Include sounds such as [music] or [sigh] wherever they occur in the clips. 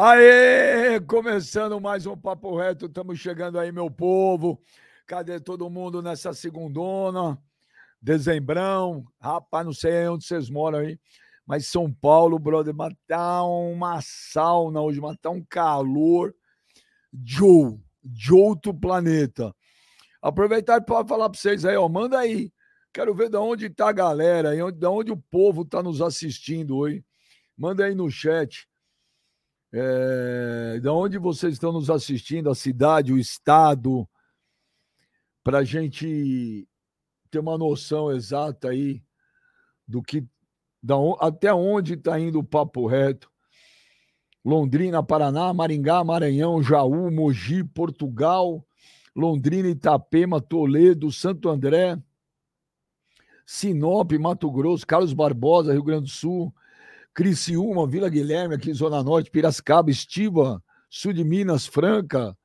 Aê! Começando mais um Papo Reto, estamos chegando aí, meu povo. Cadê todo mundo nessa segundona? Dezembrão. Rapaz, não sei onde vocês moram aí, mas São Paulo, brother, mas tá uma sauna hoje, mas tá um calor de, de outro planeta. Aproveitar para falar para vocês aí, ó, manda aí. Quero ver de onde tá a galera, de onde o povo tá nos assistindo hoje. Manda aí no chat. É, de onde vocês estão nos assistindo, a cidade, o estado, para a gente ter uma noção exata aí do que, da, até onde está indo o papo reto. Londrina, Paraná, Maringá, Maranhão, Jaú, Mogi, Portugal, Londrina, Itapema, Toledo, Santo André, Sinop, Mato Grosso, Carlos Barbosa, Rio Grande do Sul, Criciúma, Vila Guilherme, aqui Zona Norte, Piracicaba, Estiva, Sul de Minas, Franca,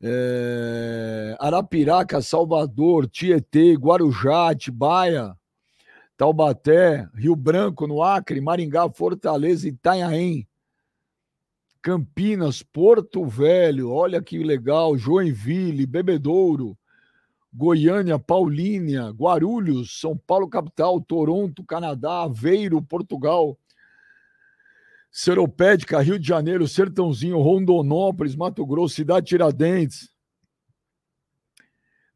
é, Arapiraca, Salvador, Tietê, Guarujá, Atibaia, Taubaté, Rio Branco, no Acre, Maringá, Fortaleza, Itanhaém, Campinas, Porto Velho, olha que legal, Joinville, Bebedouro, Goiânia, Paulínia, Guarulhos, São Paulo capital, Toronto, Canadá, Aveiro, Portugal, Seropédica, Rio de Janeiro, Sertãozinho, Rondonópolis, Mato Grosso, Cidade Tiradentes,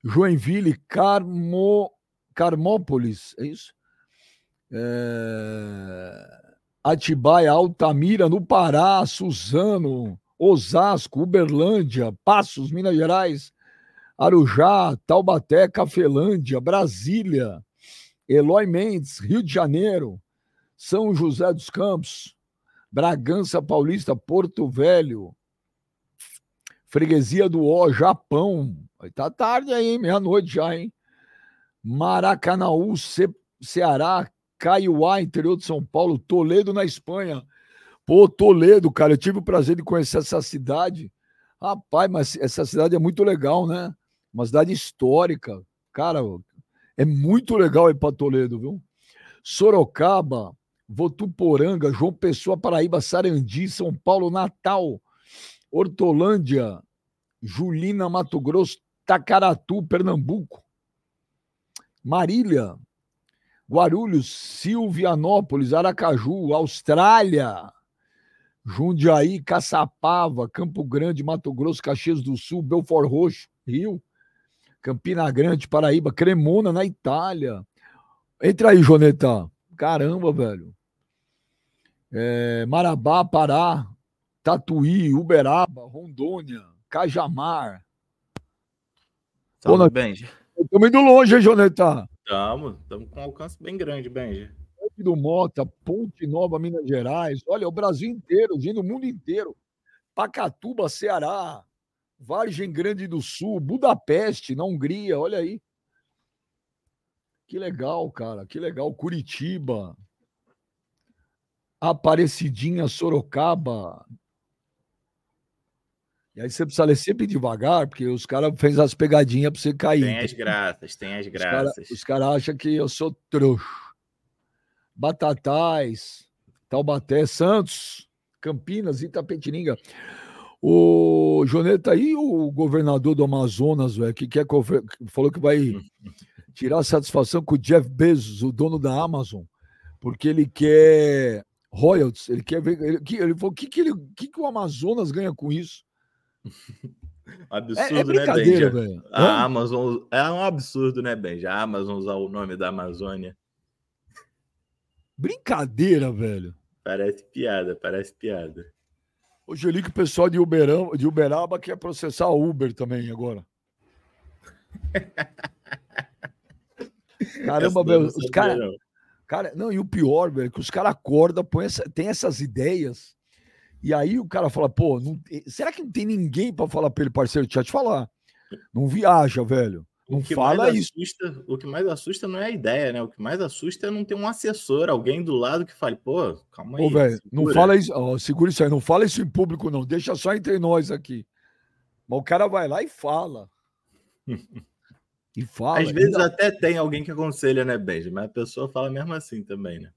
Joinville, Carmo, Carmópolis, é isso? É... Atibaia, Altamira, no Pará, Suzano, Osasco, Uberlândia, Passos, Minas Gerais, Arujá, Taubaté, Cafelândia, Brasília, Eloy Mendes, Rio de Janeiro, São José dos Campos, Bragança Paulista, Porto Velho, Freguesia do Ó, Japão. Tá tarde aí, meia-noite já, hein? Maracanaú, Ce Ceará, Caiuá, interior de São Paulo, Toledo, na Espanha. Pô, Toledo, cara, eu tive o prazer de conhecer essa cidade. Rapaz, mas essa cidade é muito legal, né? Uma cidade histórica. Cara, é muito legal ir para Toledo, viu? Sorocaba, Votuporanga, João Pessoa, Paraíba, Sarandi, São Paulo, Natal, Hortolândia, Julina, Mato Grosso, Tacaratu, Pernambuco, Marília, Guarulhos, Silvianópolis, Aracaju, Austrália, Jundiaí, Caçapava, Campo Grande, Mato Grosso, Caxias do Sul, Belfort Roxo, Rio, Campina Grande, Paraíba, Cremona, na Itália. Entra aí, Joneta. Caramba, velho. É, Marabá, Pará, Tatuí, Uberaba, Rondônia, Cajamar. Salve, Benji. Estamos indo longe, hein, Joneta? Estamos, estamos com um alcance bem grande, Benji. do Mota, Ponte Nova, Minas Gerais. Olha, o Brasil inteiro, gente, o mundo inteiro. Pacatuba, Ceará, Vargem Grande do Sul, Budapeste, na Hungria, olha aí. Que legal, cara, que legal. Curitiba, Aparecidinha, Sorocaba. E aí você precisa ler sempre devagar, porque os caras fez as pegadinhas para você cair. Tem as graças, tem as graças. Os caras cara acham que eu sou trouxa. Batatais, Taubaté, Santos, Campinas, Itapetininga. O Joneta aí, o governador do Amazonas, véio, que quer, falou que vai [laughs] tirar satisfação com o Jeff Bezos, o dono da Amazon, porque ele quer royalties, ele quer ver. Ele, ele falou: o que, que, ele, que, que o Amazonas ganha com isso? [laughs] Absurdo, é, é brincadeira, né, velho? A Amazon é um absurdo, né, Benja? A Amazon usar o nome da Amazônia. Brincadeira, velho. Parece piada, parece piada. Hoje eu li que o pessoal de, Uberão, de Uberaba quer processar a Uber também agora. [laughs] Caramba, velho, os caras. Cara, não, e o pior, velho, é que os caras acordam, essa, tem essas ideias, e aí o cara fala, pô, não, será que não tem ninguém para falar para ele, parceiro? Deixa eu te falar. Não viaja, velho. Não fala isso. Assusta, o que mais assusta não é a ideia, né? O que mais assusta é não ter um assessor, alguém do lado que fale, pô, calma aí. Pô, velho, não fala isso, ó, segura isso aí, não fala isso em público, não. Deixa só entre nós aqui. Mas o cara vai lá e fala. [laughs] e fala. Às vezes até tem alguém que aconselha, né, Benji? Mas a pessoa fala mesmo assim também, né?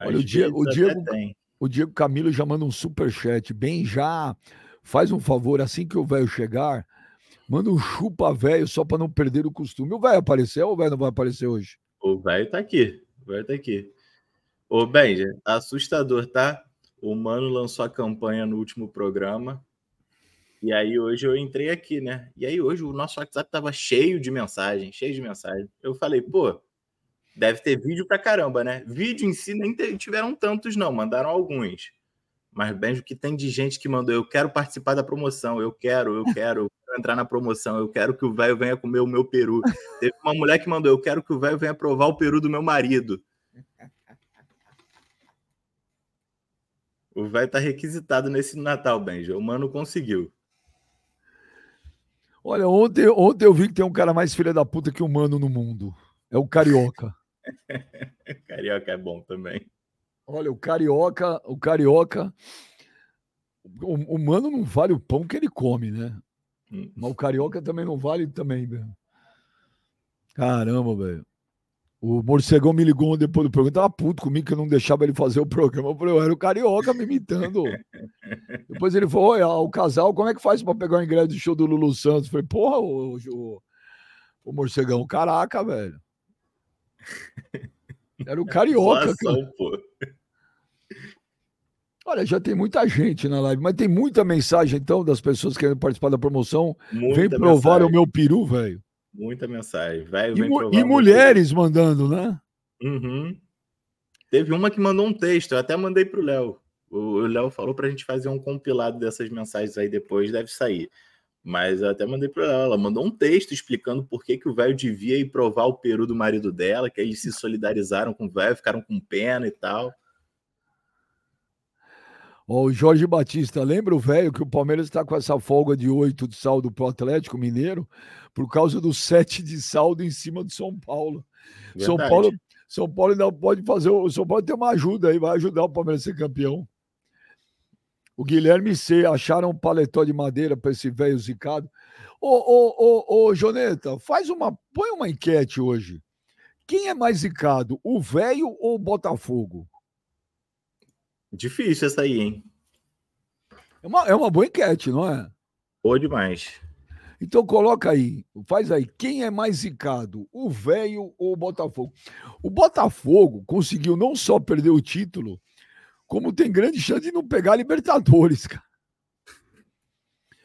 Às Olha, o, dia, o Diego. o Diego Camilo já manda um super chat. Bem, já faz um favor, assim que o velho chegar, manda um chupa velho só para não perder o costume. O velho apareceu ou o velho não vai aparecer hoje? O velho tá aqui. O velho tá aqui. Ô, Benja, assustador, tá? O Mano lançou a campanha no último programa. E aí hoje eu entrei aqui, né? E aí hoje o nosso WhatsApp tava cheio de mensagem, cheio de mensagem. Eu falei, pô, deve ter vídeo pra caramba, né? Vídeo em si nem tiveram tantos, não, mandaram alguns. Mas bem o que tem de gente que mandou, eu quero participar da promoção, eu quero, eu quero entrar na promoção, eu quero que o velho venha comer o meu peru. [laughs] Teve uma mulher que mandou, eu quero que o velho venha provar o peru do meu marido. O velho tá requisitado nesse Natal, Benja. O mano conseguiu. Olha, ontem, ontem eu vi que tem um cara mais filha da puta que o mano no mundo. É o Carioca. [laughs] carioca é bom também. Olha, o Carioca, o Carioca. O, o mano não vale o pão que ele come, né? Mas o Carioca também não vale também, velho. Caramba, velho. O Morcegão me ligou depois do programa, tava puto comigo que eu não deixava ele fazer o programa. Eu falei, eu era o carioca me imitando. [laughs] depois ele falou: Oi, o casal, como é que faz pra pegar o ingresso do show do Lulu Santos? Eu falei, porra, o, o, o Morcegão, caraca, velho. [laughs] Era o carioca. pô. Olha, já tem muita gente na live, mas tem muita mensagem, então, das pessoas querendo participar da promoção. Muita Vem provar mensagem. o meu peru, velho. Muita mensagem. Velho, e, e mulheres mandando, né? Uhum. Teve uma que mandou um texto, eu até mandei para o Léo. O Léo falou para a gente fazer um compilado dessas mensagens aí depois, deve sair. Mas eu até mandei para ela. Ela mandou um texto explicando por que, que o velho devia ir provar o peru do marido dela, que eles se solidarizaram com o velho, ficaram com pena e tal. O Jorge Batista, lembra o velho que o Palmeiras está com essa folga de oito de saldo pro Atlético Mineiro por causa do sete de saldo em cima do São Paulo. São Paulo, São Paulo ainda pode fazer. O São Paulo tem uma ajuda aí, vai ajudar o Palmeiras a ser campeão. O Guilherme C. acharam um paletó de madeira para esse velho zicado. Ô, ô, ô, ô, Joneta, faz uma. Põe uma enquete hoje. Quem é mais zicado, o velho ou o Botafogo? Difícil essa aí, hein? É uma, é uma boa enquete, não é? Boa demais. Então coloca aí, faz aí, quem é mais zicado, o velho ou o Botafogo? O Botafogo conseguiu não só perder o título, como tem grande chance de não pegar a Libertadores, cara.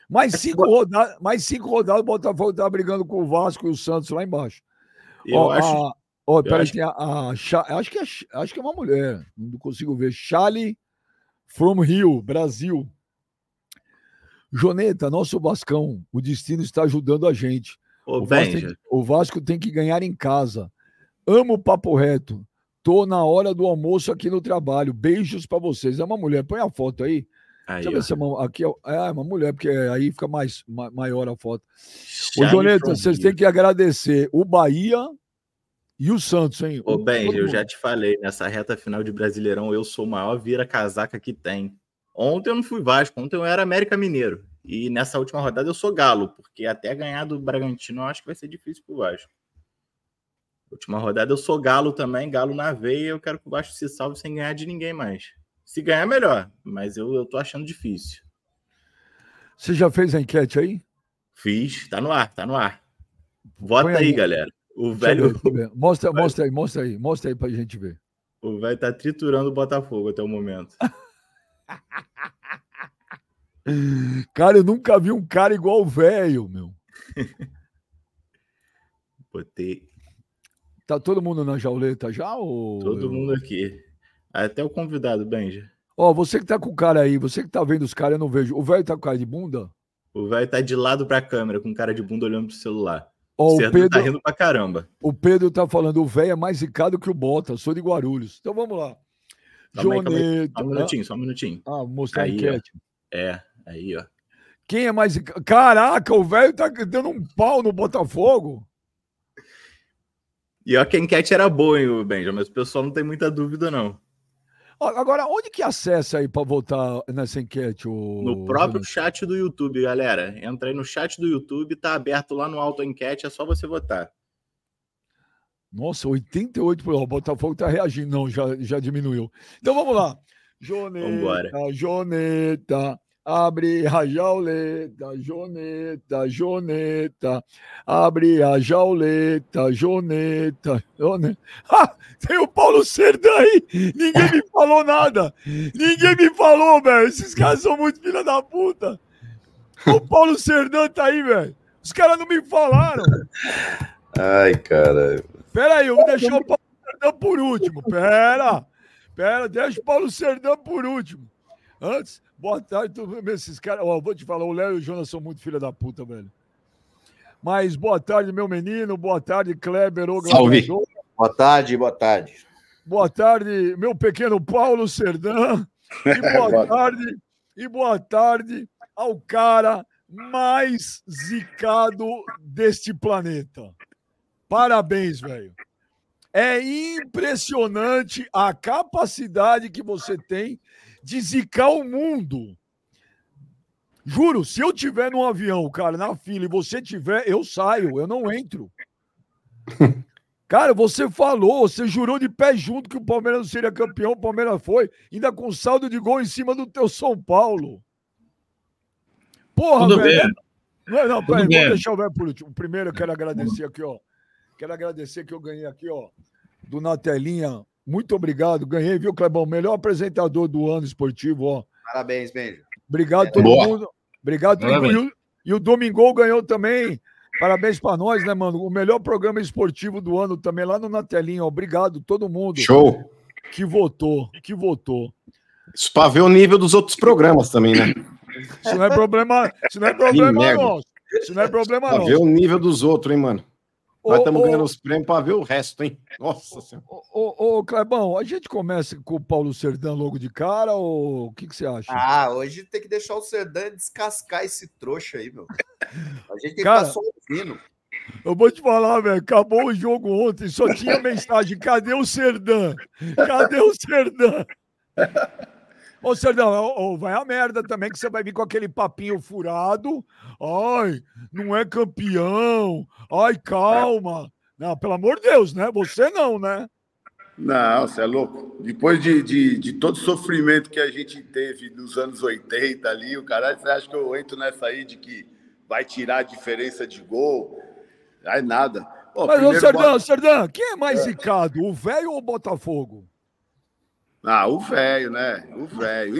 Mais cinco, rodadas, mais cinco rodadas, o Botafogo tá brigando com o Vasco e o Santos lá embaixo. Eu ó, acho. A, ó, peraí, acho... tem a, a, a, acho, que é, acho que é uma mulher, não consigo ver. Charlie from Rio, Brasil. Joneta, nosso Vascão, o destino está ajudando a gente. Ô, o, Vasco tem, o Vasco tem que ganhar em casa. Amo o papo reto. Tô na hora do almoço aqui no trabalho. Beijos para vocês. É uma mulher. Põe a foto aí. aí Deixa eu ver se é uma, aqui é, é, uma mulher, porque aí fica mais ma, maior a foto. Ô, Joneta, vocês têm que agradecer o Bahia e o Santos, hein? Ô, Ben, eu já te falei, nessa reta final de Brasileirão, eu sou o maior vira-casaca que tem. Ontem eu não fui Vasco, ontem eu era América Mineiro. E nessa última rodada eu sou Galo, porque até ganhar do Bragantino eu acho que vai ser difícil pro Vasco. Última rodada eu sou galo também, galo na veia. Eu quero que o Vasco se salve sem ganhar de ninguém mais. Se ganhar, melhor, mas eu, eu tô achando difícil. Você já fez a enquete aí? Fiz, tá no ar, tá no ar. Vota aí, aí, galera. O velho. Ver, mostra, mostra aí, mostra aí, mostra aí pra gente ver. O velho tá triturando o Botafogo até o momento. [laughs] cara, eu nunca vi um cara igual o velho, meu. [laughs] Botei Tá todo mundo na jauleta já? Ou... Todo mundo aqui. Até o convidado, Benja. Ó, oh, você que tá com o cara aí, você que tá vendo os caras, eu não vejo. O velho tá com cara de bunda? O velho tá de lado pra câmera, com cara de bunda olhando pro celular. Oh, o tá Pedro tá rindo pra caramba. O Pedro tá falando, o velho é mais zicado que o Bota, sou de Guarulhos. Então vamos lá. Calma aí, Só um minutinho, só um minutinho. Ah, mostrar aí, a enquete. Ó. É, aí, ó. Quem é mais. Caraca, o velho tá dando um pau no Botafogo. E ó que a enquete era boa, hein, Benjamin, mas o pessoal não tem muita dúvida, não. Agora, onde que acessa aí para votar nessa enquete? O... No próprio chat do YouTube, galera. Entra aí no chat do YouTube, tá aberto lá no auto enquete, é só você votar. Nossa, 88%. O Botafogo tá reagindo. Não, já, já diminuiu. Então vamos lá. Joneta, Vambora. Joneta, abre a jauleta, Joneta, Joneta, abre a jauleta, Joneta, Joneta. Ah, tem o Paulo Serdã aí, ninguém me falou nada, ninguém me falou, velho, esses caras são muito filha da puta. O Paulo Serdã tá aí, velho, os caras não me falaram. Ai, cara. Pera aí, eu vou deixar o Paulo Serdã por último, pera. Pera, deixa o Paulo Serdão por último. Antes, boa tarde, esses caras. Ó, vou te falar, o Léo e o Jonas são muito filha da puta, velho. Mas boa tarde, meu menino. Boa tarde, Kleber. O Salve. Boa tarde, boa tarde. Boa tarde, meu pequeno Paulo Serdão. E [laughs] boa tarde, e boa tarde ao cara mais zicado deste planeta. Parabéns, velho. É impressionante a capacidade que você tem de zicar o mundo. Juro, se eu tiver num avião, cara, na fila, e você tiver, eu saio, eu não entro. [laughs] Cara, você falou, você jurou de pé junto que o Palmeiras não seria campeão, o Palmeiras foi, ainda com saldo de gol em cima do teu São Paulo. Porra, Tudo velho. Bem. Não, não, peraí, vou deixar o velho por último. Primeiro eu quero agradecer aqui, ó. Quero agradecer que eu ganhei aqui, ó, do Natelinha. Muito obrigado. Ganhei, viu, Clebão? Melhor apresentador do ano esportivo, ó. Parabéns, beijo. Obrigado é. todo Boa. mundo. Obrigado todo mundo. E o Domingol ganhou também. Parabéns para nós, né, mano? O melhor programa esportivo do ano também lá no Natelinha. Obrigado todo mundo. Show. Que votou, que votou. Isso para ver o nível dos outros programas também, né? Isso não é problema, isso não é problema nosso. Isso não é problema pra nosso. ver o nível dos outros, hein, mano? Nós estamos ganhando os prêmios para ver o resto, hein? Nossa Senhora. Ô, ô, Clebão, a gente começa com o Paulo Serdã logo de cara ou o que, que você acha? Ah, hoje tem que deixar o Serdã descascar esse trouxa aí, meu. A gente tem cara, que ficar só ouvindo. Eu vou te falar, velho. Acabou o jogo ontem, só tinha mensagem: cadê o Serdã? Cadê o Serdã? Ô, Serdão, vai a merda também que você vai vir com aquele papinho furado. Ai, não é campeão. Ai, calma. Não, pelo amor de Deus, né? Você não, né? Não, você é louco. Depois de, de, de, todo o sofrimento que a gente teve nos anos 80 ali, o caralho, você acha que eu entro nessa aí de que vai tirar a diferença de gol? Ai, nada. Pô, Mas, ô, Serdão, bota... Serdão, quem é mais é. zicado, o velho ou o Botafogo? Ah, o velho, né? O velho.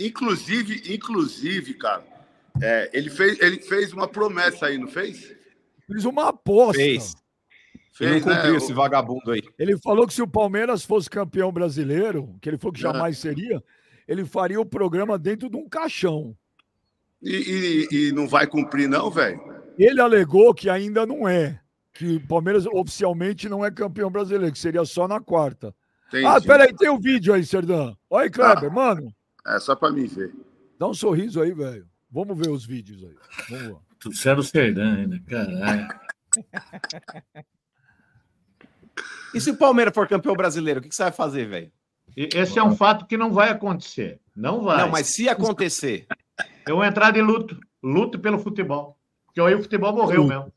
Inclusive, inclusive, cara, é, ele, fez, ele fez uma promessa aí, não fez? Fez uma aposta. Fez. Fez ele não cumpriu né? esse vagabundo aí. Ele falou que se o Palmeiras fosse campeão brasileiro, que ele falou que é. jamais seria, ele faria o programa dentro de um caixão. E, e, e não vai cumprir, não, velho? Ele alegou que ainda não é. Que o Palmeiras oficialmente não é campeão brasileiro, que seria só na quarta. Entendi. Ah, peraí, tem o um vídeo aí, Serdão. Olha aí, Kleber, ah, mano. É só pra mim ver. Dá um sorriso aí, velho. Vamos ver os vídeos aí. Vamos lá. Tu é Serdão ainda, caralho. e se o Palmeiras for campeão brasileiro, o que, que você vai fazer, velho? Esse é um fato que não vai acontecer. Não vai. Não, mas se acontecer. Eu vou entrar de luto. Luto pelo futebol. Porque aí o futebol morreu mesmo.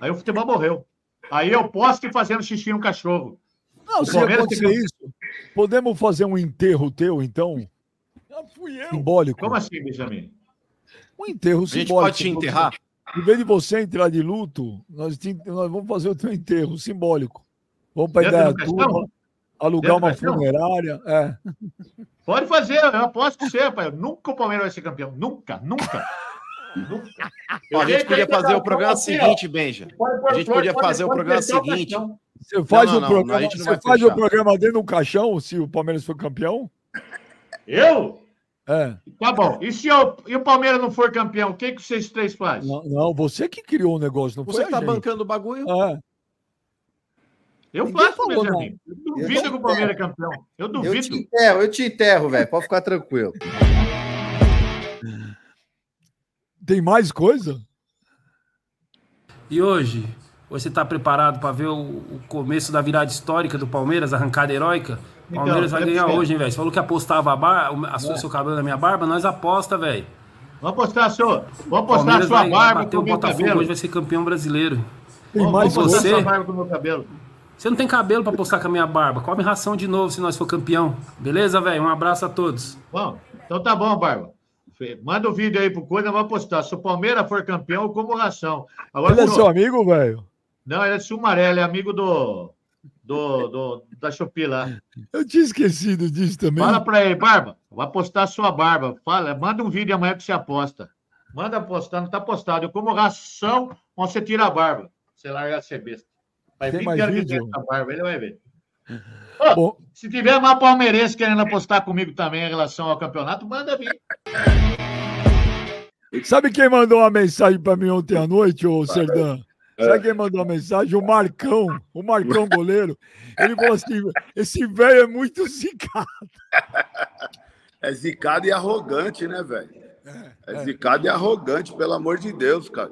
Aí o futebol morreu. Aí eu posso ir fazendo xixi no cachorro. Não, se acontecer isso, podemos fazer um enterro teu, então? Já fui eu. Simbólico. Como assim, Benjamin? Um enterro a simbólico. A gente pode te enterrar? Em vez de você entrar de luto, nós, te, nós vamos fazer o teu enterro simbólico. Vamos para a ideia tua, alugar uma funerária. É. Pode fazer, eu aposto que você, pai. Nunca o Palmeiras vai ser campeão. Nunca, nunca. nunca. a gente podia fazer o programa seguinte, Benja. A gente podia fazer o programa seguinte. Você faz, não, não, o, programa, você faz o programa dentro do caixão se o Palmeiras for campeão? Eu? É. Tá bom. E se eu, e o Palmeiras não for campeão, o que, que vocês três fazem? Não, não, você que criou o negócio, não você foi tá bancando o bagulho? É. Eu Ninguém faço, Benjamin. Eu duvido eu que o Palmeiras é campeão. Eu duvido. Eu te enterro, eu te enterro, velho. Pode ficar tranquilo. Tem mais coisa? E hoje, você está preparado para ver o, o, começo da virada histórica do Palmeiras, arrancada heróica? O então, Palmeiras então, vai ganhar hoje, hein, velho? Você falou que apostava a, bar, a sua, é. seu cabelo na minha barba, nós aposta, velho. Vamos apostar, senhor. Vamos apostar a sua vai, barba com o Botafogo cabelo. hoje vai ser campeão brasileiro. Tem mais você? Sua barba com meu cabelo. Você não tem cabelo para postar com a minha barba. Come ração de novo se nós for campeão. Beleza, velho? Um abraço a todos. Bom, então tá bom, Barba. Manda o um vídeo aí pro Coisa, vamos postar. Se o Palmeiras for campeão, eu como ração. Agora, ele é seu amigo, velho? Não, ele é Sumaré, ele é amigo do, do, do, da Shopee lá. Eu tinha esquecido disso também. Fala pra ele, Barba, vai postar a sua barba. Fala, manda um vídeo amanhã que você aposta. Manda postar, não tá postado. Eu como ração, você tira a barba. Você larga a ser besta. Vai Tem mais vídeo? essa barba, ele vai ver. [laughs] Oh, se tiver mais palmeirense querendo apostar comigo também em relação ao campeonato, manda vir. Sabe quem mandou uma mensagem para mim ontem à noite, ô Serdã? Sabe quem mandou uma mensagem? O Marcão, o Marcão goleiro. Ele falou assim: esse velho é muito zicado. É zicado e arrogante, né, velho? É, é zicado e arrogante, pelo amor de Deus, cara.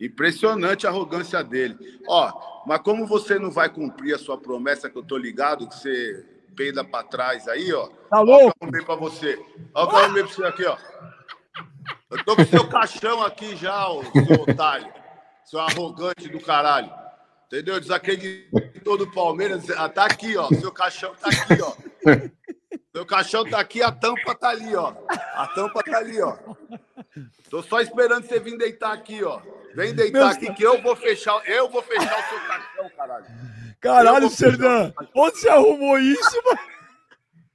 Impressionante a arrogância dele. Ó, mas como você não vai cumprir a sua promessa, que eu tô ligado, que você peida para trás aí, ó. Tá louco? Ó, eu para você. Ó, para você aqui, ó. Eu tô com o seu caixão aqui já, ô, seu otário. Seu arrogante do caralho. Entendeu? Desacreditou do Palmeiras. Ah, tá aqui, ó. Seu caixão tá aqui, ó. Seu caixão tá aqui, a tampa tá ali, ó. A tampa tá ali, ó. Tô só esperando você vir deitar aqui, ó. Vem deitar Meu... aqui que eu vou fechar, eu vou fechar o seu caixão, caralho. Caralho, Serdã, onde você arrumou isso, mano?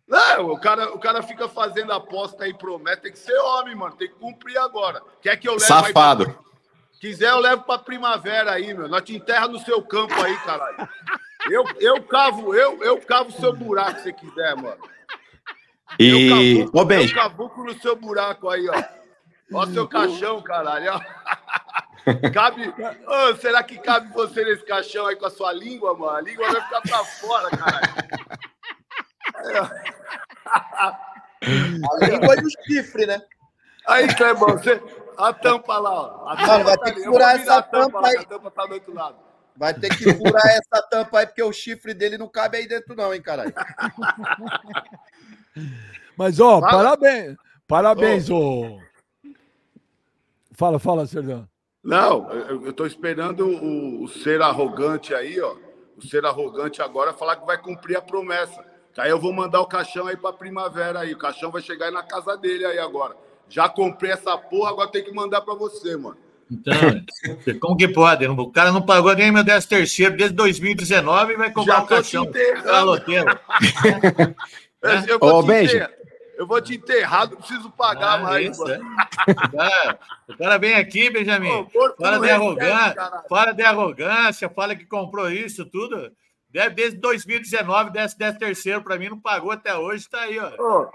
Não, o cara, o cara fica fazendo aposta e promete, tem que ser homem, mano, tem que cumprir agora. Quer que eu leve Safado. Pra... Quiser, eu levo pra primavera aí, meu. Nós te enterra no seu campo aí, caralho. Eu, eu cavo, eu, eu cavo o seu buraco se quiser, mano. E. Ô, bem. Eu cavuco no seu buraco aí, ó. Ó, seu caixão, caralho, ó. [laughs] Cabe. Oh, será que cabe você nesse caixão aí com a sua língua, mano? A língua vai ficar pra fora, caralho. A língua e o chifre, né? Aí, Clebão, você. A tampa lá, ó. A Mano, vai ter que furar essa tampa, tampa aí. A tampa tá do outro lado. Vai ter que furar [laughs] essa tampa aí, porque o chifre dele não cabe aí dentro, não, hein, caralho. [laughs] Mas, ó, Fala. parabéns. Parabéns, ô. ô. Fala, fala, Serdão. Não, eu estou esperando o, o, ser arrogante aí, ó. O ser arrogante agora falar que vai cumprir a promessa. Que aí eu vou mandar o caixão aí para primavera aí. O caixão vai chegar aí na casa dele aí agora. Já comprei essa porra, agora tem que mandar para você, mano. Então, [laughs] como que pode? O cara não pagou nem meu 13 terceiro desde 2019 e vai comprar o caixão. Caloteiro. [laughs] eu vou Ô, te beijo. Eu vou te enterrar, não preciso pagar ah, mais. Isso, é. o, cara, o, cara, vem aqui, Benjamin. fala de arrogância, fala de arrogância, fala que comprou isso, tudo. Deve desde 2019, desce 10 terceiro para mim, não pagou até hoje, está aí, ó. Oh,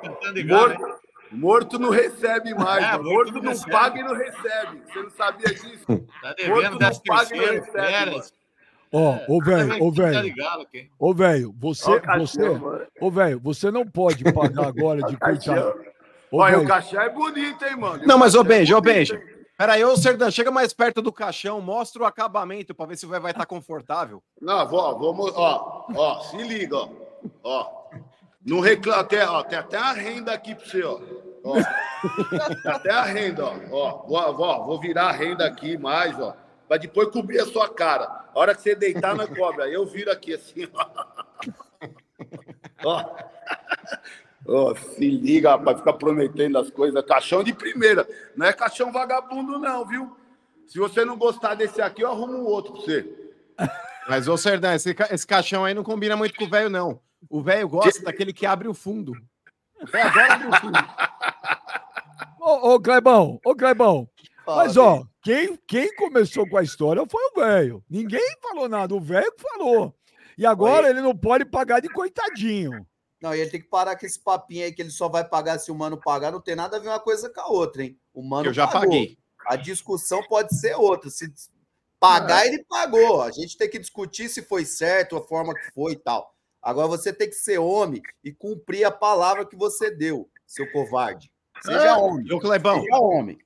morto? Morto não recebe mais. É, morto, morto não, não paga e não recebe. Você não sabia disso? Tá devendo 10 terceiro, férias. Ó, é, ô velho, ô velho. Ô velho, você, você, ô velho, você não pode pagar agora de [laughs] coitado. Olha, o caixão é bonito, hein, mano? Não, mas ô Benja, ô Benja. Peraí, ô Serdão, chega mais perto do caixão, mostra o acabamento para ver se vai estar tá confortável. Não, vou, vamos, ó, ó, se liga, ó. Ó. Não reclama, até, ó, tem até a renda aqui para você, ó. ó. [laughs] até a renda, ó. Ó, vou, ó, vou virar a renda aqui mais, ó para depois cobrir a sua cara. A hora que você deitar na cobra, eu viro aqui assim, ó. ó. se liga, para ficar prometendo as coisas. Caixão de primeira. Não é caixão vagabundo, não, viu? Se você não gostar desse aqui, eu arrumo um outro para você. Mas, ô Serdão, esse, esse caixão aí não combina muito com o velho, não. O velho gosta daquele que abre o fundo. O velho adora abrir o fundo. [laughs] Ô, ô, Clebão, ô, Clebão. Mas, ó, quem, quem começou com a história foi o velho. Ninguém falou nada, o velho falou. E agora Oi. ele não pode pagar de coitadinho. Não, e ele tem que parar com esse papinho aí que ele só vai pagar se o mano pagar. Não tem nada a ver uma coisa com a outra, hein? O mano Eu já pagou. paguei. A discussão pode ser outra. Se pagar, é. ele pagou. A gente tem que discutir se foi certo, a forma que foi e tal. Agora você tem que ser homem e cumprir a palavra que você deu, seu covarde. Seja é. homem. Eu, Clebão. Seja homem.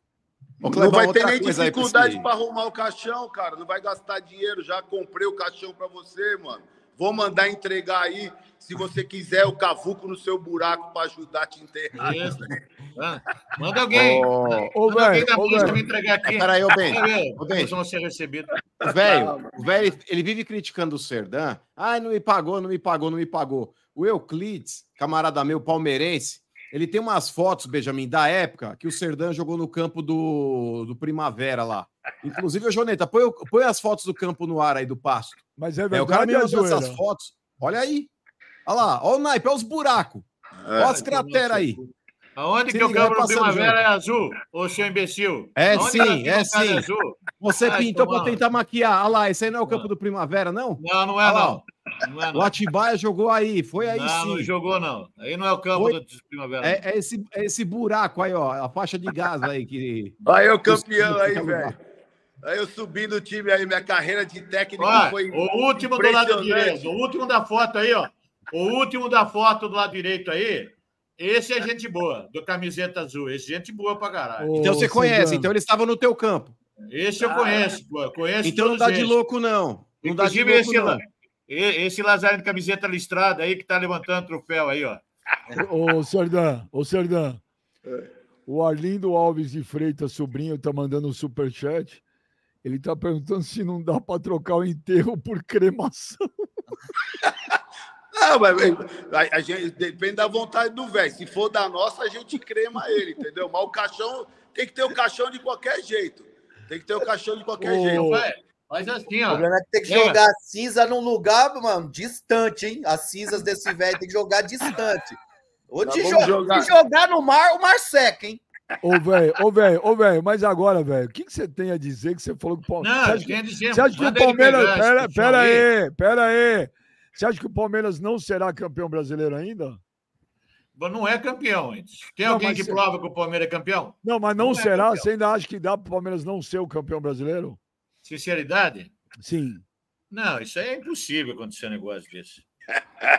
Clebão, não vai ter nem dificuldade para arrumar o caixão, cara. Não vai gastar dinheiro. Já comprei o caixão para você, mano. Vou mandar entregar aí. Se você quiser, o cavuco no seu buraco para ajudar a te enterrar. Ah, Manda alguém. Ô, ô, Manda alguém da velho. me entregar aqui. Peraí, ô, Ben. Ô, Ben. Vão ser recebidos. O velho, o velho, ele vive criticando o Serdan. Ai, não me pagou, não me pagou, não me pagou. O Euclides, camarada meu palmeirense, ele tem umas fotos, Benjamin, da época que o Serdan jogou no campo do, do Primavera lá. Inclusive, ô Joneta, põe, o- põe as fotos do campo no ar aí do pasto. Mas é É, o cara verdade, me é mandou essas fotos. Olha aí. Olha lá, olha o naipe, olha os buracos. Olha as crateras aí. Aonde Se que o liga, campo do Primavera junto. é azul, ô seu imbecil? É Aonde sim, é arquibancada sim. azul? Você Ai, pintou para tentar maquiar. Olha lá, esse aí não é o campo Não. do Primavera, não? Não, não é não. Não é O não. Atibaia jogou aí, foi aí Não, não sim. jogou não. Aí não é o campo Foi- do Primavera. É, é esse, é esse buraco aí, ó, a faixa de gás aí que. Aí o campeão aí, velho. Aí eu subi no time aí, minha carreira de técnico Ó, foi. o último do lado direito, o último da foto aí, ó. O último da foto do lado direito aí, esse é gente boa, do camiseta azul. Esse é gente boa pra caralho. Ô, Então você conhece, então ele estava no teu campo. Esse eu conheço, pô. Conheço Então não dá de esses. louco, não. Não dá de Inclusive louco, esse, não. esse Lazarino de camiseta listrada aí que tá levantando troféu aí, ó. Ô, Serdan, ô, Serdan. O Arlindo Alves de Freitas, sobrinho, tá mandando um superchat. Ele tá perguntando se não dá para trocar o enterro por cremação. Não, mas a, a gente depende da vontade do velho. Se for da nossa, a gente crema ele, entendeu? Mas o caixão tem que ter o caixão de qualquer jeito. Tem que ter o caixão de qualquer Ô, jeito. Faz assim, O ó. problema é que tem que Lembra? jogar cinza num lugar, mano, distante, hein? As cinzas desse velho tem que jogar distante. Ou Nós de, jo- jogar. de jogar no mar, o mar seca, hein? Ô, velho, ô, velho, ô, velho, mas agora, velho, o que, que você tem a dizer que você falou que o Palmeiras. Não, Você acha dizer. Você acha que o Palmeiras. pegar Pera, pera aí, pera aí. Você acha que o Palmeiras não será campeão brasileiro ainda? Mas Não é campeão. Tem Não, alguém que você- prova que o Palmeiras é campeão? Não, mas não, Não é será? campeão. Você ainda acha que dá para o Palmeiras não ser o campeão brasileiro? Sinceridade? Sim. Não, isso aí é impossível acontecer um negócio desse.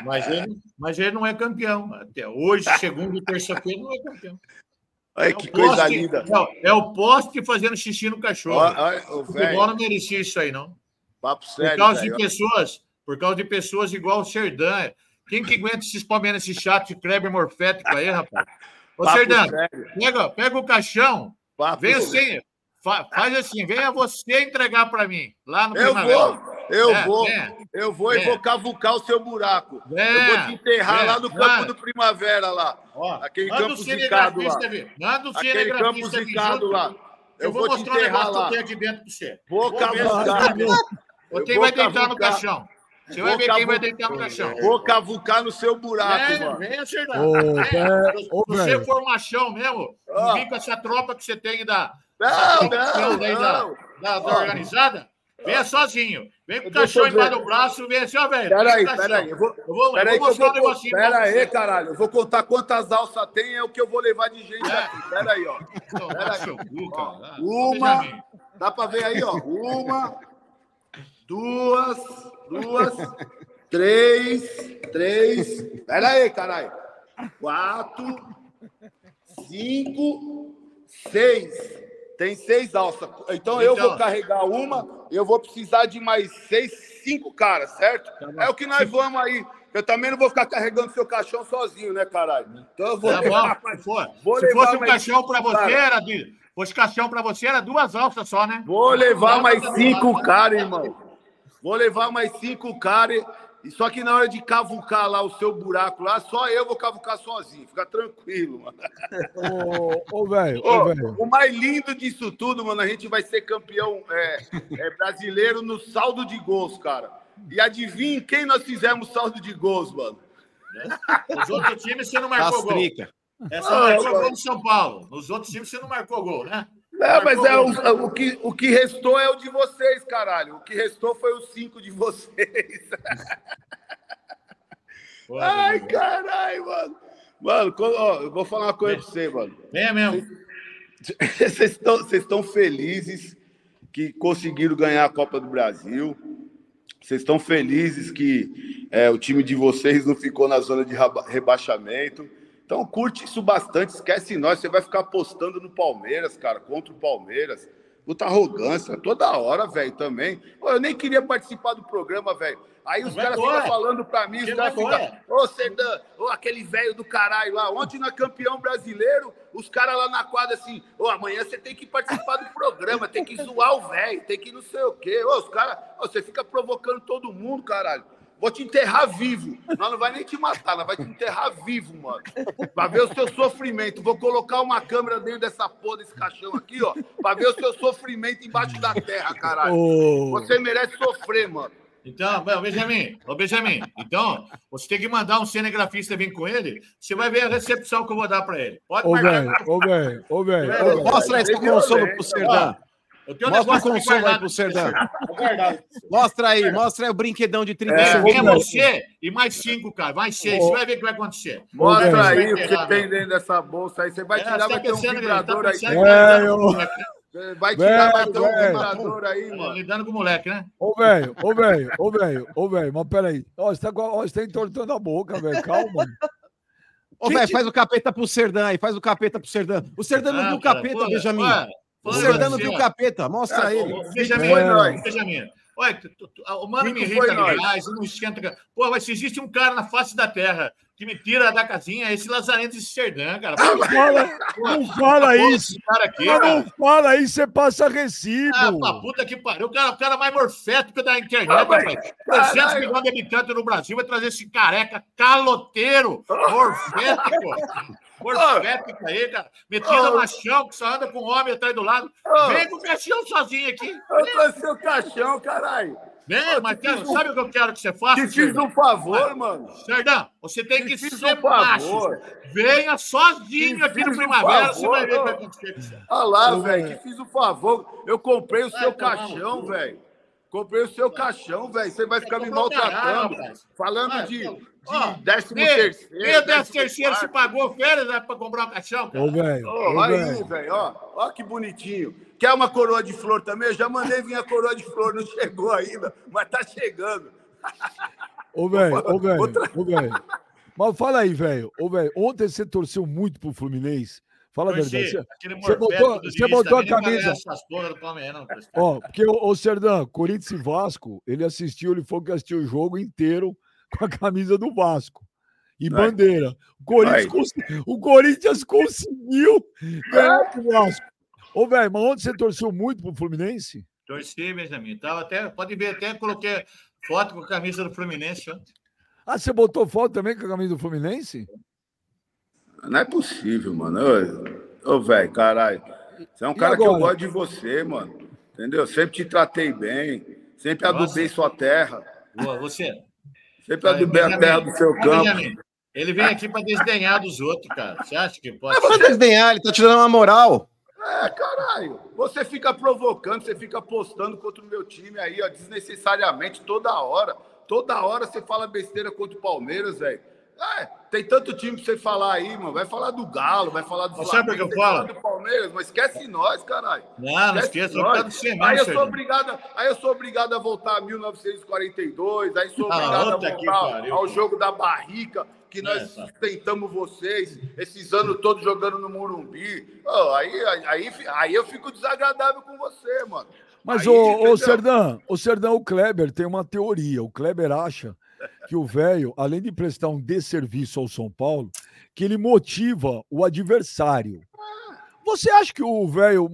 Mas ele, mas ele não é campeão. Até hoje, segunda e terça-feira, não é campeão. Olha É que coisa poste- linda. Não, é o poste fazendo xixi no cachorro. Olha, olha, o futebol não merecia isso aí, não. papo Por sério. causa de velho. pessoas, por causa de pessoas igual o Serdan. Quem que aguenta esses palmeirenses chatos de Kleber morfético aí, rapaz? Ô, Papo Serdan, sério, pega, pega o caixão, papo vem assim, fa- faz assim, venha você entregar para mim, lá no Eu Primavera. vou, eu É, vou, é. eu vou e É. vou cavucar o seu buraco. É, Eu vou te enterrar é, lá no campo do Primavera lá. Ó, Aquele manda campo o zicado lá. cinegrafista vir. Manda o Aquele campo cinegrafista vir zicado lá. Eu, Eu vou, vou te mostrar enterrar negócio que lá. eu tenho aqui dentro para você. Vou Vou cavucar. Quem vai deitar no caixão? Você vai ver quem vai deitar no caixão. Vou cavucar no seu buraco, É, mano. vem, pé- ô, Se você for machão mesmo, não vem com essa tropa que você tem da, Não, não, da, não. da, da organizada, venha sozinho. Vem com o caixão embaixo do braço, vem assim, ó, velho. Pera vem aí, com o pera caixão. aí. Eu vou, Eu vou, pera eu aí, vou que eu mostrar um vou, negocinho. pera pra aí, você. caralho. Eu vou contar quantas alças tem, é o que eu vou levar de gente É. aqui. Pera aí, ó. Então, Pera aí. seu cu, cara. Ah, Uma. Dá pra ver aí, ó. Uma, duas, duas, três, três. Pera aí, caralho. Quatro, cinco, seis. Tem seis alças. Então, eu Então. vou carregar uma, eu vou precisar de mais seis, cinco caras, certo? É o que nós vamos aí. Eu também não vou ficar carregando seu caixão sozinho, né, caralho? Então eu vou. Tá bom, se for- Vou se levar fosse um caixão para você, cara. era de. Fosse caixão para você, era duas alças só, né? Vou levar mais cinco caras, irmão. Vou levar mais cinco caras. E só que na hora de cavucar lá o seu buraco lá, só eu vou cavucar sozinho. Fica tranquilo, mano. Ô, ô, velho, ô, Ô, velho. o mais lindo disso tudo, mano, a gente vai ser campeão é, é, brasileiro no saldo de gols, cara. E adivinha quem nós fizemos saldo de gols, mano? Os outros times você não marcou gol. Castrica. É só marcou gol no São Paulo. Nos outros times você não marcou gol, né? É, mas é o, o, que, o que restou é o de vocês, caralho. O que restou foi os cinco de vocês. [laughs] Ai, caralho, mano. Mano, ó, eu vou falar uma coisa pra você, mano. Venha mesmo. Vocês estão, felizes que conseguiram ganhar a Copa do Brasil. Vocês estão felizes que é, o time de vocês não ficou na zona de raba- rebaixamento. Então curte isso bastante, esquece nós. Você vai ficar apostando no Palmeiras, cara, contra o Palmeiras. Puta arrogância, toda hora, velho, também. Pô, eu nem queria participar do programa, velho. Aí os caras ficam falando pra mim, os caras ficam, ô Serdan, ô aquele velho do caralho lá, ontem na campeão brasileiro, os caras lá na quadra assim, ô amanhã você tem que participar do programa, tem que zoar o velho, tem que não sei o quê. Ô, os caras, você fica provocando todo mundo, caralho. Vou te enterrar vivo. Nós não vai nem te matar, nós vai te enterrar vivo, mano. Pra ver o seu sofrimento. Vou colocar uma câmera dentro dessa porra desse caixão aqui, ó. Pra ver o seu sofrimento embaixo da terra, caralho. Oh. Você merece sofrer, mano. Então, Benjamin, ô Benjamin, então, você tem que mandar um cinegrafista vir com ele, você vai ver a recepção que eu vou dar para ele. Pode ô, marcar. Ô, velho, ô, velho. Mostra esse consolo pro Serdão. Mostra um consolo aí pro Serdão. mostra aí, mostra aí o brinquedão de 30 é, É você e mais cinco, cara. Mais seis. Você vai ver o que vai acontecer. Mostra aí o que tem dentro dessa bolsa aí. Você vai é, tirar, vai tá ter um vibrador tá aí. É, eu... Vai tirar, vai ter um vibrador aí, mano. Lidando com o moleque, né? Ô, velho, ô, velho, ô, velho, ô, velho, mas peraí. Ó, você tá, ó, você tá entortando a boca, velho. Calma. Ô, velho, faz o capeta pro Serdã aí, faz o capeta pro Serdã. O Serdã não viu o capeta, Benjamin. O Serdã não viu o capeta, mostra ele. Benjamin, é. Benjamin. Olha, o mano me irrita reais, não esquenta. Pô, mas se existe um cara na face da terra que me tira da casinha, é esse Lazarento de Serdã, cara. Não fala, não fala isso. Cara aqui, cara. Não fala isso, você passa recibo. Ah, pra puta que pariu. O cara, o cara mais morfético da internet, ah, rapaz. 300 milhões de habitantes no Brasil vai trazer esse careca caloteiro, morfético. [laughs] Morfético aí, cara. Metido oh. machão, que só anda com um homem atrás do lado. Oh. Vem com o caixão sozinho aqui. Eu trouxe seu caixão, caralho. Bem, mas cara, sabe o que eu quero que você faça? Te fiz um favor, mano. Serdão, você tem que ser um macho. Venha sozinho aqui no Primavera, você vai ver o que vai acontecer. Olha lá, velho, te fiz um favor. Eu comprei o seu caixão, velho. Comprei o seu caixão, velho. Você vai ficar me maltratando. Falando de, de décimo terceiro. Meu décimo terceiro se pagou férias né, para comprar um caixão, cara. Ô, velho. aí, velho, ó. Ó que bonitinho. Quer uma coroa de flor também? Eu já mandei vir a coroa de flor, não chegou ainda, mas tá chegando. Ô, velho, ô, velho, ô, velho. Mas fala aí, velho. Ô, velho, ontem você torceu muito pro Fluminense. Fala a verdade. Você, botou, você botou a camisa. Ó, porque o, o Serdão, Corinthians e Vasco, ele assistiu, ele foi que assistiu o jogo inteiro [laughs] com a camisa do Vasco. E Vai. bandeira. O Corinthians, cons... o Corinthians conseguiu ganhar o Vasco. Ô, velho, mas onde você torceu muito pro Fluminense? Torci, Benjamin. Tava até, pode ver, até coloquei foto com a camisa do Fluminense ontem. Ah, você botou foto também com a camisa do Fluminense? Não é possível, mano. Ô, velho, caralho. Você é um e cara agora? que eu gosto de você, mano. Entendeu? Sempre te tratei bem. Sempre Nossa. adubei sua terra. Boa, você. Sempre adubei a terra do seu campo. Ele vem aqui para desdenhar dos outros, cara. Você acha que pode? Não é pra desdenhar, ele tá te dando uma moral. É, caralho. Você fica provocando, você fica postando contra o meu time aí, ó, desnecessariamente, toda hora. Toda hora você fala besteira contra o Palmeiras, velho. É, tem tanto time pra você falar aí, mano. Vai falar do Galo, vai falar do Flamengo, sabe o que eu falo? do Palmeiras, mas esquece nós, caralho. Não, não esqueça, nós. aí eu sou obrigado, aí eu sou obrigado a voltar a 1942, aí sou ah, obrigado ah, a voltar aqui, ao jogo da barrica, que nós é, tá. sustentamos vocês esses anos todos jogando no Morumbi. Oh, aí, aí, aí eu fico desagradável com você, mano. Mas, ô, ô Serdão, o Serdão, o Kleber tem uma teoria. O Kleber acha que o velho, além de prestar um desserviço ao São Paulo, que ele motiva o adversário. Você acha que o velho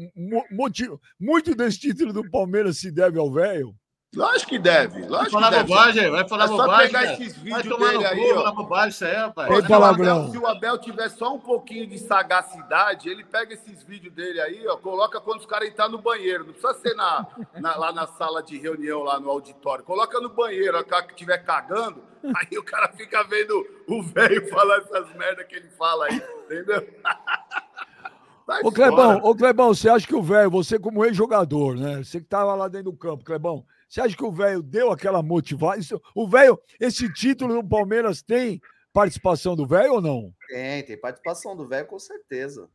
muito desse título do Palmeiras se deve ao velho? Lógico que deve. Lógico vai falar que deve. bobagem, vai falar é só bobagem. pegar esses vídeos dele aí. Cu, ó. bobagem isso aí, rapaz. Ei, se, o Abel, se o Abel tiver só um pouquinho de sagacidade, ele pega esses vídeos dele aí, ó, coloca quando os caras entrar no banheiro. Não precisa ser na, na, lá na sala de reunião, lá no auditório. Coloca no banheiro, o cara que estiver cagando, [laughs] aí o cara fica vendo o velho falar essas merdas que ele fala aí, entendeu? [laughs] ô Clebão, ô Clebão, você acha que o velho, você como ex-jogador, né? Você que tava lá dentro do campo, Clebão, você acha que o velho deu aquela motivação? O velho, esse título do Palmeiras tem participação do velho ou não? Tem, tem participação do velho, com certeza.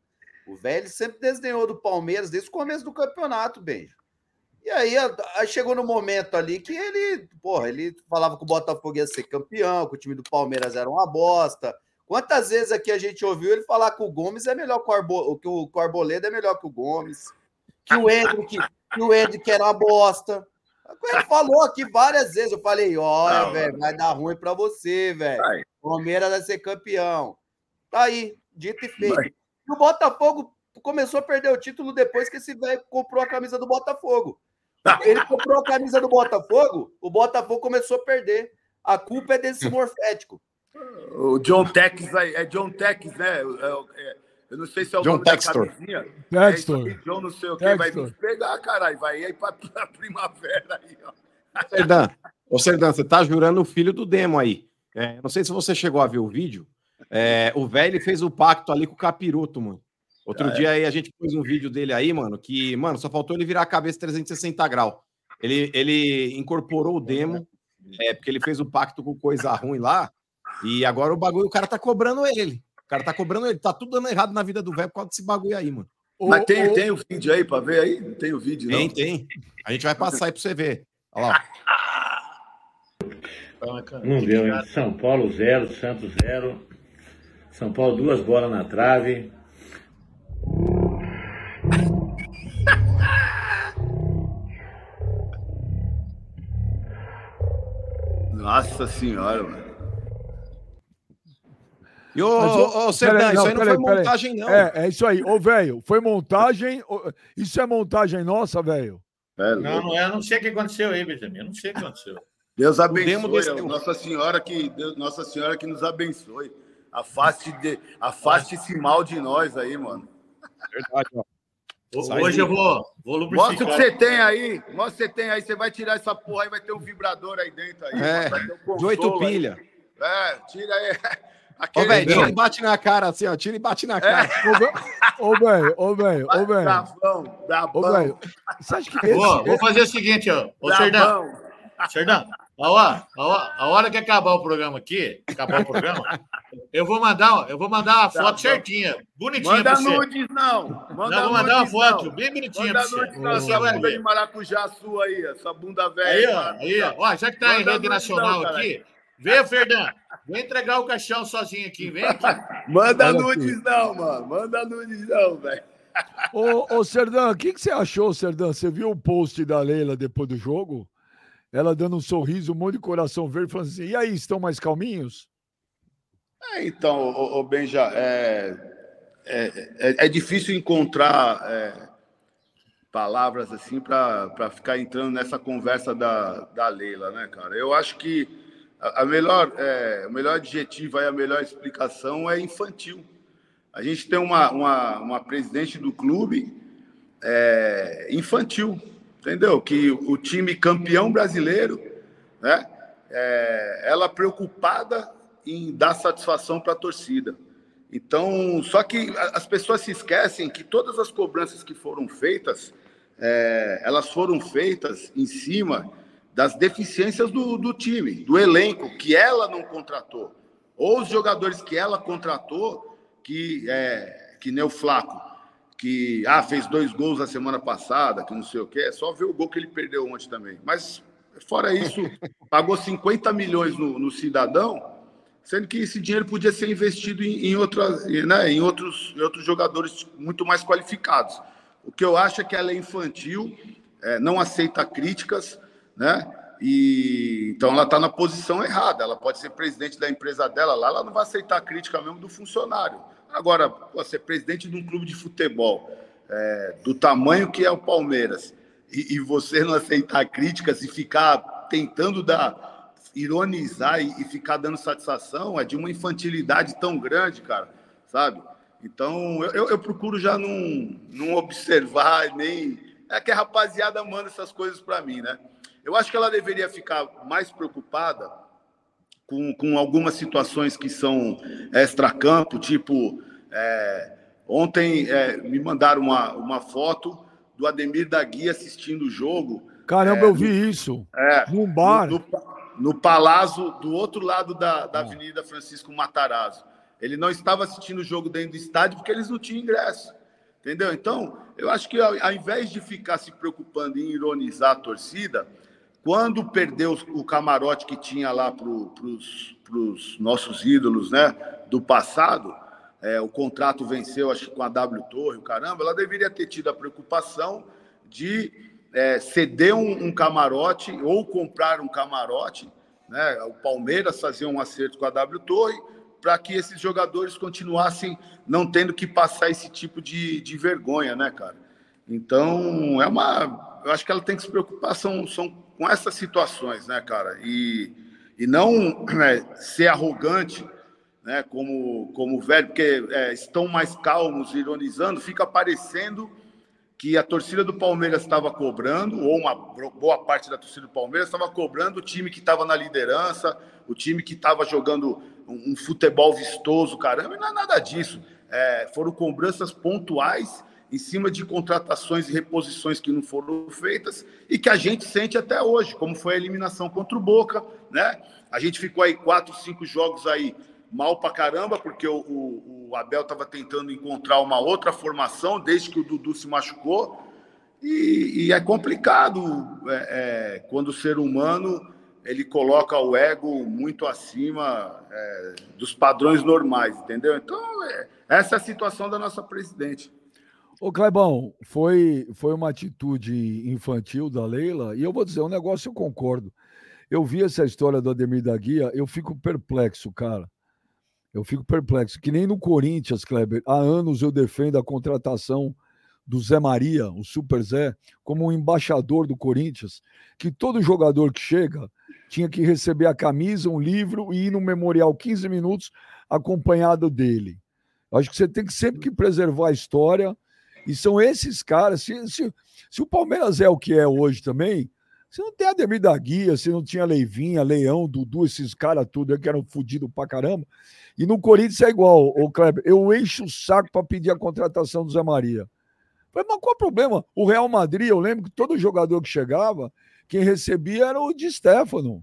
O velho sempre desdenhou do Palmeiras desde o começo do campeonato, beijo. E aí, aí, chegou no momento ali que ele, porra, ele falava que o Botafogo ia ser campeão, que o time do Palmeiras era uma bosta. Quantas vezes aqui a gente ouviu ele falar que o Gomes é melhor que o, Arbo, que o Arboleda é melhor que o Gomes? que o Hendrick, que o Hendrick era uma bosta. Ele falou aqui várias vezes. Eu falei: olha, velho, vai dar ruim para você, velho. Palmeiras vai ser campeão. Tá aí, dito e feito. Vai. E o Botafogo começou a perder o título depois que esse velho comprou a camisa do Botafogo. Ele comprou a camisa do Botafogo, o Botafogo começou a perder. A culpa é desse morfético. O John Tex é John Tex, né? É, é, eu não sei se é o John nome Textor. da camisinha. Textor. É John não sei o que, vai vir pegar, caralho. Vai aí pra, pra primavera aí, ó. Serdan, ô Serdan, você tá jurando o filho do demo aí. É, não sei se você chegou a ver o vídeo. É, o velho fez o pacto ali com o capiroto, mano. Outro ah, dia aí a gente pôs um vídeo dele aí, mano, que, mano, só faltou ele virar a cabeça 360 graus. Ele, ele incorporou o demo, é, porque ele fez o pacto com coisa ruim lá, e agora o bagulho, o cara tá cobrando ele. O cara tá cobrando ele. Tá tudo dando errado na vida do velho por causa desse bagulho aí, mano. Mas tem, tem o vídeo aí pra ver aí? Não tem o vídeo, não? Tem, tem. A gente vai passar aí pra você ver. Olha lá. Não deu, hein? São Paulo 0, Santos 0. São Paulo, duas bolas na trave. Nossa senhora, mano. E ô, ô, ô Serdão, isso aí não foi montagem, não. É, é isso aí. Ô, velho, foi montagem. Isso é montagem nossa, velho? É, não, não é. Eu não sei o que aconteceu aí, Benjamin. Eu não sei o que aconteceu. Deus abençoe. Nossa Senhora que Deus, Nossa Senhora que nos abençoe. Afaste de, afaste esse mal de nós aí, mano. Verdade, ó. Hoje eu vou, vou lubrificar. Mostra o que você tem aí. Mostra o que você tem aí. Você vai tirar essa porra aí, vai ter um vibrador aí dentro. Aí, é, um de oito pilha. É, tira aí. [laughs] Aquele... Ô, velho, tira e bate na cara, assim, ó. Tira e bate na cara. É. Ô, velho, ô, velho, ô, velho. Ô, velho. Você acha que. Esse... vou fazer o seguinte, ó. Ô, Serdão. Serdão, a hora, a, hora, que acabar o programa aqui, acabar o programa, eu vou mandar, eu vou mandar uma tá foto certinha, bonitinha Manda nudes, não. Manda não, vou mandar uma foto não. bem bonitinha Manda pra você. Nudes, não, essa bunda de maracujá sua aí, essa bunda velha. Aí, ó, aí, ó. ó já que tá Manda em rede nacional não, aqui, vem, Fernando. Vem entregar o caixão sozinho aqui, vem aqui. Manda nudes não, mano. Manda nudes não, velho. Ô, ô Serdão, o que, que você achou, Serdão? Você viu o post da Leila depois do jogo? ela dando um sorriso, um monte de coração verde, falando assim: e aí, estão mais calminhos? É, então, o, o Benja, é, é, é, é, difícil encontrar é, palavras assim para ficar entrando nessa conversa da, da Leila, né, cara? Eu acho que a, melhor, é, o melhor adjetivo e a melhor explicação é infantil. A gente tem uma, uma, uma presidente do clube é, infantil entendeu? Que o time campeão brasileiro, né? É, ela preocupada em dar satisfação para a torcida. Então, só que as pessoas se esquecem que todas as cobranças que foram feitas, é, elas foram feitas em cima das deficiências do, do time, do elenco que ela não contratou, ou os jogadores que ela contratou, que é, que nem o Flaco, que ah, fez dois gols na semana passada, que não sei o quê. É só ver o gol que ele perdeu ontem também. Mas, fora isso, [laughs] pagou 50 milhões no, no cidadão, sendo que esse dinheiro podia ser investido em, em, outras, né, em, outros, em outros jogadores muito mais qualificados. O que eu acho é que ela é infantil, é, não aceita críticas, né? E então ela está na posição errada. Ela pode ser presidente da empresa dela lá, ela não vai aceitar a crítica mesmo do funcionário. Agora, você é presidente de um clube de futebol é, do tamanho que é o Palmeiras e, e, você não aceitar críticas e ficar tentando dar, ironizar e, e, ficar dando satisfação é de uma infantilidade tão grande, cara, sabe? Então, eu, eu, eu procuro já não, não observar nem. É que a rapaziada manda essas coisas para mim, né? Eu acho que ela deveria ficar mais preocupada com, com algumas situações que são extra-campo, tipo, é, ontem é, me mandaram uma, uma foto do Ademir da Guia assistindo o jogo. Caramba, é, eu vi no, isso. É, num bar. No, no, Palazzo, do outro lado da, da ah. Avenida Francisco Matarazzo. Ele não estava assistindo o jogo dentro do estádio porque eles não tinham ingresso. Entendeu? Então, eu acho que ao, ao invés de ficar se preocupando em ironizar a torcida, quando perdeu o camarote que tinha lá para os nossos ídolos né, do passado, é, o contrato venceu, acho com a W Torre, o caramba, ela deveria ter tido a preocupação de é, ceder um, um, camarote ou comprar um camarote. Né? O Palmeiras fazia um acerto com a W Torre para que esses jogadores continuassem não tendo que passar esse tipo de, de vergonha, né, cara? Então, é uma. Eu acho que ela tem que se preocupar são, são com essas situações, né, cara? E, e não [clears throat] né, ser arrogante, né, como, como velho, porque é, estão mais calmos, ironizando, fica parecendo que a torcida do Palmeiras estava cobrando, ou uma boa parte da torcida do Palmeiras estava cobrando o time que estava na liderança, o time que estava jogando um, um, futebol vistoso, caramba, e não é nada disso. É, foram cobranças pontuais em cima de contratações e reposições que não foram feitas e que a gente sente até hoje, como foi a eliminação contra o Boca, né? A gente ficou aí quatro, cinco jogos aí mal pra caramba, porque o, o, o Abel estava tentando encontrar uma outra formação desde que o Dudu se machucou. E, e é complicado é, é, quando o ser humano ele coloca o ego muito acima é, dos padrões normais, entendeu? Então, é, essa é a situação da nossa presidente. Ô, Clebão, foi, foi uma atitude infantil da Leila, e eu vou dizer um negócio, eu concordo. Eu vi essa história do Ademir da Guia, eu fico perplexo, cara. Eu fico perplexo. Que nem no Corinthians, Kleber, há anos eu defendo a contratação do Zé Maria, o Super Zé, como um embaixador do Corinthians, que todo jogador que chega tinha que receber a camisa, um livro e ir no memorial 15 minutos acompanhado dele. Acho que você tem que sempre que preservar a história. E são esses caras. Se, se, se o Palmeiras é o que é hoje também, você não tem Ademir da Guia, você não tinha Leivinha, Leão, Dudu, esses caras tudo que eram fodidos pra caramba. E no Corinthians é igual, o Kleber. Eu encho o saco para pedir a contratação do Zé Maria. Falei, mas qual o problema? O Real Madrid, eu lembro que todo jogador que chegava, quem recebia era o Di Stefano.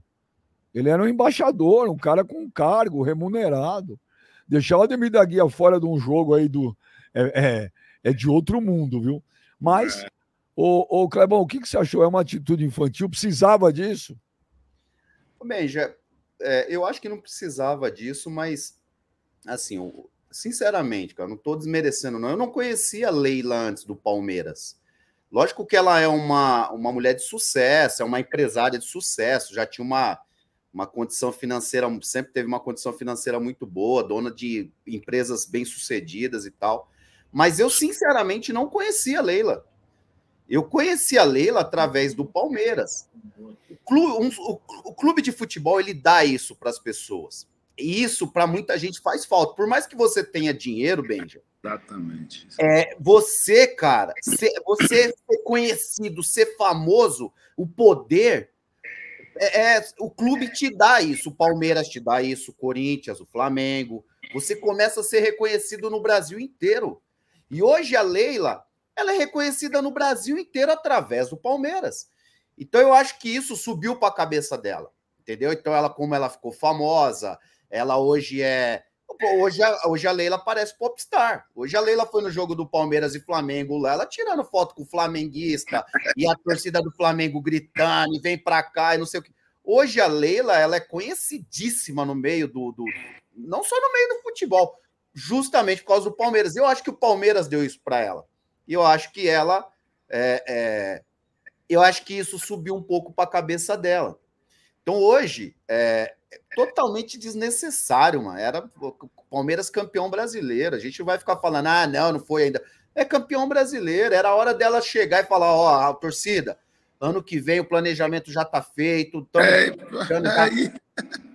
Ele era um embaixador, um cara com cargo, remunerado. Deixar o Ademir da Guia fora de um jogo aí do. É, é, é de outro mundo, viu? Mas, é. ô, ô Clebão, o que, que você achou? É uma atitude infantil? Precisava disso? Bem, já, é, eu acho que não precisava disso, mas assim, sinceramente, cara, não estou desmerecendo, não. Eu não conhecia a Leila antes do Palmeiras. Lógico que ela é uma, uma mulher de sucesso, é uma empresária de sucesso, já tinha uma, uma condição financeira, sempre teve uma condição financeira muito boa, dona de empresas bem-sucedidas e tal. Mas eu, sinceramente, não conhecia a Leila. Eu conheci a Leila através do Palmeiras. O clube, um, o, o clube de futebol ele dá isso para as pessoas. E isso, para muita gente, faz falta. Por mais que você tenha dinheiro, Benja. Exatamente. É, você, cara, ser, você ser conhecido, ser famoso, o poder. É, é, o clube te dá isso, o Palmeiras te dá isso, o Corinthians, o Flamengo. Você começa a ser reconhecido no Brasil inteiro. E hoje a Leila, ela é reconhecida no Brasil inteiro através do Palmeiras. Então eu acho que isso subiu para a cabeça dela, entendeu? Então ela, como ela ficou famosa, ela hoje é. Hoje a, hoje a Leila parece popstar. Hoje a Leila foi no jogo do Palmeiras e Flamengo lá, ela tirando foto com o flamenguista e a torcida do Flamengo gritando, e vem pra cá e não sei o que. Hoje a Leila ela é conhecidíssima no meio do, do. Não só no meio do futebol, justamente por causa do Palmeiras. Eu acho que o Palmeiras deu isso para ela. E eu acho que ela. É, é, eu acho que isso subiu um pouco para a cabeça dela. Então hoje, é, totalmente desnecessário, mano. Era o Palmeiras campeão brasileiro. A gente vai ficar falando, ah, não, não foi ainda. É campeão brasileiro. Era hora dela chegar e falar, ó, oh, a torcida, ano que vem o planejamento já tá feito. É, é,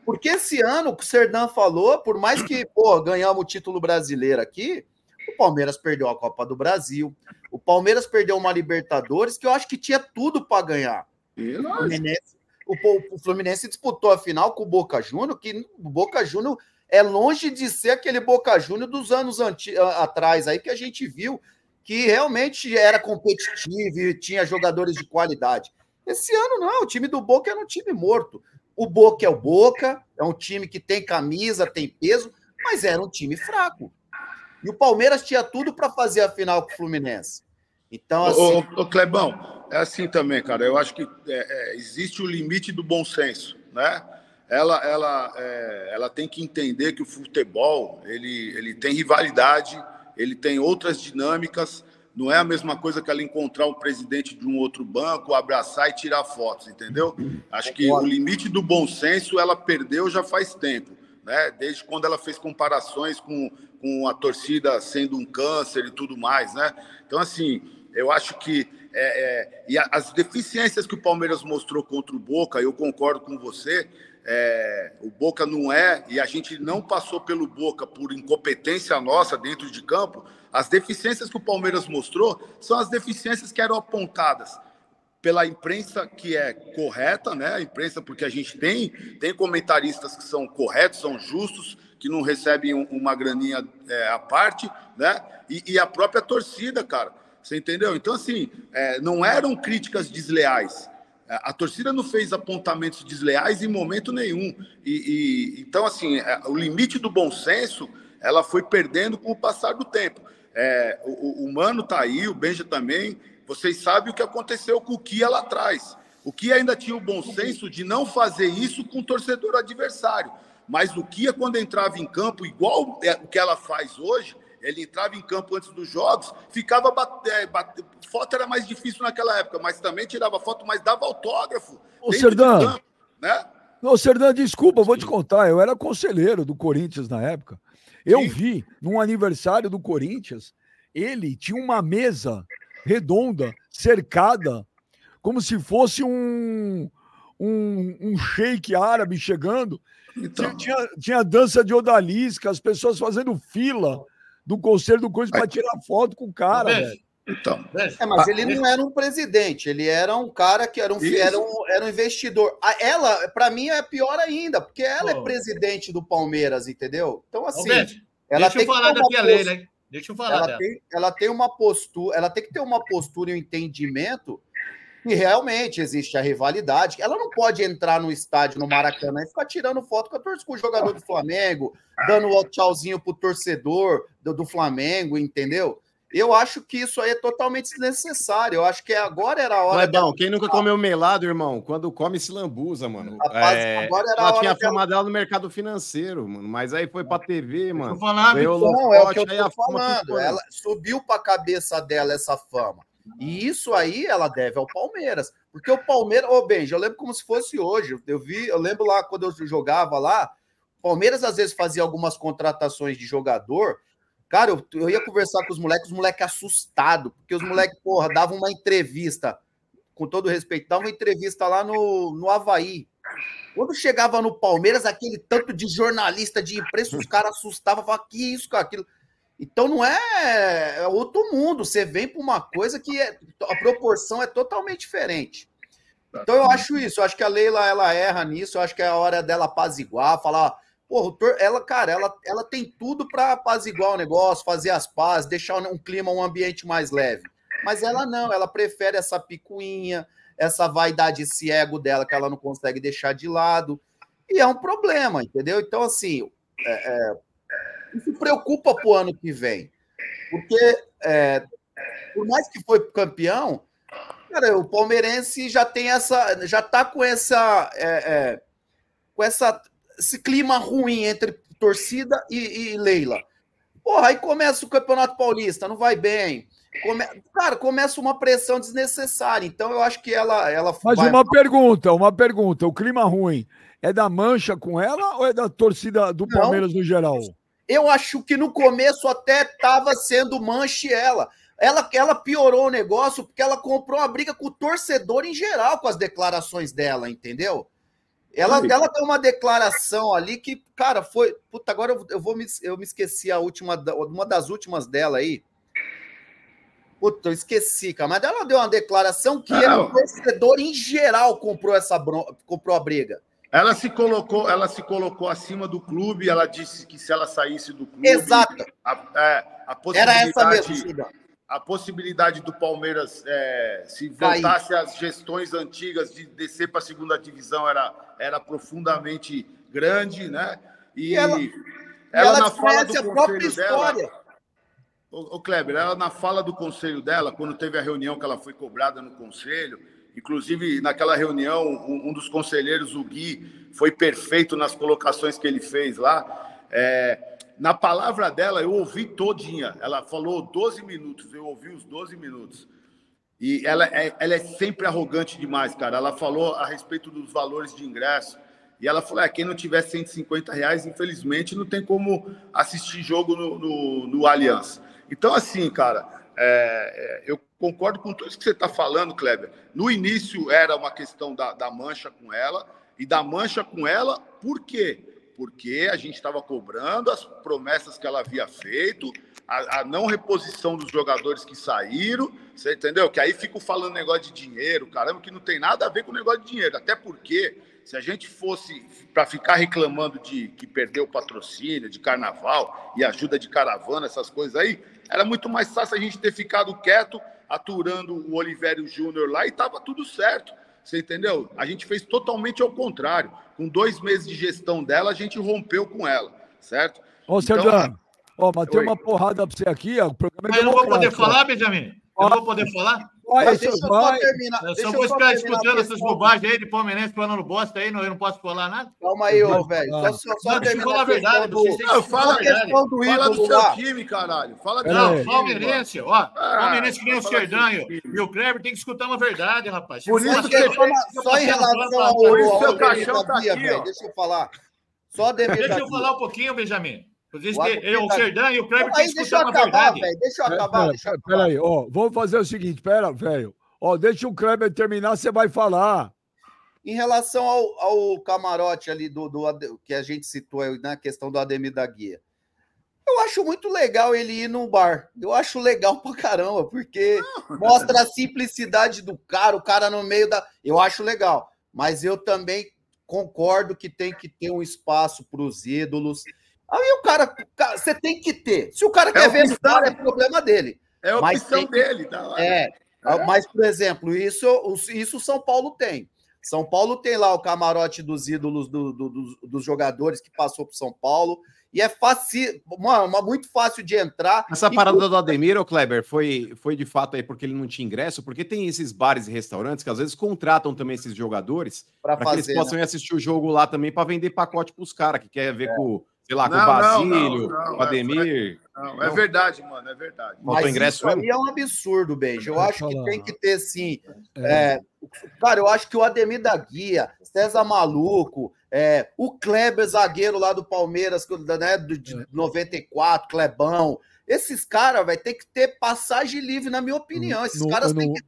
Porque esse ano, o Serdan falou, por mais que, pô, ganhamos o título brasileiro aqui, o Palmeiras perdeu a Copa do Brasil. O Palmeiras perdeu uma Libertadores que eu acho que tinha tudo para ganhar. E o Fluminense o, o Fluminense disputou a final com o Boca Júnior, que o Boca Júnior é longe de ser aquele Boca Júnior dos anos atrás aí que a gente viu que realmente era competitivo e tinha jogadores de qualidade. Esse ano não, o time do Boca era um time morto. O Boca é o Boca, é um time que tem camisa, tem peso, mas era um time fraco. E o Palmeiras tinha tudo para fazer a final com o Fluminense. Então, assim... Ô, ô, ô Clebão, é assim também, cara. Eu acho que é, é, existe o limite do bom senso, né? Ela, ela, é, ela tem que entender que o futebol ele, ele tem rivalidade, ele tem outras dinâmicas, não é a mesma coisa que ela encontrar um presidente de um outro banco, abraçar e tirar fotos, entendeu? Acho que o limite do bom senso ela perdeu já faz tempo, né? Desde quando ela fez comparações com, com a torcida sendo um câncer e tudo mais, né? Então, assim, eu acho que é, é, e as deficiências que o Palmeiras mostrou contra o Boca, eu concordo com você. É, o Boca não é, e a gente não passou pelo Boca por incompetência nossa dentro de campo, as deficiências que o Palmeiras mostrou são as deficiências que eram apontadas pela imprensa que é correta, né? A imprensa, porque a gente tem, tem comentaristas que são corretos, são justos, que não recebem uma graninha é, à parte, né? E, e, a própria torcida, cara. Você entendeu? Então, assim, é, não eram críticas desleais. É, a torcida não fez apontamentos desleais em momento nenhum. E, e então, assim, é, o limite do bom senso ela foi perdendo com o passar do tempo. É, o, o, Mano tá aí, o Benja também. Vocês sabem o que aconteceu com o Kia lá atrás. O Kia ainda tinha o bom senso de não fazer isso com o torcedor adversário. Mas o Kia, quando entrava em campo, igual é, o que ela faz hoje, ele entrava em campo antes dos jogos, ficava bater, é, bater, foto era mais difícil naquela época, mas também tirava foto, mas dava autógrafo. Ô, Serdão, campo, né? Ô, Serdão, desculpa, vou te contar, eu era conselheiro do Corinthians na época. Eu Sim. vi num aniversário do Corinthians, ele tinha uma mesa redonda, cercada, como se fosse um, um, um shake árabe chegando. Então. Tinha, tinha dança de odalisca, as pessoas fazendo fila do Conselho do Corinthians para tirar foto com o cara, velho. Então. É, mas ele não era um presidente, ele era um cara que era um, era um, era um investidor. Ela, para mim, é pior ainda, porque ela oh. é presidente do Palmeiras, entendeu? Então, assim. ela deixa eu falar da Tia Leila, hein? Deixa eu falar ela dela. Tem, ela tem uma postura, ela tem que ter uma postura e um entendimento que realmente existe a rivalidade. Ela não pode entrar no estádio no Maracanã e ficar tirando foto com, a torcida, com o jogador do Flamengo, dando o tchauzinho pro torcedor do, do Flamengo, entendeu? Eu acho que isso aí é totalmente desnecessário. Eu acho que agora era a hora. Mas, bom, quem nunca comeu melado, irmão? Quando come, se lambuza, mano. Rapaz, é... agora era ela a hora tinha fama dela no mercado financeiro, mano. Mas aí foi pra TV, mano. Falar, não, é o que eu tô falando. Ela subiu pra cabeça dela essa fama. E isso aí ela deve ao Palmeiras. Porque o Palmeiras, ô oh, Benji, eu lembro como se fosse hoje. Eu vi, eu lembro lá quando eu jogava lá, o Palmeiras às vezes fazia algumas contratações de jogador Cara, eu, eu ia conversar com os moleques, os moleques assustados, porque os moleques, porra, davam uma entrevista, com todo respeito, davam uma entrevista lá no, no Havaí. Quando chegava no Palmeiras, aquele tanto de jornalista de imprensa, os caras assustavam, falavam, que isso, cara, aquilo. Então não é, é outro mundo. Você vem para uma coisa que é, a proporção é totalmente diferente. Então eu acho isso. Eu acho que a Leila ela erra nisso. Eu acho que é a hora dela apaziguar, falar Porra, ela, cara, ela, ela tem tudo para apaziguar o negócio, fazer as pazes, deixar um clima, um ambiente mais leve. Mas ela não, ela prefere essa picuinha, essa vaidade, esse ego dela que ela não consegue deixar de lado. E é um problema, entendeu? Então, assim, é, é, isso preocupa pro ano que vem. Porque, é, por mais que foi campeão, cara, o palmeirense já tem essa. já tá com essa. É, é, com essa esse clima ruim entre torcida e, e Leila. Porra, aí começa o Campeonato Paulista, não vai bem. Come... Cara, começa uma pressão desnecessária. Então eu acho que ela. ela Mas vai... uma pergunta, uma pergunta: o clima ruim é da mancha com ela ou é da torcida do não, Palmeiras no geral? Eu acho que no começo até estava sendo manche ela. Ela, ela piorou o negócio porque ela comprou uma briga com o torcedor em geral com as declarações dela, entendeu? Ela, ela tem uma declaração ali que, cara, foi. Puta, agora eu, eu vou me, eu me esqueci a última, uma das últimas dela aí. Puta, eu esqueci, cara. Mas ela deu uma declaração que é o torcedor em geral comprou essa comprou a briga. Ela se colocou, ela se colocou acima do clube. Ela disse que se ela saísse do clube, exato, a, é, a possibilidade, era essa mesmo, a possibilidade do Palmeiras, é, se voltasse às gestões antigas de descer para a segunda divisão, era, era profundamente grande, né? E, e ela, ela, ela, na fala do conselho dela. O, o Kleber, ela na fala do conselho dela, quando teve a reunião que ela foi cobrada no conselho, inclusive naquela reunião, um, dos conselheiros, o Gui, foi perfeito nas colocações que ele fez lá. É, na palavra dela, eu ouvi todinha. Ela falou 12 minutos, eu ouvi os 12 minutos. E ela é, ela é sempre arrogante demais, cara. Ela falou a respeito dos valores de ingresso. E ela falou: é, quem não tiver 150 reais, infelizmente, não tem como assistir jogo no, no, no Allianz. Então, assim, cara, é, é, eu concordo com tudo isso que você está falando, Kleber. No início era uma questão da, da mancha com ela, e da mancha com ela, por quê? Porque a gente estava cobrando as promessas que ela havia feito, a, a, não reposição dos jogadores que saíram, você entendeu? Que aí fico falando negócio de dinheiro, caramba, que não tem nada a ver com negócio de dinheiro, até porque se a gente fosse para ficar reclamando de que perdeu o patrocínio, de carnaval e ajuda de caravana, essas coisas aí, era muito mais fácil a gente ter ficado quieto, aturando o Olivério Júnior lá e estava tudo certo. Você entendeu? A gente fez totalmente ao contrário. Com dois meses de gestão dela, a gente rompeu com ela, certo? Ô, então, Sérgio, ó, mas tem uma porrada para você aqui, ó. O programa é mas eu não vou poder falar, Benjamin? Eu não vou poder falar? Vai, deixa eu só terminar. Eu só vou ficar escutando essas bobagens aí de palmeirense falando bosta aí, não, eu não posso falar nada. Calma aí, ô, velho. Só, só, só deixa eu falar a verdade. Do... Não, fala a questão do ídolo Fala do seu time, caralho. Fala não, palmeirense, ó. Palmeirense que nem o Serdanho e o Kleber tem que escutar uma verdade, rapaz. Por isso que só em relação ao... Por isso seu caixão tá aqui, Deixa eu falar. Só Deixa eu falar um pouquinho, Benjamin. Eu, o Serdan e o Kleber tem que escutar uma verdade. Deixa eu acabar, deixa eu acabar. Peraí, ó, vamos fazer o seguinte, pera, velho. Ó, deixa o Kleber terminar, você vai falar. Em relação ao, ao camarote ali do, do, que a gente citou na né, questão do Ademir da Guia, eu acho muito legal ele ir no bar. Eu acho legal pra caramba, porque mostra a simplicidade do cara, o cara no meio da. Eu acho legal. Mas eu também concordo que tem que ter um espaço para os ídolos. Aí o cara, você tem que ter. Se o cara é quer ver no bar, é problema dele. É a opção dele, tá lá. É, é. Mas, por exemplo, isso, isso São Paulo tem. São Paulo tem lá o camarote dos ídolos do, do, dos, dos, jogadores que passou para São Paulo. E é fácil, mano, muito fácil de entrar. Essa parada do Ademir, ô Kleber, foi, foi de fato aí porque ele não tinha ingresso? Porque tem esses bares e restaurantes que às vezes contratam também esses jogadores para que eles possam né? ir assistir o jogo lá também para vender pacote para os caras que quer ver é. com sei lá, não, com o Basílio, não, não, com o Ademir. Não, é verdade, mano, é verdade. Mas ingresso isso aí é um absurdo, Beijo. Eu acho que tem que ter, sim. É. É, cara, eu acho que o Ademir da Guia, César Maluco, é, o Kleber, zagueiro lá do Palmeiras, né, de 94, é. Clebão. Esses caras vai ter que ter passagem livre, na minha opinião. Esses caras têm que.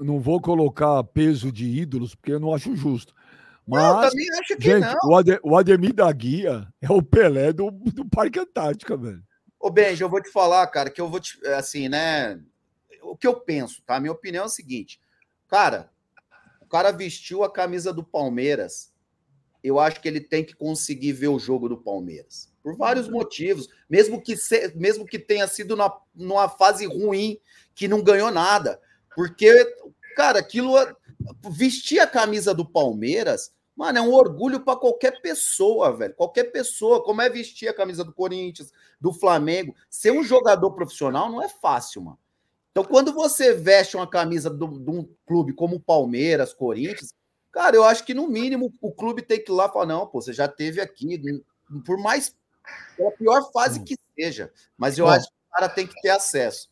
Não vou colocar peso de ídolos, porque eu não acho justo. Mas, eu também acho que gente, não. O, o Ademir da Guia é o Pelé do, do Parque Antártica, velho. Ô, Benji, eu vou te falar, cara, que eu vou te. Assim, né? O que eu penso, tá? Minha opinião é o seguinte. Cara, o cara vestiu a camisa do Palmeiras. Eu acho que ele tem que conseguir ver o jogo do Palmeiras. Por vários motivos. Mesmo que, se, mesmo que tenha sido na, numa fase ruim, que não ganhou nada. Porque, cara, aquilo. Vestir a camisa do Palmeiras Mano, é um orgulho para qualquer pessoa, velho. Qualquer pessoa, como é vestir a camisa do Corinthians, do Flamengo. Ser um jogador profissional não é fácil, mano. Então, quando você veste uma camisa de um clube como o Palmeiras, Corinthians, cara, eu acho que no mínimo o clube tem que ir lá e falar: não, pô, você já teve aqui, por mais. pela pior fase hum. que seja. Mas eu acho que o cara tem que ter acesso.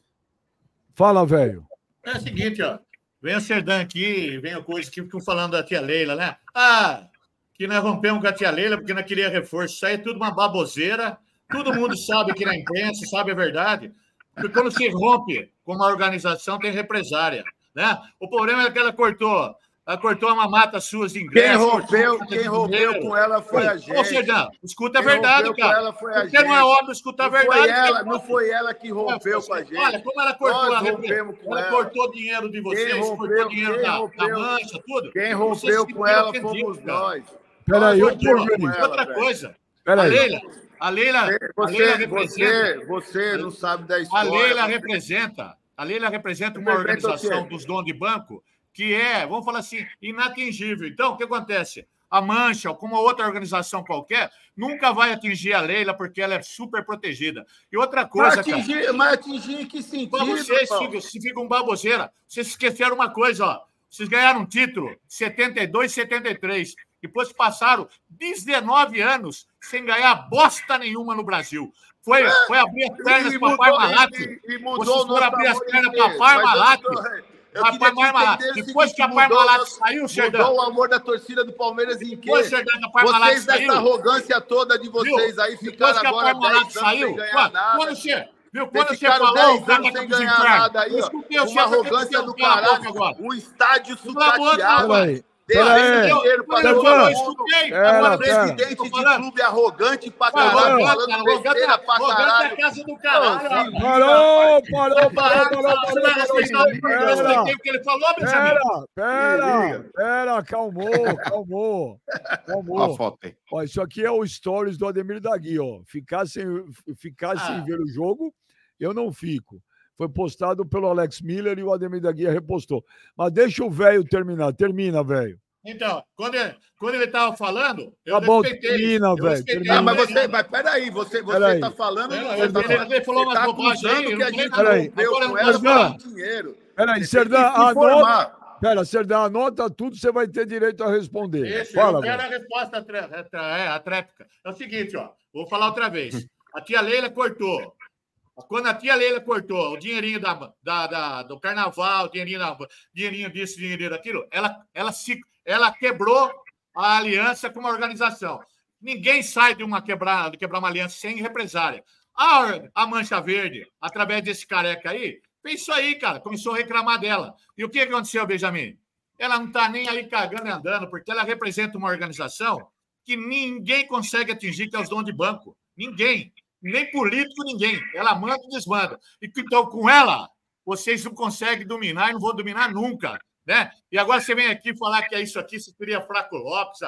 Fala, velho. É o seguinte, ó. Vem o Serdan aqui, vem o coisa que ficam falando da tia Leila, né? Ah, que nós rompemos com a tia Leila porque não queria reforço. Isso aí é tudo uma baboseira. Todo mundo sabe que na imprensa, sabe a verdade. Porque quando se rompe com uma organização, tem represária. Né? O problema é que ela cortou ela cortou uma mata suas de ingresso. Quem rompeu, quem rompeu com ela foi a gente. Ou seja, escuta a verdade, cara. Ela foi a Porque gente. não é óbvio escutar a verdade. Ela, não foi ela que rompeu com a gente. Olha, como ela cortou, Nós ela, ela cortou dinheiro de vocês, rompeu, cortou dinheiro da, rompeu, da mancha, tudo. Quem rompeu com ela fomos nós. Peraí, eu Outra coisa. A Leila, a Leila, você, a Leila representa. Você, você não sabe da história. A Leila representa. A Leila representa uma organização dos donos de banco que é, vamos falar assim, inatingível. Então, o que acontece? A Mancha, ou como outra organização qualquer, nunca vai atingir a Leila porque ela é super protegida. E outra coisa. Mas atingir, cara, mas atingir em que sentido? Vocês ficam, ficam baboseira. Vocês esqueceram uma coisa, ó. Vocês ganharam um título 72, 73. Depois passaram 19 anos sem ganhar bosta nenhuma no Brasil. Foi, foi abrir as pernas para Parmalat. Vocês foram abrir as pernas para Parmalat. Eu queria que entender Depois que a Parmalat saiu, Xerdão. Mudou o amor da torcida do Palmeiras em quê? A Parmalat Vocês dessa saiu. arrogância toda de vocês aí Depois ficaram a agora 10 Parmalat anos saiu, sem ganhar quando, nada. quando você, viu, quando você falou, 10 o cara anos tá sem ganhar nada aí, ó. o Uma arrogância do a caralho. Um estádio a sucateado. Presidente de clube arrogante pra Cara, caralho, falando besteira pra arrogante é caralho. a casa do caralho. Parou, parou, parou, parou, para, você vai respeitar o que ele falou, Benjamin. pera, pera, pera, calmou, calmou, calmou. foto aí. Ó, isso aqui é o stories do Ademir Dagui, ó. Ficar sem, ficar Ah. sem ver o jogo, eu não fico. Foi postado pelo Alex Miller e o Ademir Dagui repostou. Mas deixa o velho terminar. Termina, velho. Então, quando ele, quando ele tava falando, eu Tá bom, respeitei. termina, Eu velho, respeitei termina. Ah, mas você, mas peraí, você, você Peraí. tá falando, você ele- tá ele- falando, ele falou umas tá bobagens aí, que a gente rompeu Agora, com ela dinheiro. Peraí, Serdã, informar. Pera, Serdã, anota tudo, você vai ter direito a responder. Esse, Fala, eu quero velho. a resposta é, atrépica. É o seguinte, ó. Vou falar outra vez. A tia Leila cortou. Quando a tia Leila cortou o dinheirinho da, da, da- do carnaval, o dinheirinho, da, dinheirinho disso, dinheirinho daquilo, ela, ela, se, ela quebrou a aliança com uma organização. Ninguém sai de uma quebrar, de quebrar uma aliança sem represária. A, a Mancha Verde, através desse careca aí, fez isso aí, cara. Começou a reclamar dela. E o que aconteceu, Benjamin? Ela não está nem aí cagando e andando, porque ela representa uma organização que ninguém consegue atingir, que é os donos de banco. Ninguém. Nem político, ninguém. Ela manda e desmanda. Então, com ela, vocês não conseguem dominar e não vão dominar nunca. Né? E agora você vem aqui falar que é isso aqui, você queria Fraco Lopes.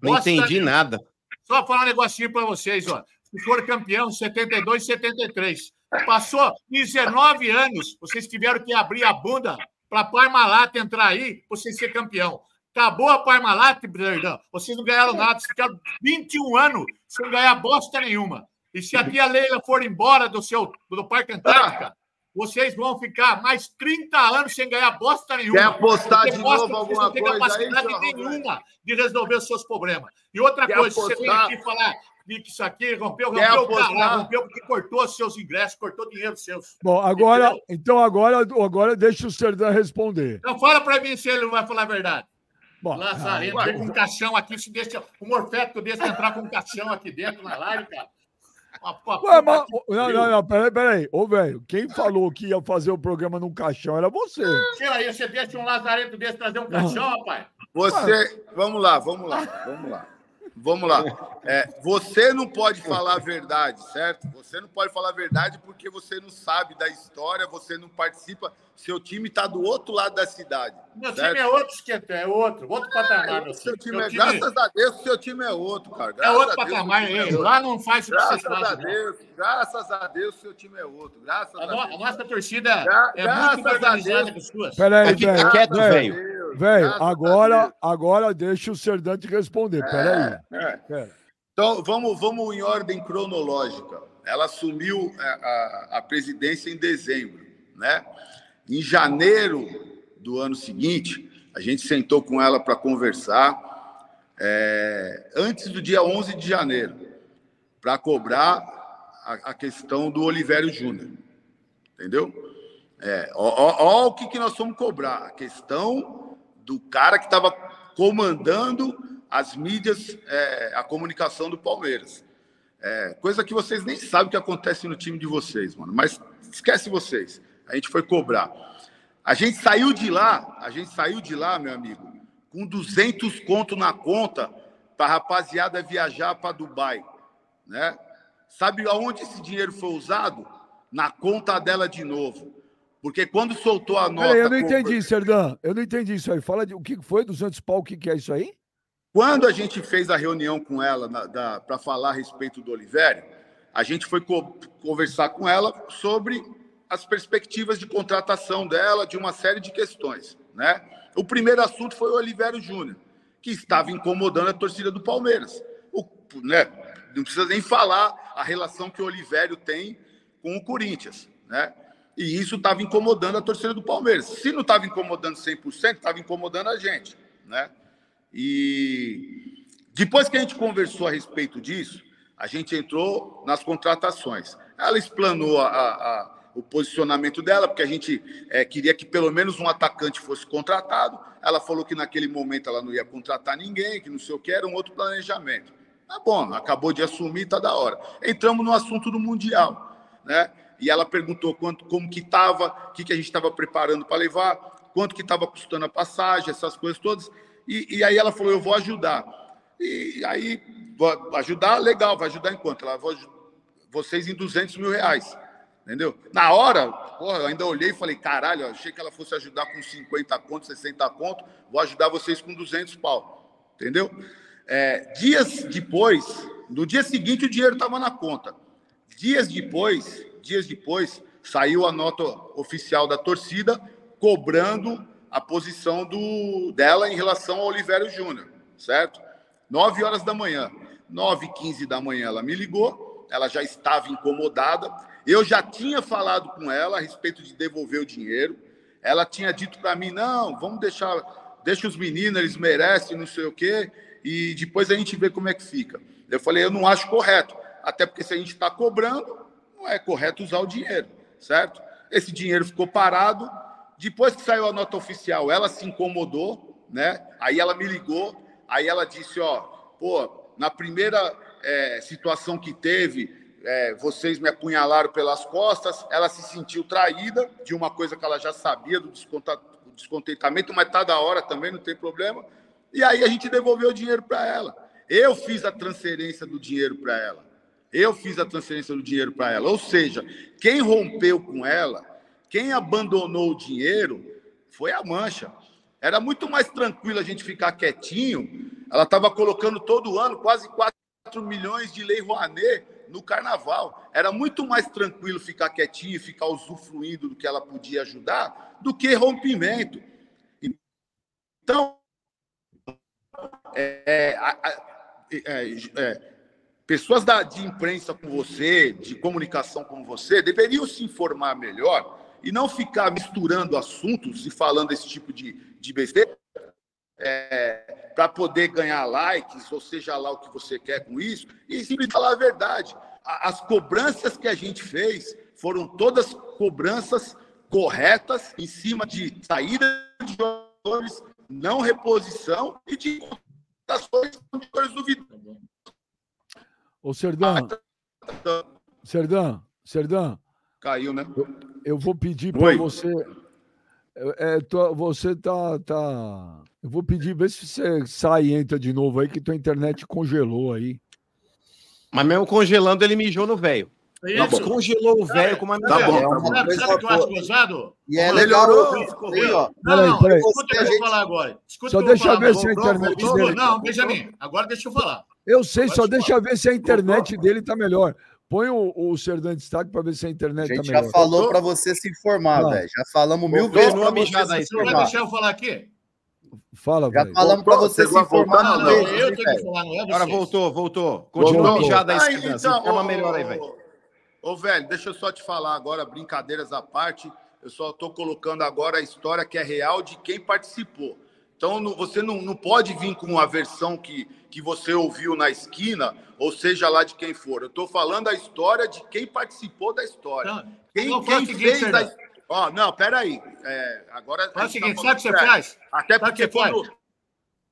Não entendi nenhuma. nada. Só falar um negocinho para vocês, ó. Se for campeão, 72 e 73. Passou 19 anos, vocês tiveram que abrir a bunda para Parmalat entrar aí, vocês ser campeão. Acabou a Parmalat, perdão. Vocês não ganharam nada, vocês ficaram 21 anos sem ganhar bosta nenhuma. E se a tia Leila for embora do seu do Parque Antártica, vocês vão ficar mais 30 anos sem ganhar bosta nenhuma. Quer apostar de novo vocês alguma não têm coisa aí, capacidade seu nenhuma de resolver os seus problemas. E outra Quer coisa, se você vem apostar? aqui falar que isso aqui rompeu, Quer rompeu o apostar? caralho, rompeu porque cortou os seus ingressos, cortou dinheiro seus. Bom, agora, então agora, agora deixa o Serdã responder. Então fala pra mim se ele não vai falar a verdade. Bom, Lazarento, vem com um caixão aqui, se deixa um morfético desse entrar com um caixão aqui dentro na live, cara. Ué, mas, não, não, não, peraí, peraí. Ô, velho, quem falou que ia fazer o programa num caixão era você. Tira aí, você deixa um lazarento desse trazer um caixão, rapaz. Você, vamos lá, vamos lá, vamos lá. Vamos lá. É, você não pode falar a verdade, certo? Você não pode falar a verdade porque você não sabe da história, você não participa. Seu time está do outro lado da cidade. Meu certo? time é outro esquenta, é outro, outro patamar, meu Seu time. Meu é, time graças a Deus, seu time é outro, cara. é Graças outro a Deus, patamar, time é outro. Lá não faz o Graças a fazem. não. Deus, graças a Deus, seu time é outro. Graças A, a no- a Deus. nossa torcida Gra- é graças muito a organizada Deus. que as suas. Peraí, Fica velho. quieto, velho. Velho. Velho, Graças a agora, agora deixa o Serdã te responder. Peraí. É. Pera. Então, vamos, vamos em ordem cronológica. Ela assumiu a, a- a presidência em dezembro, né? Em janeiro do ano seguinte, a gente sentou com ela para conversar, é, antes do dia 11 de janeiro, para cobrar a, a questão do Olivério Júnior, entendeu? É, ó, ó, ó o que, que nós vamos cobrar, a questão do cara que estava comandando as mídias, é, a comunicação do Palmeiras. É, coisa que vocês nem sabem o que acontece no time de vocês, mano. Mas esquece vocês. A gente foi cobrar. A gente saiu de lá, a gente saiu de lá, meu amigo, com 200 conto na conta para a rapaziada viajar para Dubai, né? Sabe aonde esse dinheiro foi usado? Na conta dela de novo. Porque quando soltou a nota... Peraí, eu não entendi, Serdã. Eu não entendi isso aí. Fala de o que foi 200 pau, o que, que é isso aí? Quando a gente fez a reunião com ela para falar a respeito do Olivério, a gente foi co- conversar com ela sobre as perspectivas de contratação dela, de uma série de questões. Né? O primeiro assunto foi o Olivério Júnior, que estava incomodando a torcida do Palmeiras. O, né, não precisa nem falar a relação que o Olivério tem com o Corinthians. Né? E isso estava incomodando a torcida do Palmeiras. Se não estava incomodando 100%, estava incomodando a gente. Né? E Depois que a gente conversou a respeito disso, a gente entrou nas contratações. Ela explanou a, a, o posicionamento dela, porque a gente é, queria que pelo menos um atacante fosse contratado. Ela falou que naquele momento ela não ia contratar ninguém, que não sei o que, era um outro planejamento. Tá bom, acabou de assumir, tá da hora. Entramos no assunto do Mundial, né? E ela perguntou quanto, como que estava, o que, que a gente estava preparando para levar, quanto que estava custando a passagem, essas coisas todas. E, e, aí ela falou, eu vou ajudar. E aí, vou ajudar, legal, vai ajudar em quanto? Ela, vou, vocês em 200 mil reais. Entendeu? Na hora, porra, eu ainda olhei e falei, caralho, achei que ela fosse ajudar com 50 conto, 60 conto, vou ajudar vocês com 200 pau. Entendeu? É, dias depois, no dia seguinte o dinheiro estava na conta. Dias depois, dias depois, saiu a nota oficial da torcida cobrando a posição do, dela em relação ao Oliveira Júnior, certo? 9 horas da manhã. 9 e 15 da manhã ela me ligou, ela já estava incomodada. Eu já tinha falado com ela a respeito de devolver o dinheiro. Ela tinha dito para mim: não, vamos deixar, deixa os meninos, eles merecem, não sei o quê e depois a gente vê como é que fica. Eu falei, eu não acho correto, até porque se a gente está cobrando, não é correto usar o dinheiro, certo? Esse dinheiro ficou parado. Depois que saiu a nota oficial, ela se incomodou, né? Aí ela me ligou, aí ela disse, ó, pô, na primeira é, situação que teve, é, vocês me apunhalaram pelas costas, ela se sentiu traída de uma coisa que ela já sabia do descontentamento, mas tá da hora também, não tem problema. E aí a gente devolveu o dinheiro para ela. Eu fiz a transferência do dinheiro para ela. Eu fiz a transferência do dinheiro para ela. Ou seja, quem rompeu com ela, quem abandonou o dinheiro, foi a Mancha. Era muito mais tranquilo a gente ficar quietinho. Ela estava colocando todo ano quase 4 milhões de lei Rouanet no carnaval. Era muito mais tranquilo ficar quietinho, ficar usufruindo do que ela podia ajudar, do que rompimento. Então, é, é, é, pessoas da, de imprensa como você, de comunicação como você, deveriam se informar melhor e não ficar misturando assuntos e falando esse tipo de, de besteira é, para poder ganhar likes, ou seja lá o que você quer com isso, e simplesmente falar a verdade. As cobranças que a gente fez foram todas cobranças corretas em cima de saída de jogadores não reposição e de contratações de jogadores duvidosos. Ô, Serdão, ah, tá, tá. Serdão, Serdão. Caiu, né? Eu, eu vou pedir para você. É, é tô, você tá, tá. Eu vou pedir, ver se você sai e entra de novo aí, que tua internet congelou aí. Mas mesmo congelando, ele mijou no velho. Tá Descongelou o velho com uma Tá bom. Sabe, sabe o que eu acho gozado? E é melhorou. Não, não, peraí, escuta o que eu vou falar agora. Escuta só deixa eu ver se a internet dele... Não, Benjamin, agora deixa eu falar. Eu sei, só deixa eu ver se a internet dele tá melhor. Põe o, o Serdão de destaque para ver se a internet tá melhor. A gente já falou para você se informar, velho. Já falamos mil vezes para você se informar. Deixa eu falar aqui? Fala, Já falamos para você se informar. Não, não, eu tenho que falar, não é Agora voltou, voltou. Continua mijada aí, se uma melhor aí, velho. Ô, velho, deixa eu só te falar agora, brincadeiras à parte. Eu só estou colocando agora a história que é real de quem participou. Então, não, você não, não pode vir com a versão que, que você ouviu na esquina, ou seja lá de quem for. Eu estou falando a história de quem participou da história. Não, quem, quem fez a Ó, oh, não, peraí. É, agora. Faz o seguinte, tá sabe o que você faz? Até porque quando.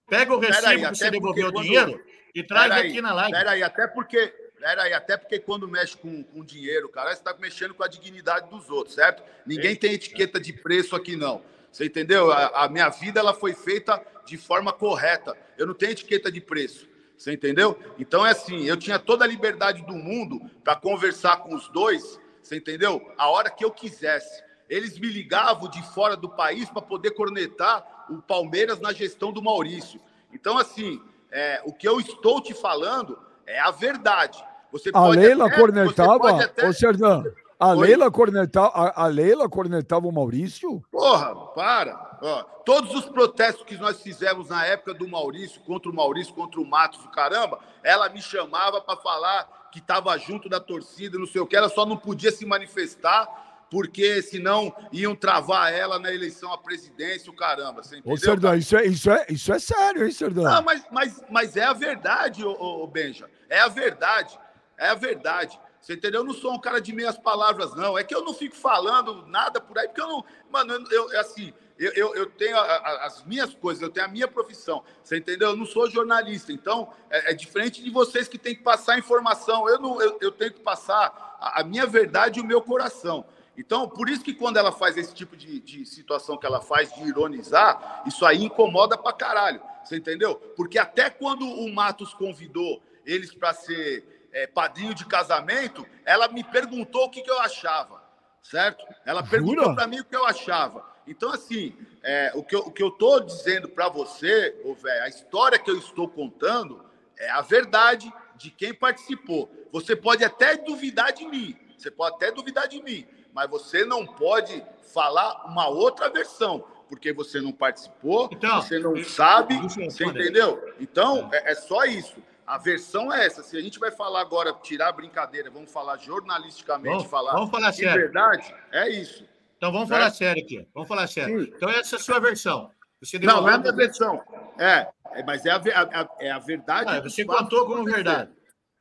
Pega o recibo aí, que você devolveu o dinheiro e traz aqui na live. Peraí, até porque Pera até porque quando mexe com, com dinheiro, cara, você está mexendo com a dignidade dos outros, certo? Ninguém tem etiqueta de preço aqui, não. Você entendeu? A, a, minha vida ela foi feita de forma correta. Eu não tenho etiqueta de preço. Você entendeu? Então é assim, eu tinha toda a liberdade do mundo para conversar com os dois, você entendeu? A hora que eu quisesse. Eles me ligavam de fora do país para poder cornetar o Palmeiras na gestão do Maurício. Então, assim, é, o que eu estou te falando é a verdade. Você a Leila até, cornetava, até... ô Serdão, a Leila, cornetava, a, a, Leila cornetava o Maurício? Porra, para. Ó, todos os protestos que nós fizemos na época do Maurício, contra o Maurício, contra o Matos, o caramba, ela me chamava para falar que estava junto da torcida, não sei o que, ela só não podia se manifestar porque senão iam travar ela na eleição à presidência, o caramba. Você entendeu? Ô, Serdão, isso é, isso, é, isso é sério, hein, Serdão? Não, mas, mas, mas é a verdade, ô, ô, Benja. É a verdade. É a verdade. Você entendeu? Eu não sou um cara de meias palavras, não. É que eu não fico falando nada por aí, porque eu não. Mano, eu, eu assim, eu, eu, eu tenho a, a, as minhas coisas, eu tenho a minha profissão. Você entendeu? Eu não sou jornalista. Então, é, é diferente de vocês que têm que passar informação. Eu, não, eu, eu tenho que passar a, a minha verdade e o meu coração. Então, por isso que quando ela faz esse tipo de, de, situação que ela faz, de ironizar, isso aí incomoda pra caralho. Você entendeu? Porque até quando o Matos convidou eles para ser é, padrinho de casamento, ela me perguntou o que, que eu achava, certo? Ela perguntou para mim o que eu achava. Então, assim, é, o, que eu, o que eu tô dizendo para você, ô, véio, a história que eu estou contando é a verdade de quem participou. Você pode até duvidar de mim, você pode até duvidar de mim, mas você não pode falar uma outra versão, porque você não participou, então, você não sabe, você entendeu? Então, é, é só isso. A versão é essa. Se a gente vai falar agora, tirar a brincadeira, vamos falar jornalisticamente, vamos, falar, vamos falar de sério. verdade, é isso. Então vamos falar sério aqui. Vamos falar sério. Sim. Então essa é a sua versão. Você não, não é a minha versão. É, é, mas é a, a, é a verdade. Ah, você contou como verdade.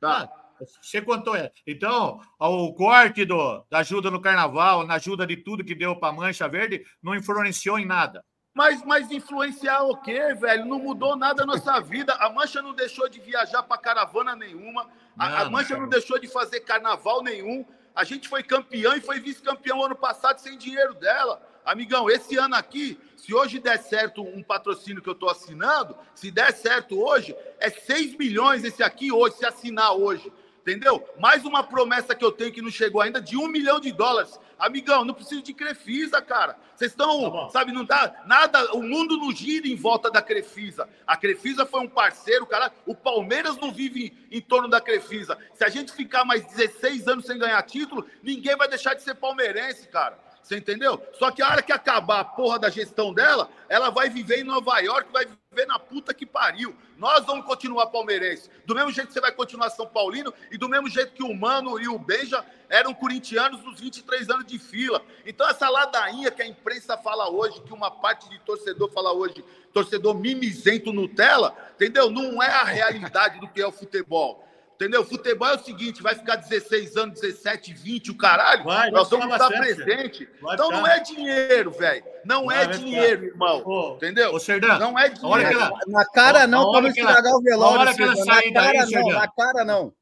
Tá. Ah, você contou é. Então, o corte do, da ajuda no carnaval, na ajuda de tudo que deu para a Mancha Verde, não influenciou em nada. Mas, mas influenciar o quê, velho? Não mudou nada na nossa vida. A Mancha não deixou de viajar para caravana nenhuma. A, não, a Mancha não, não deixou de fazer carnaval nenhum. A gente foi campeão e foi vice-campeão ano passado sem dinheiro dela. Amigão, esse ano aqui, se hoje der certo um patrocínio que eu estou assinando, se der certo hoje, é 6 milhões esse aqui hoje, se assinar hoje. Entendeu? Mais uma promessa que eu tenho que não chegou ainda de um milhão de dólares. Amigão, não preciso de Crefisa, cara. Vocês estão, tá sabe, não dá nada. O mundo não gira em volta da Crefisa. A Crefisa foi um parceiro, cara. O Palmeiras não vive em, em torno da Crefisa. Se a gente ficar mais 16 anos sem ganhar título, ninguém vai deixar de ser palmeirense, cara. Você entendeu? Só que a hora que acabar a porra da gestão dela, ela vai viver em Nova York, vai viver na puta que pariu. Nós vamos continuar palmeirense. Do mesmo jeito que você vai continuar São Paulino e do mesmo jeito que o Mano e o Beija eram corintianos nos 23 anos de fila. Então, essa ladainha que a imprensa fala hoje, que uma parte de torcedor fala hoje, torcedor mimizento Nutella, entendeu? Não é a realidade do que é o futebol. Entendeu? Futebol é o seguinte: vai ficar 16 anos, 17, 20, o caralho. Vai, nós vamos estar presente. Vai então ficar. não é dinheiro, velho. Não vai, é dinheiro, ficar. irmão. Ô, entendeu? Ô, Serdão, não é dinheiro. Ela... Na cara não, para não estragar ela... o velório. A hora que ela sair daí, cara, não, na cara não.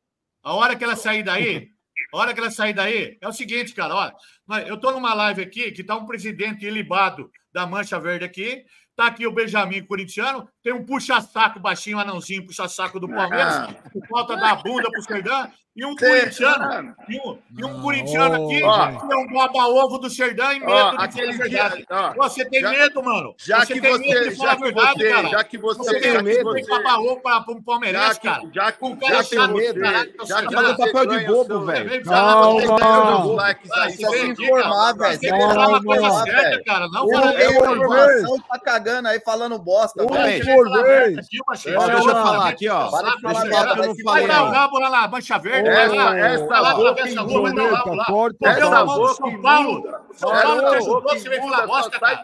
A hora que ela sair daí, a hora que ela sair daí, é o seguinte, cara, olha, eu tô numa live aqui que tá um presidente ilibado da Mancha Verde aqui, Tá aqui o Benjamin corintiano, tem um puxa-saco baixinho, anãozinho, puxa-saco do Palmeiras, ah. por falta da bunda pro Serdã, e um corintiano, e um, e um corintiano aqui, que é um baba-ovo do Serdã e medo ó, de falar a verdade. Dia, você tem já, medo, mano. Já você que tem você, medo de falar a verdade, você, cara. Já que você, você tem medo de baba-ovo para um palmeirense, cara. Já que, um cara já tem medo, caralho, já que você papel de bobo, velho. Calma. Precisa se informar, velho. Você fala coisa certa, cara. Não fala informação, tá cagando aí falando bosta. Deixa eu falar aqui, ó. Falar que. Vai dar o rabo lá na Mancha Verde. Essa, essa boca imunda, porta essa boca São Paulo, São Paulo te ajudou, você vem falar bosta, cara.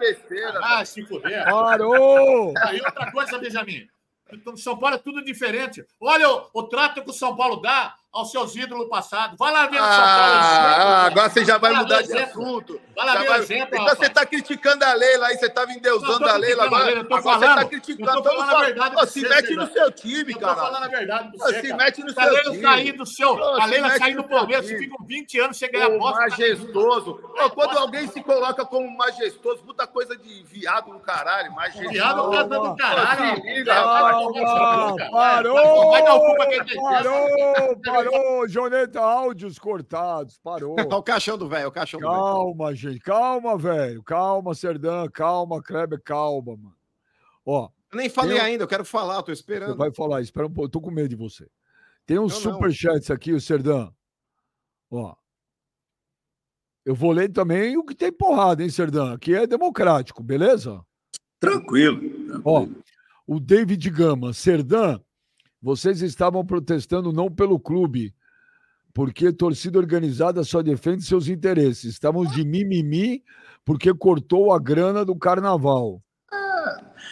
Ah, se fuder. Parou! Aí outra coisa, Benjamin. Então, São Paulo é tudo diferente. Olha o, o trato que o São Paulo dá aos seus ídolos passados. Vai lá ver o São Paulo. Ah, agora você já vai, vai mudar de assunto. Vai lá ver vai... exemplo, Então rapaz. você está criticando a Leila aí, você estava endeusando a Leila agora. Agora falando, você está criticando. Eu tô falando a verdade se mete no seu time, cara. Eu tô falando a verdade pra você, Se mete no seu time. A Leila sair do seu... A Leila sair do Palmeiras, você fica 20 anos sem ganhar bosta. Majestoso. Quando alguém se coloca como majestoso, puta coisa de viado no caralho, majestoso. Viado no do caralho. Parou! Quem tem Parou, parou, Jonê áudios cortados, parou. [laughs] É o caixão do velho, o caixão Calma, do gente, calma, velho. Calma, Serdã, calma, Kleber, calma, mano. Ó. Eu nem falei eu... ainda, eu quero falar, tô esperando. Você vai falar, espera um pouco, tô com medo de você. Tem uns superchats aqui, o Serdã. Ó. Eu vou ler também o que tem porrada, hein, Serdã? Aqui é democrático, beleza? Tranquilo. tranquilo. Ó, o David Gama, Serdã, vocês estavam protestando não pelo clube, porque torcida organizada só defende seus interesses. Estamos de mimimi porque cortou a grana do carnaval.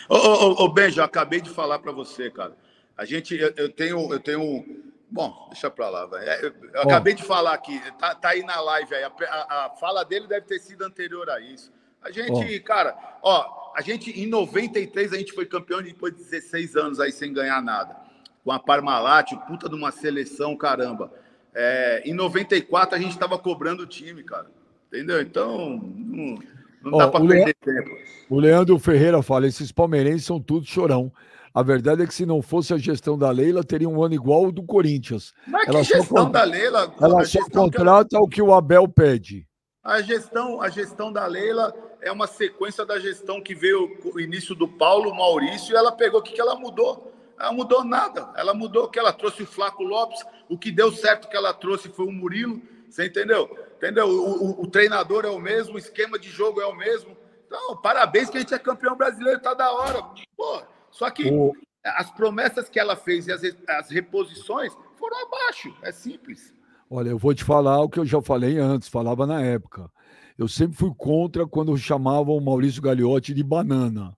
Ô, ô, ô, acabei de falar para você, cara. A gente, eu, eu, tenho, eu tenho. Bom, deixa para lá, velho. Eu, acabei de falar aqui, tá, tá aí na live aí. A, a, a, fala dele deve ter sido anterior a isso. A gente, cara, ó, a gente em 93 a gente foi campeão depois de 16 anos aí sem ganhar nada. Com a Parmalat, puta de uma seleção, caramba. É, em 94 a gente estava cobrando o time, cara. Entendeu? Então, não, não dá para perder tempo. O Leandro Ferreira fala: esses palmeirenses são tudo chorão. A verdade é que se não fosse a gestão da Leila, teria um ano igual o do Corinthians. Mas ela que gestão da Leila? Ela só contrata que... o que o Abel pede. A gestão, a gestão da Leila é uma sequência da gestão que veio o início do Paulo, Maurício, e ela pegou o que, que ela mudou? Ela mudou nada. Ela mudou que ela trouxe o Flaco Lopes, o que deu certo que ela trouxe foi o Murilo. Você entendeu? Entendeu? O, o, o treinador é o mesmo, o esquema de jogo é o mesmo. Então, parabéns que a gente é campeão brasileiro, tá da hora. Pô, só que o... as promessas que ela fez e as, as reposições foram abaixo. É simples. Olha, eu vou te falar o que eu já falei antes, falava na época. Eu sempre fui contra quando chamavam o Maurício Gagliotti de banana.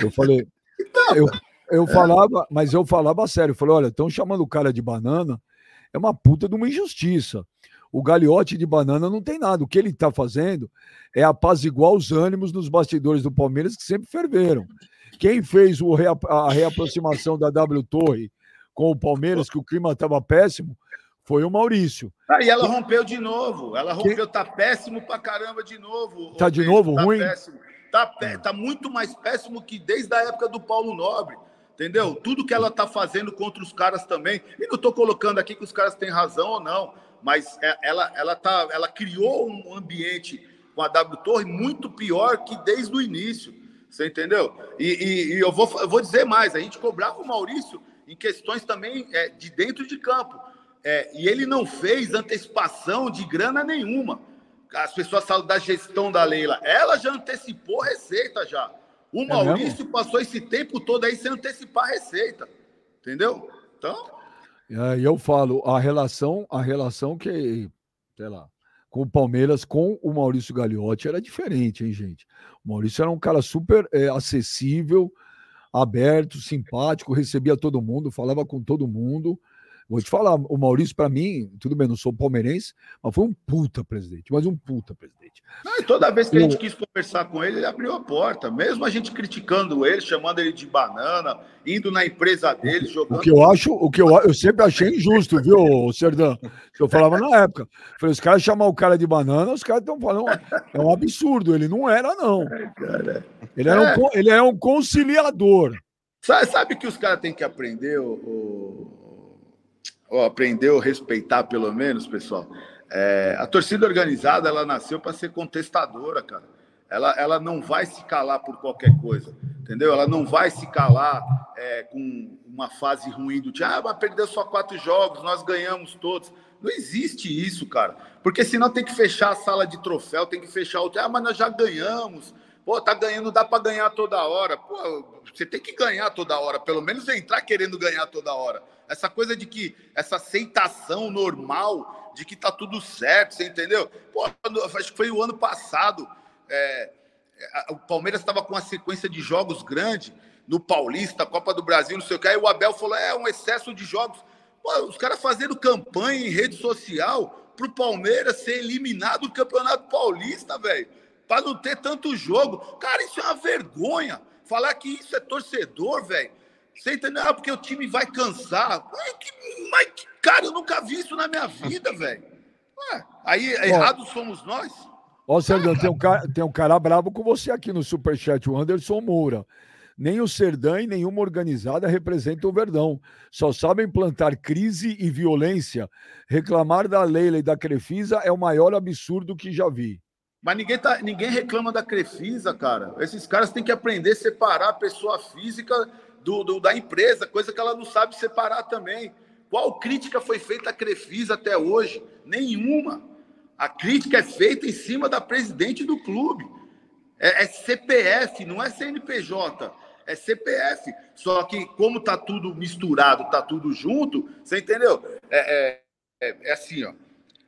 Eu falei. [laughs] então, eu, eu falava, mas eu falava sério. Eu falei: olha, estão chamando o cara de banana, é uma puta de uma injustiça. O Gagliotti de banana não tem nada. O que ele está fazendo é apaziguar os ânimos nos bastidores do Palmeiras, que sempre ferveram. Quem fez rea, a reaproximação da W Torre com o Palmeiras, que o clima estava péssimo, foi o Maurício. Ah, e ela rompeu de novo. Ela rompeu, tá péssimo pra caramba de novo. Tá de novo tá ruim? Péssimo. Tá, tá muito mais péssimo que desde a época do Paulo Nobre. Entendeu? Tudo que ela tá fazendo contra os caras também. E não tô colocando aqui que os caras têm razão ou não, mas é, ela, ela, tá, ela criou um ambiente com a W Torre muito pior que desde o início. Você entendeu? E, e, e eu, vou, eu vou dizer mais: a gente cobrava o Maurício em questões também é, de dentro de campo. É, e ele não fez antecipação de grana nenhuma. As pessoas falam da gestão da Leila. Ela já antecipou receita já. O é Maurício é passou esse tempo todo aí sem antecipar receita. Entendeu? Então. E eu falo, a relação, a relação que, sei lá, com o Palmeiras, com o Maurício Gagliotti era diferente, hein, gente? O Maurício era um cara super é, acessível, aberto, simpático, recebia todo mundo, falava com todo mundo. Vou te falar, o Maurício, para mim, tudo bem, não sou palmeirense, mas foi um puta presidente, mas um puta presidente. Não, toda vez que a gente quis conversar com ele, ele abriu a porta, mesmo a gente criticando ele, chamando ele de banana, indo na empresa dele, jogando. O que eu acho, o que eu, eu sempre achei injusto, viu, Serdão? Que eu falava na época. Falei, os caras chamam o cara de banana, os caras estão falando, é um absurdo, ele não era, não. É, ele, era é. um, ele é um conciliador. Sabe, sabe que os caras têm que aprender, o ou aprendeu a respeitar pelo menos, pessoal. É, a torcida organizada ela nasceu para ser contestadora, cara. Ela, ela não vai se calar por qualquer coisa, entendeu? Ela não vai se calar é, com uma fase ruim do time. Ah, mas perdeu só quatro jogos, nós ganhamos todos. Não existe isso, cara. Porque senão tem que fechar a sala de troféu, tem que fechar o. Ah, mas nós já ganhamos. Pô, tá ganhando, dá para ganhar toda hora. Pô, você tem que ganhar toda hora, pelo menos entrar querendo ganhar toda hora. Essa coisa de que essa aceitação normal de que tá tudo certo, você entendeu? Pô, acho que foi o ano passado. É, o Palmeiras estava com uma sequência de jogos grande no Paulista, Copa do Brasil, não sei o que. Aí o Abel falou: é um excesso de jogos. Pô, os caras fazendo campanha em rede social para o Palmeiras ser eliminado do Campeonato Paulista, velho. Para não ter tanto jogo. Cara, isso é uma vergonha. Falar que isso é torcedor, velho. Você entendeu? Ah, porque o time vai cansar. Mas, que, mas, cara, eu nunca vi isso na minha vida, velho. Aí, errados somos nós. Ó, Sérgio, tem um, cara, tem um cara bravo com você aqui no Superchat, o Anderson Moura. Nem o Serdã e nenhuma organizada representam o Verdão. Só sabem plantar crise e violência. Reclamar da Leila e da Crefisa é o maior absurdo que já vi. Mas ninguém, tá, ninguém reclama da Crefisa, cara. Esses caras têm que aprender a separar a pessoa física do, do, da empresa, coisa que ela não sabe separar também. Qual crítica foi feita à Crefisa até hoje? Nenhuma. A crítica é feita em cima da presidente do clube. É, é CPF, não é CNPJ. É CPF. Só que, como tá tudo misturado, tá tudo junto, você entendeu? É, é, é, é assim, ó.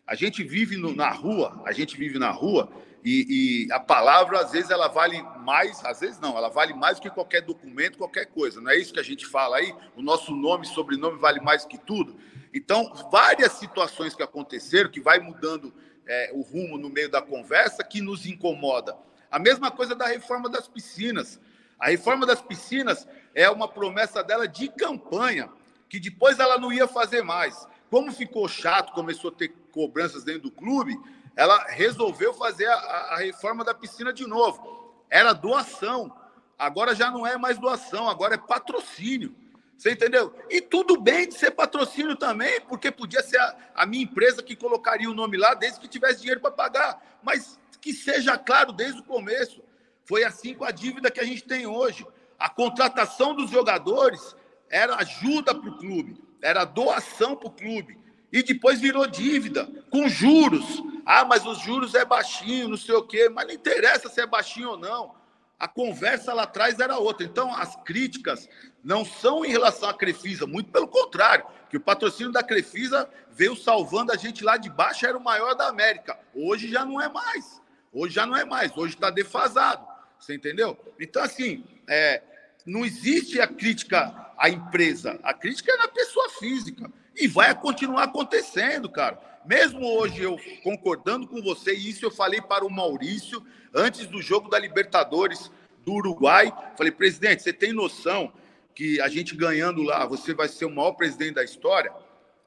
A gente vive no, na rua, a gente vive na rua e, e, a palavra, às vezes, ela vale mais, às vezes não, ela vale mais do que qualquer documento, qualquer coisa. Não é isso que a gente fala aí? O nosso nome, sobrenome vale mais que tudo. Então, várias situações que aconteceram, que vai mudando é, o rumo no meio da conversa, que nos incomoda. A mesma coisa da reforma das piscinas. A reforma das piscinas é uma promessa dela de campanha, que depois ela não ia fazer mais. Como ficou chato, começou a ter cobranças dentro do clube, ela resolveu fazer a, a reforma da piscina de novo. Era doação. Agora já não é mais doação, agora é patrocínio. Você entendeu? E tudo bem de ser patrocínio também, porque podia ser a, a minha empresa que colocaria o nome lá desde que tivesse dinheiro para pagar. Mas que seja claro desde o começo. Foi assim com a dívida que a gente tem hoje. A contratação dos jogadores era ajuda para o clube, era doação para o clube. E depois virou dívida, com juros. Ah, mas os juros é baixinho, não sei o quê. Mas não interessa se é baixinho ou não. A conversa lá atrás era outra. Então, as críticas não são em relação à Crefisa, muito pelo contrário, que o patrocínio da Crefisa veio salvando a gente lá de baixo, era o maior da América. Hoje já não é mais. Hoje já não é mais. Hoje está defasado. Você entendeu? Então, assim, é, não existe a crítica à empresa. A crítica é na pessoa física. E vai continuar acontecendo, cara. Mesmo hoje eu concordando com você, e isso eu falei para o Maurício antes do jogo da Libertadores do Uruguai. Falei, presidente, você tem noção que a gente ganhando lá, você vai ser o maior presidente da história?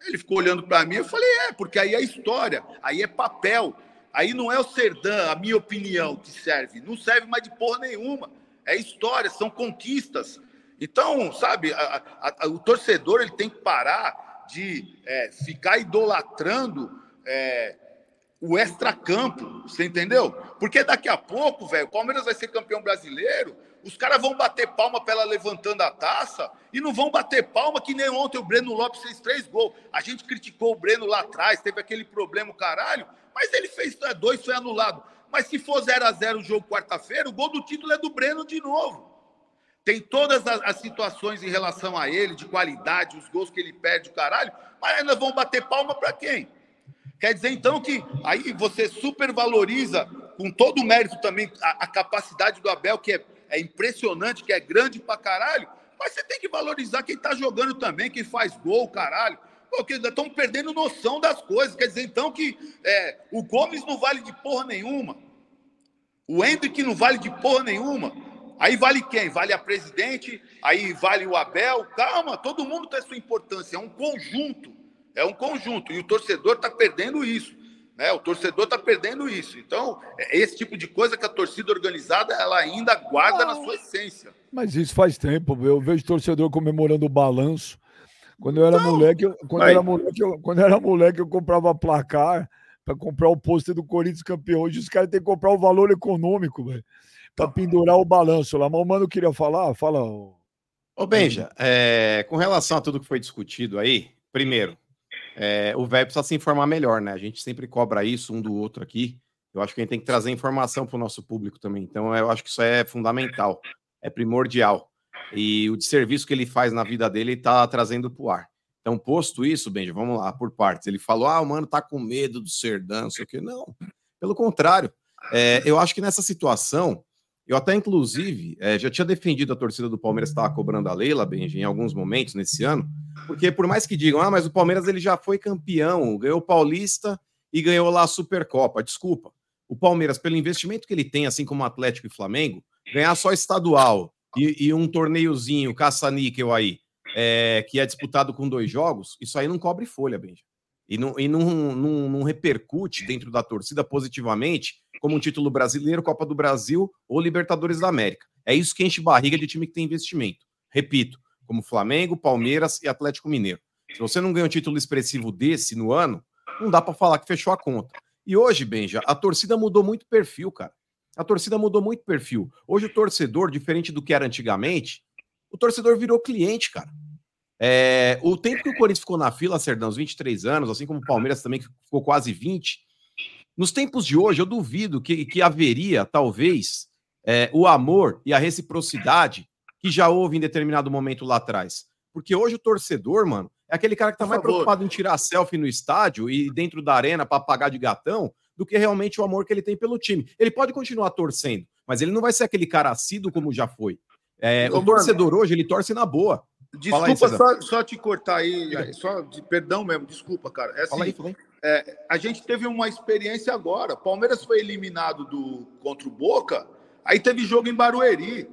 Ele ficou olhando para mim, eu falei, é, porque aí é história, aí é papel. Aí não é o Serdã, a minha opinião, que serve. Não serve mais de porra nenhuma. É história, são conquistas. Então, sabe, a, a, a, o torcedor ele tem que parar de é, ficar idolatrando é, o extracampo, você entendeu? Porque daqui a pouco, velho, o Palmeiras vai ser campeão brasileiro, os caras vão bater palma para ela levantando a taça e não vão bater palma que nem ontem o Breno Lopes fez três gols. A gente criticou o Breno lá atrás, teve aquele problema, caralho, mas ele fez dois, foi anulado. Mas se for 0 a 0 o jogo quarta-feira, o gol do título é do Breno de novo. Tem todas as, as, situações em relação a ele, de qualidade, os gols que ele perde, o caralho, mas ainda vão bater palma para quem? Quer dizer, então, que aí você supervaloriza, com todo o mérito também, a, a capacidade do Abel, que é, é, impressionante, que é grande pra caralho, mas você tem que valorizar quem tá jogando também, quem faz gol, caralho. Porque estão perdendo noção das coisas. Quer dizer, então, que é, o Gomes não vale de porra nenhuma. O Hendrick não vale de porra nenhuma. Aí vale quem? Vale a presidente, aí vale o Abel. Calma, todo mundo tem sua importância. É um conjunto. É um conjunto. E o torcedor está perdendo isso. Né? O torcedor está perdendo isso. Então, é esse tipo de coisa que a torcida organizada ela ainda guarda na sua essência. Mas isso faz tempo. Eu vejo torcedor comemorando o balanço. Quando eu era não, moleque, eu, quando, mas... era moleque eu, quando eu era moleque, eu comprava placar para comprar o pôster do Corinthians campeão. Hoje os caras têm que comprar o valor econômico, velho, para pendurar o balanço lá. Mas o mano queria falar, fala. Ô, Benja, é, com relação a tudo que foi discutido aí, primeiro, é, o velho precisa se informar melhor, né? A gente sempre cobra isso um do outro aqui. Eu acho que a gente tem que trazer informação para o nosso público também. Então, eu acho que isso é fundamental, é primordial. E o serviço que ele faz na vida dele está trazendo para o ar. Então, posto isso, Benji, vamos lá, por partes. Ele falou: ah, o mano tá com medo do Serdão, não sei o quê. Não, pelo contrário. É, eu acho que nessa situação, eu até, inclusive, é, já tinha defendido a torcida do Palmeiras que estava cobrando a Leila, Benji, em alguns momentos nesse ano, porque por mais que digam, ah, mas o Palmeiras ele já foi campeão, ganhou o Paulista e ganhou lá a Supercopa. Desculpa. O Palmeiras, pelo investimento que ele tem, assim como o Atlético e Flamengo, ganhar só estadual e, e um torneiozinho caça-níquel aí, é, que é disputado com dois jogos, isso aí não cobre folha, Benja. E, não, e não, não, não repercute dentro da torcida positivamente como um título brasileiro, Copa do Brasil ou Libertadores da América. É isso que enche barriga de time que tem investimento. Repito, como Flamengo, Palmeiras e Atlético Mineiro. Se você não ganha um título expressivo desse no ano, não dá para falar que fechou a conta. E hoje, Benja, a torcida mudou muito perfil, cara. A torcida mudou muito perfil. Hoje o torcedor, diferente do que era antigamente, o torcedor virou cliente, cara. É, o tempo que o Corinthians ficou na fila, Serdão, uns 23 anos, assim como o Palmeiras também, que ficou quase 20. Nos tempos de hoje, eu duvido que, que haveria, talvez, é, o amor e a reciprocidade que já houve em determinado momento lá atrás. Porque hoje o torcedor, mano, É aquele cara que tá Por mais favor. preocupado em tirar selfie no estádio e dentro da arena para pagar de gatão do que realmente o amor que ele tem pelo time. Ele pode continuar torcendo, mas ele não vai ser aquele cara assíduo como já foi. É, o torcedor hoje, ele torce na boa. Aí, Desculpa César. só, só te cortar aí, só de perdão mesmo, desculpa, cara. É Fala aí, assim, fala aí. É, a gente teve uma experiência agora. Palmeiras foi eliminado do contra o Boca, aí teve jogo em Barueri.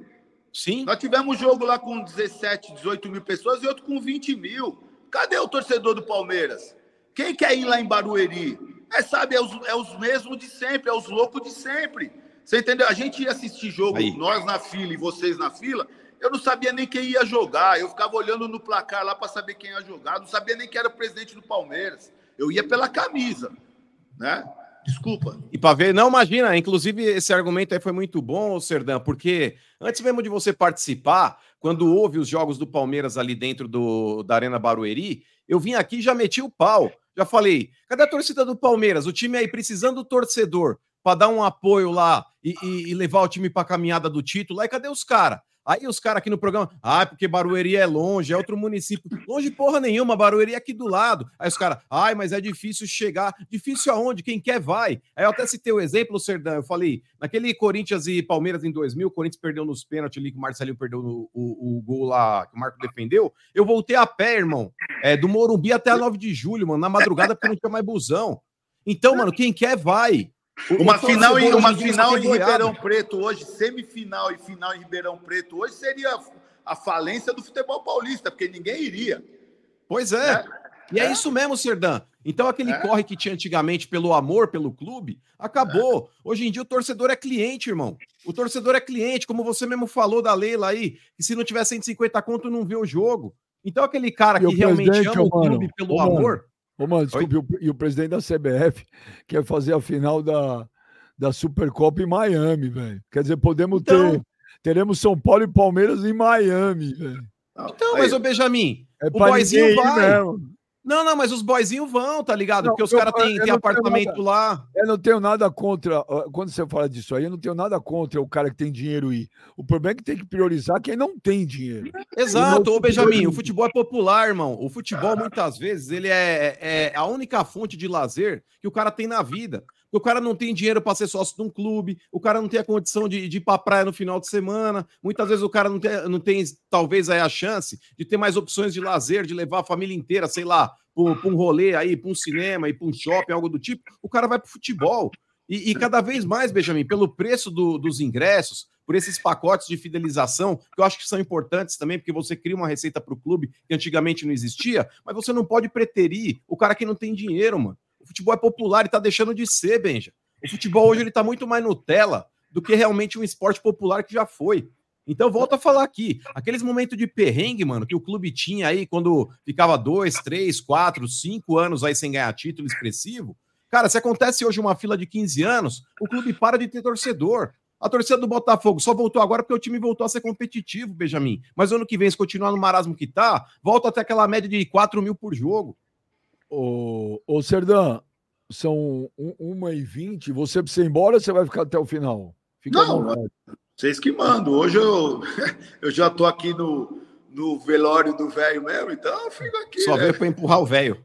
Sim. Nós tivemos jogo lá com 17, 18 mil pessoas e outro com 20 mil. Cadê o torcedor do Palmeiras? Quem quer ir lá em Barueri? É, sabe, é os, é os mesmos de sempre, é os loucos de sempre. Você entendeu? A gente ia assistir jogo, Aí. nós na fila e vocês na fila. Eu não sabia nem quem ia jogar. Eu ficava olhando no placar lá para saber quem ia jogar. Não sabia nem quem era o presidente do Palmeiras. Eu ia pela camisa, né? Desculpa. E para ver, não imagina, inclusive esse argumento aí foi muito bom, Serdã, porque antes mesmo de você participar, quando houve os jogos do Palmeiras ali dentro do, da Arena Barueri, eu vim aqui e já meti o pau. Já falei, cadê a torcida do Palmeiras? O time aí precisando do torcedor para dar um apoio lá e, e- e levar o time para a caminhada do título. Aí cadê os caras? Aí os caras aqui no programa, ah, porque Barueri é longe, é outro município. Longe porra nenhuma, Barueri é aqui do lado. Aí os caras, ai, mas é difícil chegar. Difícil aonde? Quem quer vai. Aí eu até citei o exemplo, Serdão, eu falei, naquele Corinthians e Palmeiras em 2000, o Corinthians perdeu nos pênaltis ali, que o Marcelinho perdeu no, o, o gol lá, que o Marco defendeu. Eu voltei a pé, irmão, é, do Morumbi até a 9 de julho, mano, na madrugada, porque não tinha mais busão. Então, mano, quem quer vai. O- Uma final, em, uma final em. Ribeirão Preto hoje, semifinal e final em Ribeirão Preto hoje seria a falência do futebol paulista, porque ninguém iria. Pois é. né? E é, É. isso mesmo, Serdã. Então, aquele É. corre que tinha antigamente pelo amor pelo clube, acabou. Hoje em dia, o torcedor é cliente, irmão. O torcedor é cliente, como você mesmo falou da Leila aí, que se não tiver 150 conto, não vê o jogo. Então, aquele cara E que realmente ama o clube pelo ô, mano, amor. Ô, mano, desculpe, e o- e o presidente da CBF quer fazer a final da, da Supercopa em Miami, velho. Quer dizer, podemos Então- ter. Teremos São Paulo e Palmeiras em Miami, velho. Então, Aí, mas, ô Benjamin, É o ir vai. mesmo. Não, não, mas os boyzinhos vão, tá ligado? Não, Porque os caras têm apartamento nada. lá. Eu não tenho nada contra. Quando você fala disso aí, eu não tenho nada contra o cara que tem dinheiro ir. O problema é que tem que priorizar quem não tem dinheiro. Exato, ô Benjamin, o futebol é popular, irmão. O futebol, muitas vezes, ele é, é a única fonte de lazer que o cara tem na vida. O cara não tem dinheiro para ser sócio de um clube, o cara não tem a condição de, de ir pra praia no final de semana. Muitas vezes o cara não tem, não tem talvez, aí a chance de ter mais opções de lazer, de levar a família inteira, sei lá, para um rolê aí, para um cinema e para um shopping, algo do tipo. O cara vai pro futebol. E, e cada vez mais, Benjamin, pelo preço do- dos ingressos, por esses pacotes de fidelização, que eu acho que são importantes também, porque você cria uma receita para o clube que antigamente não existia, mas você não pode preterir o cara que não tem dinheiro, mano. Futebol é popular e tá deixando de ser, Benja. O futebol hoje ele tá muito mais Nutella do que realmente um esporte popular que já foi. Então, volto a falar aqui. Aqueles momentos de perrengue, mano, que o clube tinha aí quando ficava dois, três, quatro, cinco anos aí sem ganhar título expressivo. Cara, se acontece hoje uma fila de 15 anos, o clube para de ter torcedor. A torcida do Botafogo só voltou agora porque o time voltou a ser competitivo, Benjamin. Mas ano que vem, se continuar no marasmo que tá, volta até aquela média de 4 mil por jogo. Ô, ô Serdã, são um- uma e vinte. Você precisa ir embora ou você vai ficar até o final? Fica Não. Vocês que mandam. Hoje eu, eu já tô aqui no, no velório do velho mesmo, então eu fico aqui. Só né? veio pra empurrar o velho.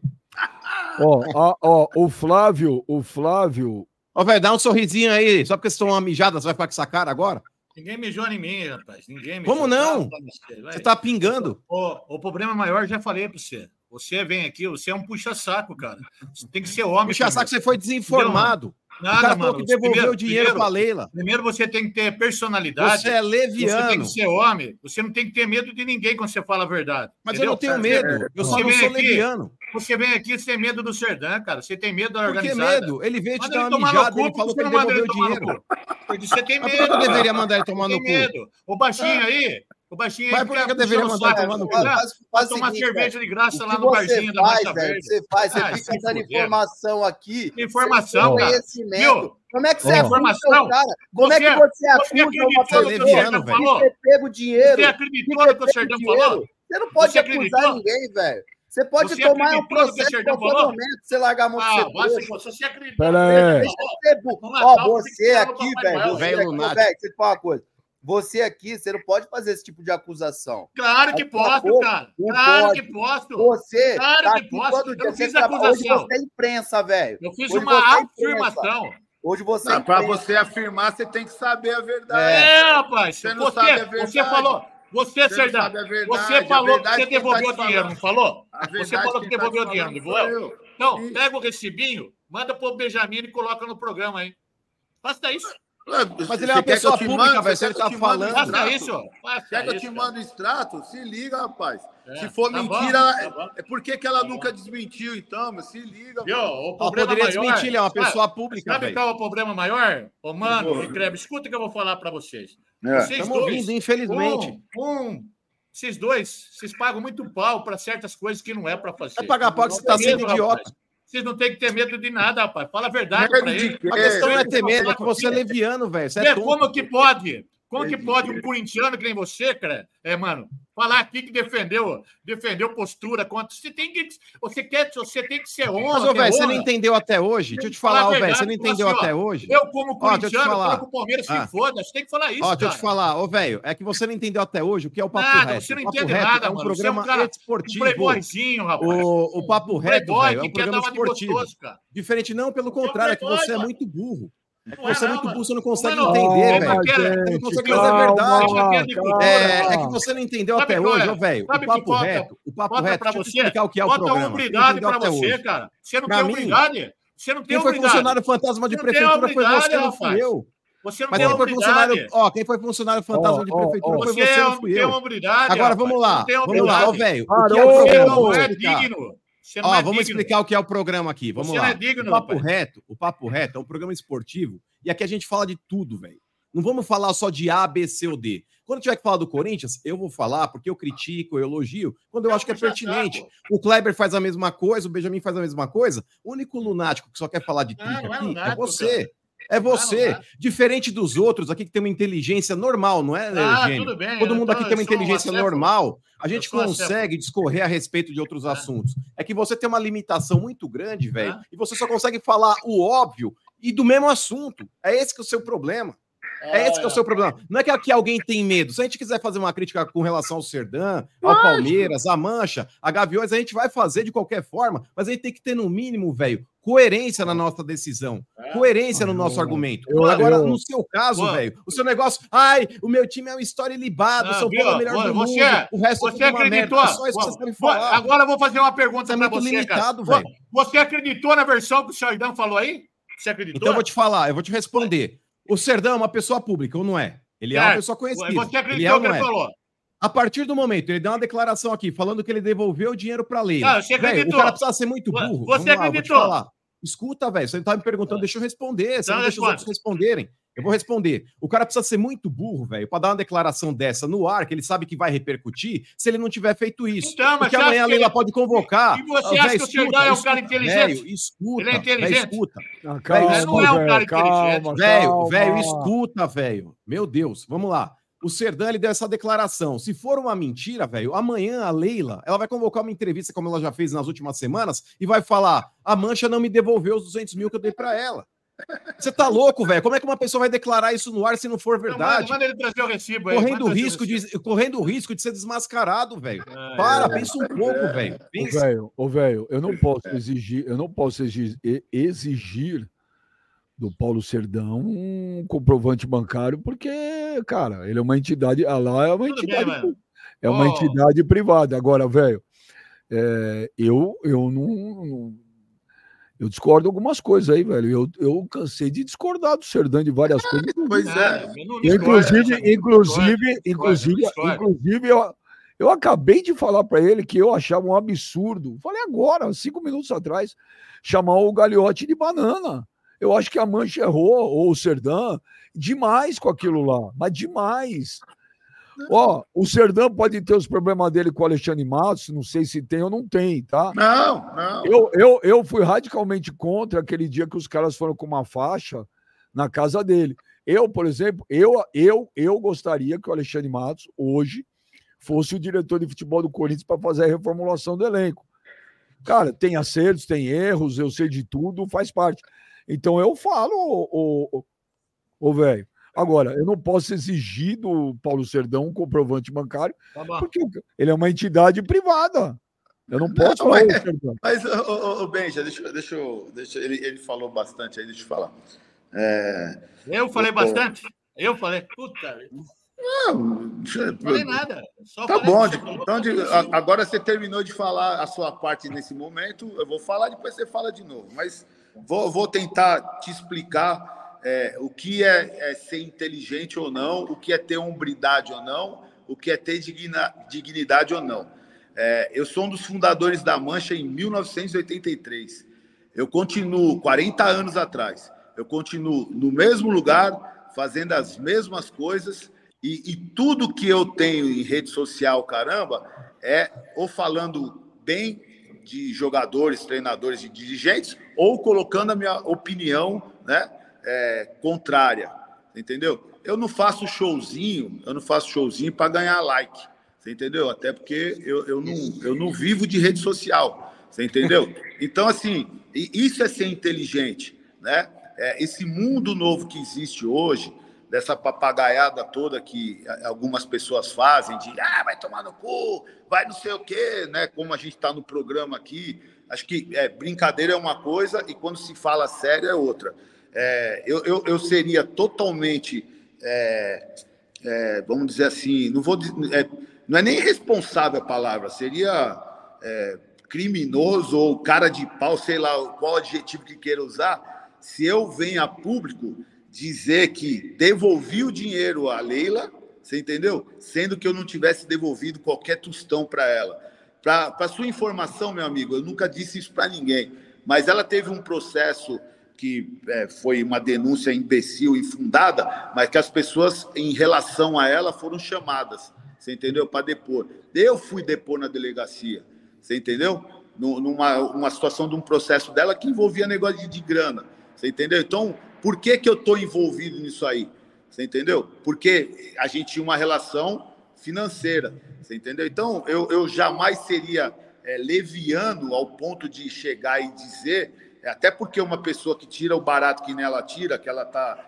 Ó, a- ó, o Flávio, o Flávio. Ó, velho, dá um sorrisinho aí. Só porque vocês estão uma mijada, você vai ficar com essa cara agora? Ninguém mijou em mim, rapaz. Ninguém mijou. Como não? Tá, tá. Você tá pingando. O, o problema maior, já falei pra você. Você vem aqui, você é um puxa-saco, cara. Você tem que ser homem. Puxa saco, primeiro. você foi desinformado. o Nada, cara mano. que devolveu Primeiro- o dinheiro pra Leila. Primeiro você tem que ter personalidade. Você é Você tem leviano. que ser homem. Você não tem que ter medo de ninguém quando você fala a verdade. Mas eu entendeu? não tenho medo. Eu só Você não vem sou aqui, leviano. Você vem aqui sem medo do Serdã, cara. Você tem medo da Por que medo? Ele veio te Manda dar uma mijada, ele falou que ele devolveu o dinheiro. você tem Mas medo. por que eu deveria mandar ele tomar no cu? medo. O baixinho aí, o baixinho aí. Mas por que quer eu deveria mandar tomar no cara, cu? Faz, tomar seguinte, cerveja de graça lá no você barzinho da velho, Verde. você faz, você Ah, fica se dando fuder. informação aqui. Informação, cara. conhecimento. Viu? Como é que você acusa Informação. o cara? Como é que Você- você você acusa uma pessoa de ter pego dinheiro? Você de acreditou no que o pego Serdão falou? Você não pode Você acusar ninguém, velho. Você pode Você tomar um processo a qualquer momento, você largar a mão de Ah, trouxa. se você acreditou. Pera aí. Deixa de ser burro. Vamos lá, Ó, você aqui, velho, você aqui, lunático. velho, deixa eu te falar uma coisa. Você aqui, você não pode fazer esse tipo de acusação. Claro que posso, cara. Claro que posso. Você claro tá que posso. todo Eu dia. não fiz Você tá- Hoje acusação. você é imprensa, velho. Eu fiz Hoje uma você é afirmação. Hoje você é Não, Para você afirmar, você tem que saber a verdade. É, rapaz. Você Você, não sabe a você, verdade. falou. Você, Você Serdão, você falou que você tá devolveu te dinheiro, não falou? Você falou que tá devolveu te dinheiro, não falando foi? sou eu. Então, pega o recibinho, manda pro Benjamin e coloca no programa aí. Faça isso. Mas ele é uma pessoa pública, velho. Se ele tá falando. Faça isso. Faça Quer que eu te mando o extrato? Se liga, rapaz. É, Se for tá bom, mentira, tá bom. é por que que ela Tá nunca desmentiu, então? Mas se liga, Viu? mano. O Ela problema poderia maior, desmentir, ele é uma sabe- pessoa pública, Sabe velho. qual é o problema maior? Ô, mano, e Kreb, escuta o que eu vou falar pra vocês. É. Vocês Estamos dois, ouvindo, infelizmente. Um, um, vocês dois, vocês pagam muito pau pra certas coisas que não é pra fazer. Vai pagar pau que você tá tem sendo idiota. rapaz. Vocês não têm que ter medo de nada, rapaz. Fala a verdade pra ele. A questão não é ter medo, é que você é leviano, velho. Você é tonto. como que pode? Como que pode um corintiano que nem você, cara, é, mano, falar aqui que defendeu, defendeu postura contra. Você tem que. Você quer, você tem que ser honra. Mas, ô, ter velho, você não entendeu até hoje? Deixa eu te Falar velho, você não entendeu assim, ó, até hoje? Eu, como Ó, deixa eu te corintiano, quero que o Palmeiras Ah. se foda. Você tem que falar isso, Ó, deixa eu cara. te falar, ô, velho, é que você não entendeu até hoje o que é o Papo Nada, Reto. você não entende nada, é um mano. Você é um programa cara- Um esportivo. playboyzinho, rapaz. O, o Papo Um Reto, velho, é um programa esportivo. gostoso. Diferente não, pelo é um contrário, é que você é muito burro. Não é Você é não, muito burro, você não consegue Não, entender, calma, velho. gente, Você não consegue calma, fazer a verdade. calma. É, é que você não entendeu Sabe até qual hoje, é? ô, velho. O que Papo falta- Reto, o Papo Reto, pra deixa eu te você. explicar o que é o programa. Você não humildade entendeu pra você, hoje. cara. Você não Pra tem mim. Você não tem Quem foi humildade. funcionário fantasma de não prefeitura foi você, não fui eu. Você não Mas tem quem foi funcionário, ó, quem foi funcionário fantasma de prefeitura ó. foi Você você, não não fui tem eu. Agora vamos lá, não vamos lá, ó, velho. O que é o programa? não é digno. Você Ó, é vamos digno. explicar o que é o programa aqui. Vamos Você lá. não é digno, o Papo rapaz. Reto, o Papo Reto é um programa esportivo e aqui a gente fala de tudo, velho. Não vamos falar só de A, B, C ou D. Quando tiver que falar do Corinthians, eu vou falar porque eu critico, eu elogio, quando eu acho que é puxa pertinente. saco. O Kleber faz a mesma coisa, o Benjamin faz a mesma coisa. O único lunático que só quer falar de trinca não é aqui é lunático, você. É Não é você. Diferente dos outros aqui que tem uma inteligência normal, não é, Ah, Gênio? tudo bem. Todo mundo tô- aqui tem uma um inteligência acéfalo. normal, a gente consegue discorrer a respeito de outros É. assuntos. É que você tem uma limitação muito grande, velho, É. e você só consegue falar o óbvio e do mesmo assunto. É esse que é o seu problema. É esse que é o seu problema. Não é que aqui alguém tem medo. Se a gente quiser fazer uma crítica com relação ao Serdã, ao Palmeiras, à Mancha, a Gaviões, a gente vai fazer de qualquer forma, mas a gente tem que ter, no mínimo, velho, coerência na nossa decisão. É. Coerência no nosso argumento. Eu- Agora, eu- no seu caso, velho, o seu negócio, ai, o meu time é uma história ilibada, Não, São Paulo é o melhor do Você- mundo, o resto é Você acreditou? É só isso que você falar. Agora eu vou fazer uma pergunta Você é pra muito você, limitado, cara. velho. Você acreditou na versão que o Sardão falou aí? Você acreditou? Então eu vou te falar, eu vou te responder. O Serdão é uma pessoa pública, ou não é? Ele é uma Certo. pessoa conhecida. Você é acreditou ou no que não ele é? falou? A partir do momento, ele deu uma declaração aqui, falando que ele devolveu o dinheiro para Leila. Ah, você acreditou? o cara precisa ser muito burro. você Vamos acreditou? Escuta, velho, você tá me perguntando, deixa eu responder. Você não deixa os outros responderem. Eu vou responder. O cara precisa ser muito burro, velho, para dar uma declaração dessa no ar, que ele sabe que vai repercutir, se ele não tiver feito isso. Então, mas Porque amanhã a Leila ele- pode convocar. E você Ah, acha que o Serdão é um cara inteligente? Velho, escuta. Ele é velho, inteligente? escuta. Ah, Velho, ele não é um cara inteligente. calma, Velho, calma. velho, escuta, velho. Meu Deus, vamos lá. O Serdã ele deu essa declaração. Se for uma mentira, velho, amanhã a Leila ela vai convocar uma entrevista, como ela já fez nas últimas semanas, e vai falar: a Mancha não me devolveu os 200 mil que eu dei pra ela. Você tá louco, velho? Como é que uma pessoa vai declarar isso no ar se não for verdade? Manda, manda ele trazer o recibo aí. correndo o risco recibo. de correndo o risco de ser desmascarado, velho. Ah, Para, é. pensa um pouco, velho. Ô, Pensa. velho, ô, velho, eu não posso exigir, eu não posso exigir, do Paulo Serdão um comprovante bancário, porque, cara, ele é uma entidade, ah, lá é uma Tudo bem, entidade, mano. é uma Ó. entidade privada. Agora, velho, é, eu, eu não, não- eu discordo de algumas coisas aí, velho. Eu, eu cansei de discordar do Serdão de várias coisas. Pois é. Inclusive, inclusive, inclusive, inclusive, eu, eu acabei de falar para ele que eu achava um absurdo. Falei agora, cinco minutos atrás, chamar o Gagliotti de banana. Eu acho que a Mancha errou, ou o Serdã, demais com aquilo lá, mas demais. Ó, o Serdã pode ter os problemas dele com o Alexandre Matos, não sei se tem ou não tem, tá? Não, não. Eu, eu, eu fui radicalmente contra aquele dia que os caras foram com uma faixa na casa dele. Eu, por exemplo, eu, eu, eu gostaria que o Alexandre Matos, hoje, fosse o diretor de futebol do Corinthians para fazer a reformulação do elenco. Cara, tem acertos, tem erros, eu sei de tudo, faz parte. Então eu falo, ô, ô, ô, ô, velho, Agora, eu não posso exigir do Paulo Serdão um comprovante bancário, Tá porque ele é uma entidade privada. Eu não posso Não, falar, mas- "Ô, Serdão, Mas, ô, ô, ô, Benja, deixa, eu- deixa. Deixa, ele, ele falou bastante aí, deixa eu falar. É, Eu falei bastante. Eu falei, puta, não, eu- não falei nada. Só Tá falei bom, de- então de- a- agora você terminou de falar a sua parte nesse momento, eu vou falar, depois você fala de novo, mas vou, vou tentar te explicar é, o que é, é ser inteligente ou não, o que é ter hombridade ou não, o que é ter digna- dignidade ou não. É, eu sou um dos fundadores da Mancha em 1983. Eu continuo 40 anos atrás. Eu continuo no mesmo lugar, fazendo as mesmas coisas, e, e tudo que eu tenho em rede social, caramba, é ou falando bem de jogadores, treinadores e dirigentes, ou colocando a minha opinião né, é, contrária. Entendeu? Eu não faço showzinho, eu não faço showzinho para ganhar like. Você entendeu? Até porque eu, eu, não, eu não vivo de rede social. Você entendeu? [laughs] Então, assim, isso é ser inteligente, né? É, esse mundo novo que existe hoje, dessa papagaiada toda que algumas pessoas fazem, de ah, vai tomar no cu, vai não sei o quê, né? Como a gente está no programa aqui. Acho que é, brincadeira é uma coisa e quando se fala sério é outra. É, eu, eu, eu seria totalmente, é, é, vamos dizer assim, não vou é, não é nem responsável a palavra, seria é, criminoso ou cara de pau, sei lá qual adjetivo que queira usar, se eu venho a público dizer que devolvi o dinheiro à Leila, você entendeu? Sendo que eu não tivesse devolvido qualquer tostão para ela. Para sua informação, meu amigo, eu nunca disse isso para ninguém, mas ela teve um processo que é, foi uma denúncia imbecil, infundada, mas que as pessoas, em relação a ela, foram chamadas, você entendeu? Para depor. Eu fui depor na delegacia, você entendeu? Nu- Numa uma situação de um processo dela que envolvia negócio de, de grana, você entendeu? Então, por que, que eu estou envolvido nisso aí? Você entendeu? Porque a gente tinha uma relação financeira, você entendeu? Então, eu, eu jamais seria é, leviano ao ponto de chegar e dizer, até porque uma pessoa que tira o barato que nela tira, que ela está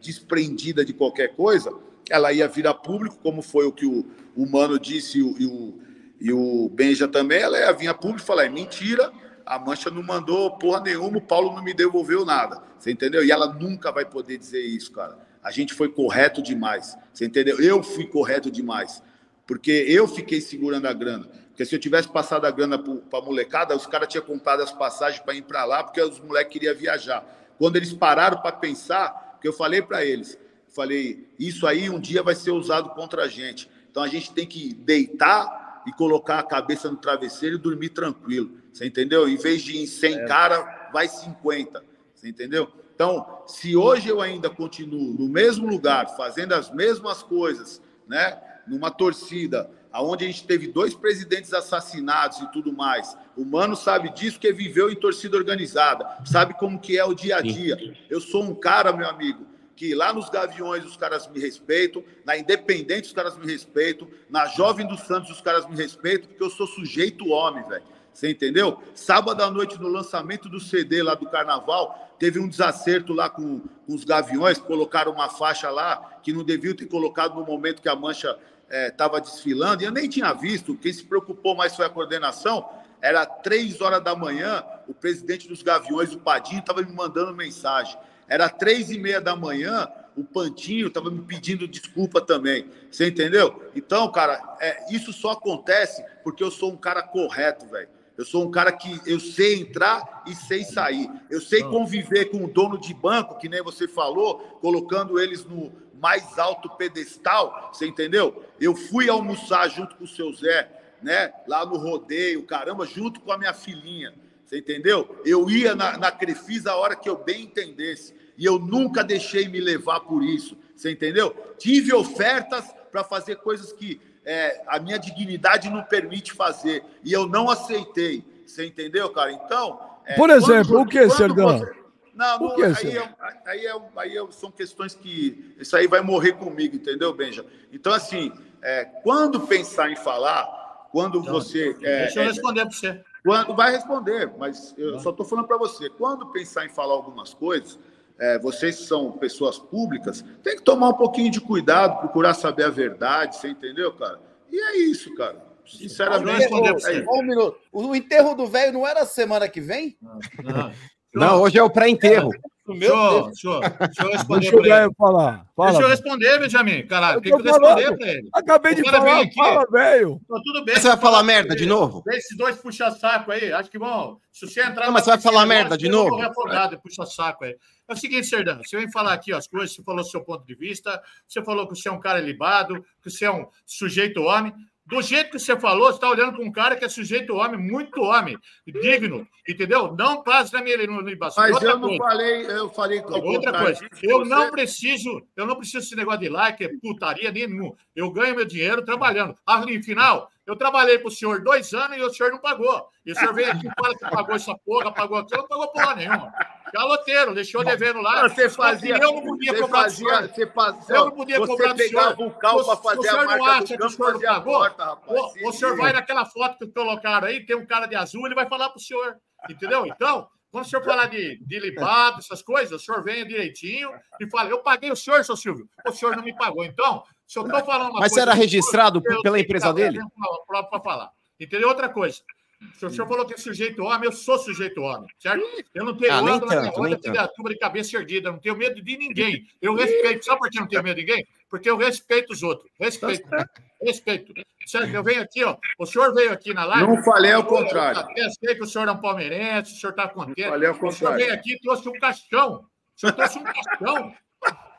desprendida de qualquer coisa, ela ia vir a público, como foi o que o, o Mano disse e o, e o, e o Benja também, ela ia vir a público e falar, é mentira, a Mancha não mandou porra nenhuma, o Paulo não me devolveu nada. Você entendeu? E ela nunca vai poder dizer isso, cara. A gente foi correto demais. Você entendeu? Eu fui correto demais. Porque eu fiquei segurando a grana. Porque se eu tivesse passado a grana para a molecada, os caras tinham comprado as passagens para ir para lá, porque os moleques queriam viajar. Quando eles pararam para pensar, que eu falei para eles, falei, isso aí um dia vai ser usado contra a gente. Então a gente tem que deitar e colocar a cabeça no travesseiro e dormir tranquilo. Você entendeu? Em vez de ir em 100 cara, vai 50. Você entendeu? Então, se hoje eu ainda continuo no mesmo lugar, fazendo as mesmas coisas, né? Numa torcida, aonde a gente teve dois presidentes assassinados e tudo mais. O Mano sabe disso, que viveu em torcida organizada, sabe como que é o dia a dia. Eu sou um cara, meu amigo, que lá nos Gaviões os caras me respeitam, na Independente os caras me respeitam, na Jovem dos Santos os caras me respeitam, porque eu sou sujeito homem, velho. Você entendeu? Sábado à noite, no lançamento do CD lá do Carnaval, teve um desacerto lá com, com os Gaviões, colocaram uma faixa lá que não deviam ter colocado no momento que a mancha estava desfilando, e eu nem tinha visto, quem se preocupou mais foi a coordenação. Era três horas da manhã, o presidente dos Gaviões, o Padinho, estava me mandando mensagem. Era três e meia da manhã, o Pantinho estava me pedindo desculpa também. Você entendeu? Então, cara, é, isso só acontece porque eu sou um cara correto, velho. Eu sou um cara que eu sei entrar e sei sair. Eu sei conviver com o dono de banco, que nem você falou, colocando eles no mais alto pedestal, você entendeu? Eu fui almoçar junto com o seu Zé, né? Lá no rodeio, caramba, junto com a minha filhinha. Você entendeu? Eu ia na, na Crefisa a hora que eu bem entendesse. E eu nunca deixei me levar por isso. Você entendeu? Tive ofertas para fazer coisas que é, a minha dignidade não permite fazer. E eu não aceitei. Você entendeu, cara? Então. é, Por exemplo, o que, quando Serdão? você- Não, não, que, aí, Serdão? é, aí, é, aí é- são questões que. Isso aí vai morrer comigo, entendeu, Benja? Então, assim, é, quando pensar em falar, quando você. é, Deixa eu é, responder para você. quando vai responder, mas eu só estou falando para você. Quando pensar em falar algumas coisas, é, vocês são pessoas públicas, tem que tomar um pouquinho de cuidado, procurar saber a verdade, você entendeu, cara? E é isso, cara. Sinceramente, é um minuto. O enterro do velho não era semana que vem? Não, não hoje é o pré-enterro. Meu Deixa eu responder Deixa velho falar. Fala. Deixa eu responder, Benjamin. Caralho, tem que responder pra ele. Acabei de falar, aqui. fala, velho. Tudo bem. Você vai falar merda de novo? Esses dois puxa-saco aí, acho que bom. Se você entrar. Não, mas você vai falar merda de novo? Afogado, puxa-saco aí. É o seguinte, Serdão, você vem falar aqui as coisas, você falou o seu ponto de vista, você falou que você é um cara libado, que você é um sujeito homem. Do jeito que você falou, você está olhando para um cara que é sujeito homem, muito homem, digno, entendeu? Não passe na minha libação. Mas outra eu não coisa. falei, eu falei Outra coisa, eu você... não preciso, eu não preciso desse negócio de like, putaria nenhum. Eu ganho meu dinheiro trabalhando. Afinal, eu trabalhei para o senhor dois anos e o senhor não pagou. E o senhor veio aqui e fala que pagou essa porra, pagou aquilo, não pagou porra nenhuma. Caloteiro, deixou devendo lá. Você fazia. Eu não podia cobrar fazia, você fazia, Eu não podia você cobrar pegava o cal para fazer a marca não acha que o senhor não pagou? Porta, rapaz, o, o senhor vai naquela foto que colocaram aí, tem um cara de azul, ele vai falar para o senhor. Entendeu? Então, quando o senhor falar de, de libado, essas coisas, o senhor venha direitinho e fala: Eu paguei o senhor, seu Silvio. O senhor não me pagou. Então, se eu estou falando. Mas coisa, era registrado senhor, pela empresa dele? Para falar. Entendeu? Outra coisa. Se o senhor falou que é sujeito homem, eu sou sujeito homem, certo? Eu não tenho ah, nem tanto, nem tanto. de cabeça erguida, não tenho medo de ninguém. Eu respeito, sabe por que eu não tenho medo de ninguém? Porque eu respeito os outros. Respeito. Respeito. Certo? Eu venho aqui, ó. O senhor veio aqui na live. Não falei ao contrário. Eu sei que o senhor é um palmeirense, o senhor está contente. Falei ao contrário. O senhor veio aqui e trouxe um caixão. O senhor trouxe um caixão.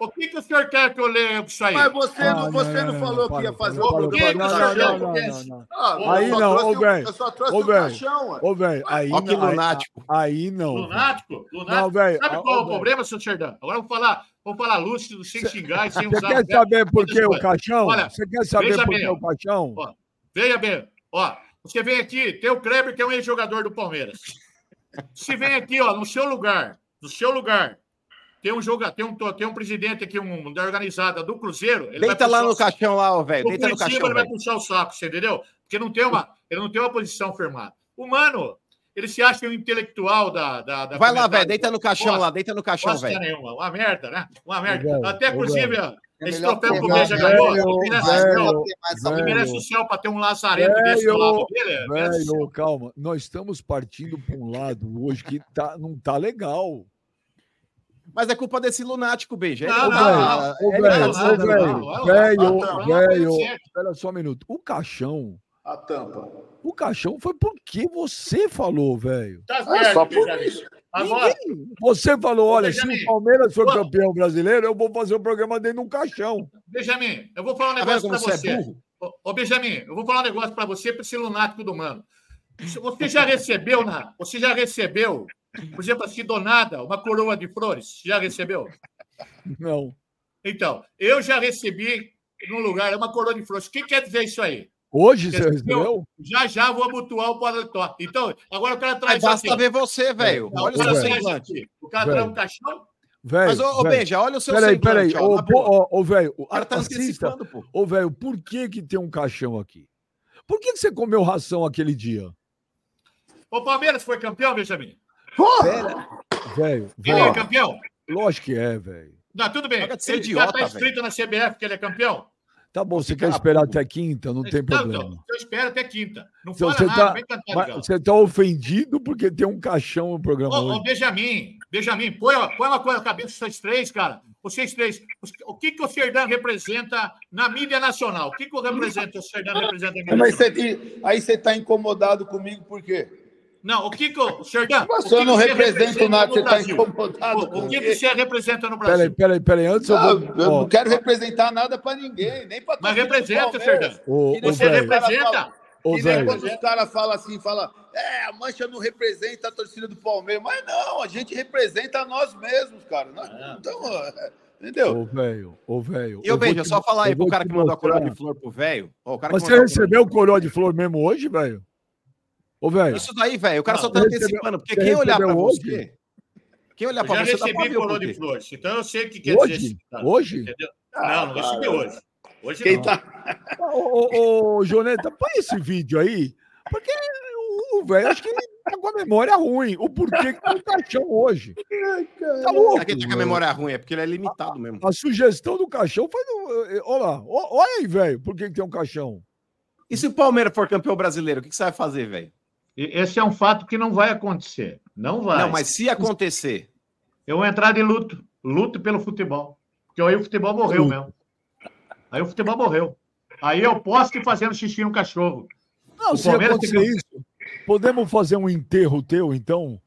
O que, que o senhor quer que eu leia isso aí? Mas você, ah, não, você não, não, falou não, que ia fazer o programa do caixão? Não, não, não. Ah, aí não, ô, velho. Eu só trouxe o caixão. Ô, velho, aí não. que lunático. Aí não. Lunático? Lunático? Sabe qual é o problema, seu Xerdão? Agora vamos falar, vamos falar lúcido, sem xingar e sem usar... Você quer saber por que o caixão? Olha, você quer saber por que o caixão? Veja bem, ó, você vem aqui, tem o Kleber, que é um ex-jogador do Palmeiras. Se vem aqui, ó, no seu lugar, no seu lugar, tem um jogador, tem um, tem um presidente aqui, um da organizada do Cruzeiro. Ele Deita lá no caixão lá, velho. Deita no caixão. Ele vai puxar o saco, você entendeu? Porque não tem uma, ele não tem uma posição firmada. O mano, ele se acha um intelectual da. da, da vai lá, velho. Deita no caixão lá, deita no caixão, velho. nenhuma. Uma merda, né? Uma merda. Até, inclusive, é esse troféu que o Beija ganhou, ele merece o céu para ter um lazarento desse lado dele. Velho, calma. Nós estamos partindo para um lado hoje que tá, não tá legal. Mas é culpa desse lunático, beijo. Não, velho, velho, velho, espera só um minuto. O caixão. A tampa. O caixão foi porque você falou, velho. Tá certo, só por isso. Agora, você falou: olha, se o Palmeiras for campeão brasileiro, eu vou fazer o um programa dentro de um caixão. Benjamin, eu vou falar um tá negócio para você. É ô, ô, Benjamin, eu vou falar um negócio para você, para esse lunático do mano. Você já recebeu, na, você já recebeu por exemplo, assim, donada, uma coroa de flores. Já recebeu? Não. Então, eu já recebi num lugar, é uma coroa de flores. O que quer dizer isso aí? Hoje você recebeu? Já já vou abotoar o paletó. Então, agora o cara traz. Mas basta ver você, velho. Olha o seu semblante. O cara traz um caixão. Véio, Mas, ô, Beija, olha o seu peraí, semblante. Peraí, peraí. Ô, velho, o cara tá antecipando, pô. Ô, velho, por que que tem um caixão aqui? Por que, que você comeu ração aquele dia? O Palmeiras foi campeão, Benjamin? Porra! Velho, Ele é campeão? Lógico que é, velho. Não, tudo bem. Ele idiota, já tá escrito véio. na CBF que ele é campeão? Tá bom, você quer esperar até quinta, não tem não, problema. Não, eu espero até quinta. Não então, fala nada, tá, cantar, Você tá ofendido porque tem um caixão no programa ô, hoje. Ô, Benjamin, Benjamin, põe, põe uma coisa na cabeça vocês três, cara. Vocês três, o que, que o Serdan representa na mídia nacional? O que, que o representa, o Serdan representa na mídia Mas nacional? Você, aí você está incomodado comigo por quê? Não, o que que o Serdan, Você que não representa nada, você está incomodado. O, o que, que você representa no Brasil? Peraí, peraí, peraí. Antes eu vou. eu não quero representar nada para ninguém, nem para Mas representa, Serdan. Você representa. e nem quando os caras falam assim, fala, é, a mancha não representa a torcida do Palmeiras. Mas não, a gente representa nós mesmos, cara. Nós, ah. Então, é, entendeu? Ô, velho, ô, velho. E, ô, velho, só falar aí pro cara que mandou a coroa de flor pro velho. Você recebeu o coroa de flor mesmo hoje, velho? Ô, velho. Isso daí, velho, o cara não, só tá antecipando, porque quem olhar para você. Quem olhar para você. Eu já recebi coroa de flores, então eu sei o que quer hoje? dizer. Hoje? Entendeu? não, não recebi hoje. Hoje quem não. Tá... ô, ô, ô, Joneta, põe esse vídeo aí, porque o velho acho que ele tá com a memória ruim. O porquê que tem o caixão hoje. Tá louco. Não é que ele tinha a memória ruim, é porque ele é limitado mesmo. A sugestão do caixão foi do. eh, Olha lá, olha aí, velho, por que, que tem um caixão? E se o Palmeiras for campeão brasileiro, o que que você vai fazer, velho? Esse é um fato que não vai acontecer. Não vai. Não, mas se acontecer. Eu vou entrar de luto. Luto pelo futebol. Porque aí o futebol morreu mesmo. Aí o futebol morreu. Aí eu posso ir fazendo xixi no cachorro. Não, O se Palmeiras acontecer tem que- isso, podemos fazer um enterro teu, então?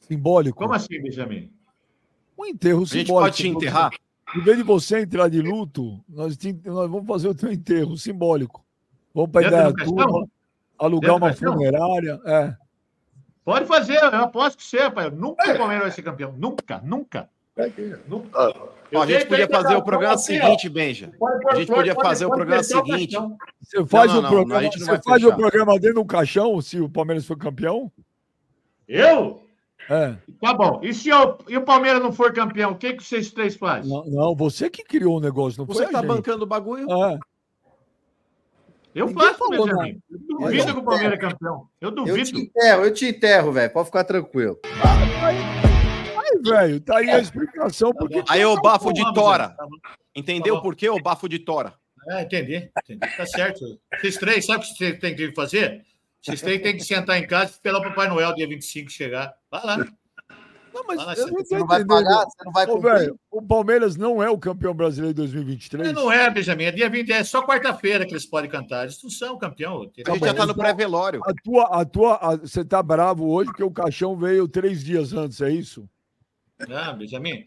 Simbólico. Como assim, Benjamin? Um enterro A gente simbólico. pode te enterrar? Em vez de você entrar de luto, nós, te- nós vamos fazer o teu enterro simbólico. Vamos ideia do caixão? tua, alugar uma funerária. É. Pode fazer, eu aposto que você, pai. Nunca o Palmeiras vai ser campeão. Nunca, nunca. Nunca. Ó, a gente podia fazer o programa seguinte, Benja. A gente podia fazer o programa seguinte. Você faz, não, o, não, programa, a gente não você faz o programa dentro do caixão, se o Palmeiras for campeão? Eu? É. Tá bom. E se eu, e o Palmeiras não for campeão, o que, que vocês três fazem? Não, não, você que criou o negócio, não Você foi tá a gente. bancando o bagulho? É. Eu Ninguém faço, falou Benjamin. Eu duvido que o Palmeiras é campeão. Eu Eu te duvido. enterro, eu te enterro, velho. Pode ficar tranquilo. Aí, velho, tá aí a explicação. Porque Aí o bafo de tora. Tá bom. Entendeu Tá por que o bafo de tora? É, entendi, entendi. Tá certo. Vocês três, sabe o que vocês têm que fazer? Vocês três têm que sentar em casa e esperar o Papai Noel dia 25 chegar. Vai lá. Não, mas eu não Você não vai pagar? Você não vai velho, o Palmeiras não é o campeão brasileiro de 2023? Mas não é, Benjamin. É dia 20, é só quarta-feira que eles podem cantar. Eles não são campeão. A gente já tá no pré-velório. A tua, a tua, a- você tá bravo hoje porque o caixão veio três dias antes, é isso? Ah, Benjamin.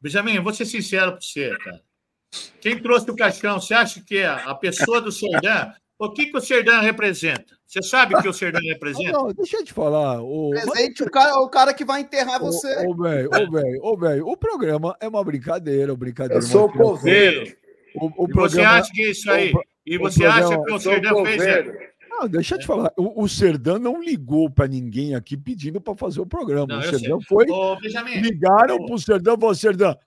Benjamin, eu vou ser sincero para você, cara. Quem trouxe o caixão, você acha que é a pessoa do Serdã? O que, que o Serdã representa? Você sabe o que o Serdã Ah, representa? não, deixa eu te falar. O, Presente o cara, o cara que vai enterrar você. Ô, velho, ô, velho, ô, velho, o programa é uma brincadeira, uma brincadeira. Eu sou uma criação. coveiro. O, o E você programa- acha que é isso aí? E o você acha programa- que o Serdã fez? é? Não, deixa eu te falar. O, o Serdã não ligou para ninguém aqui pedindo para fazer o programa. Não, o sei. foi. Ô, Ligaram para o Serdã e falaram: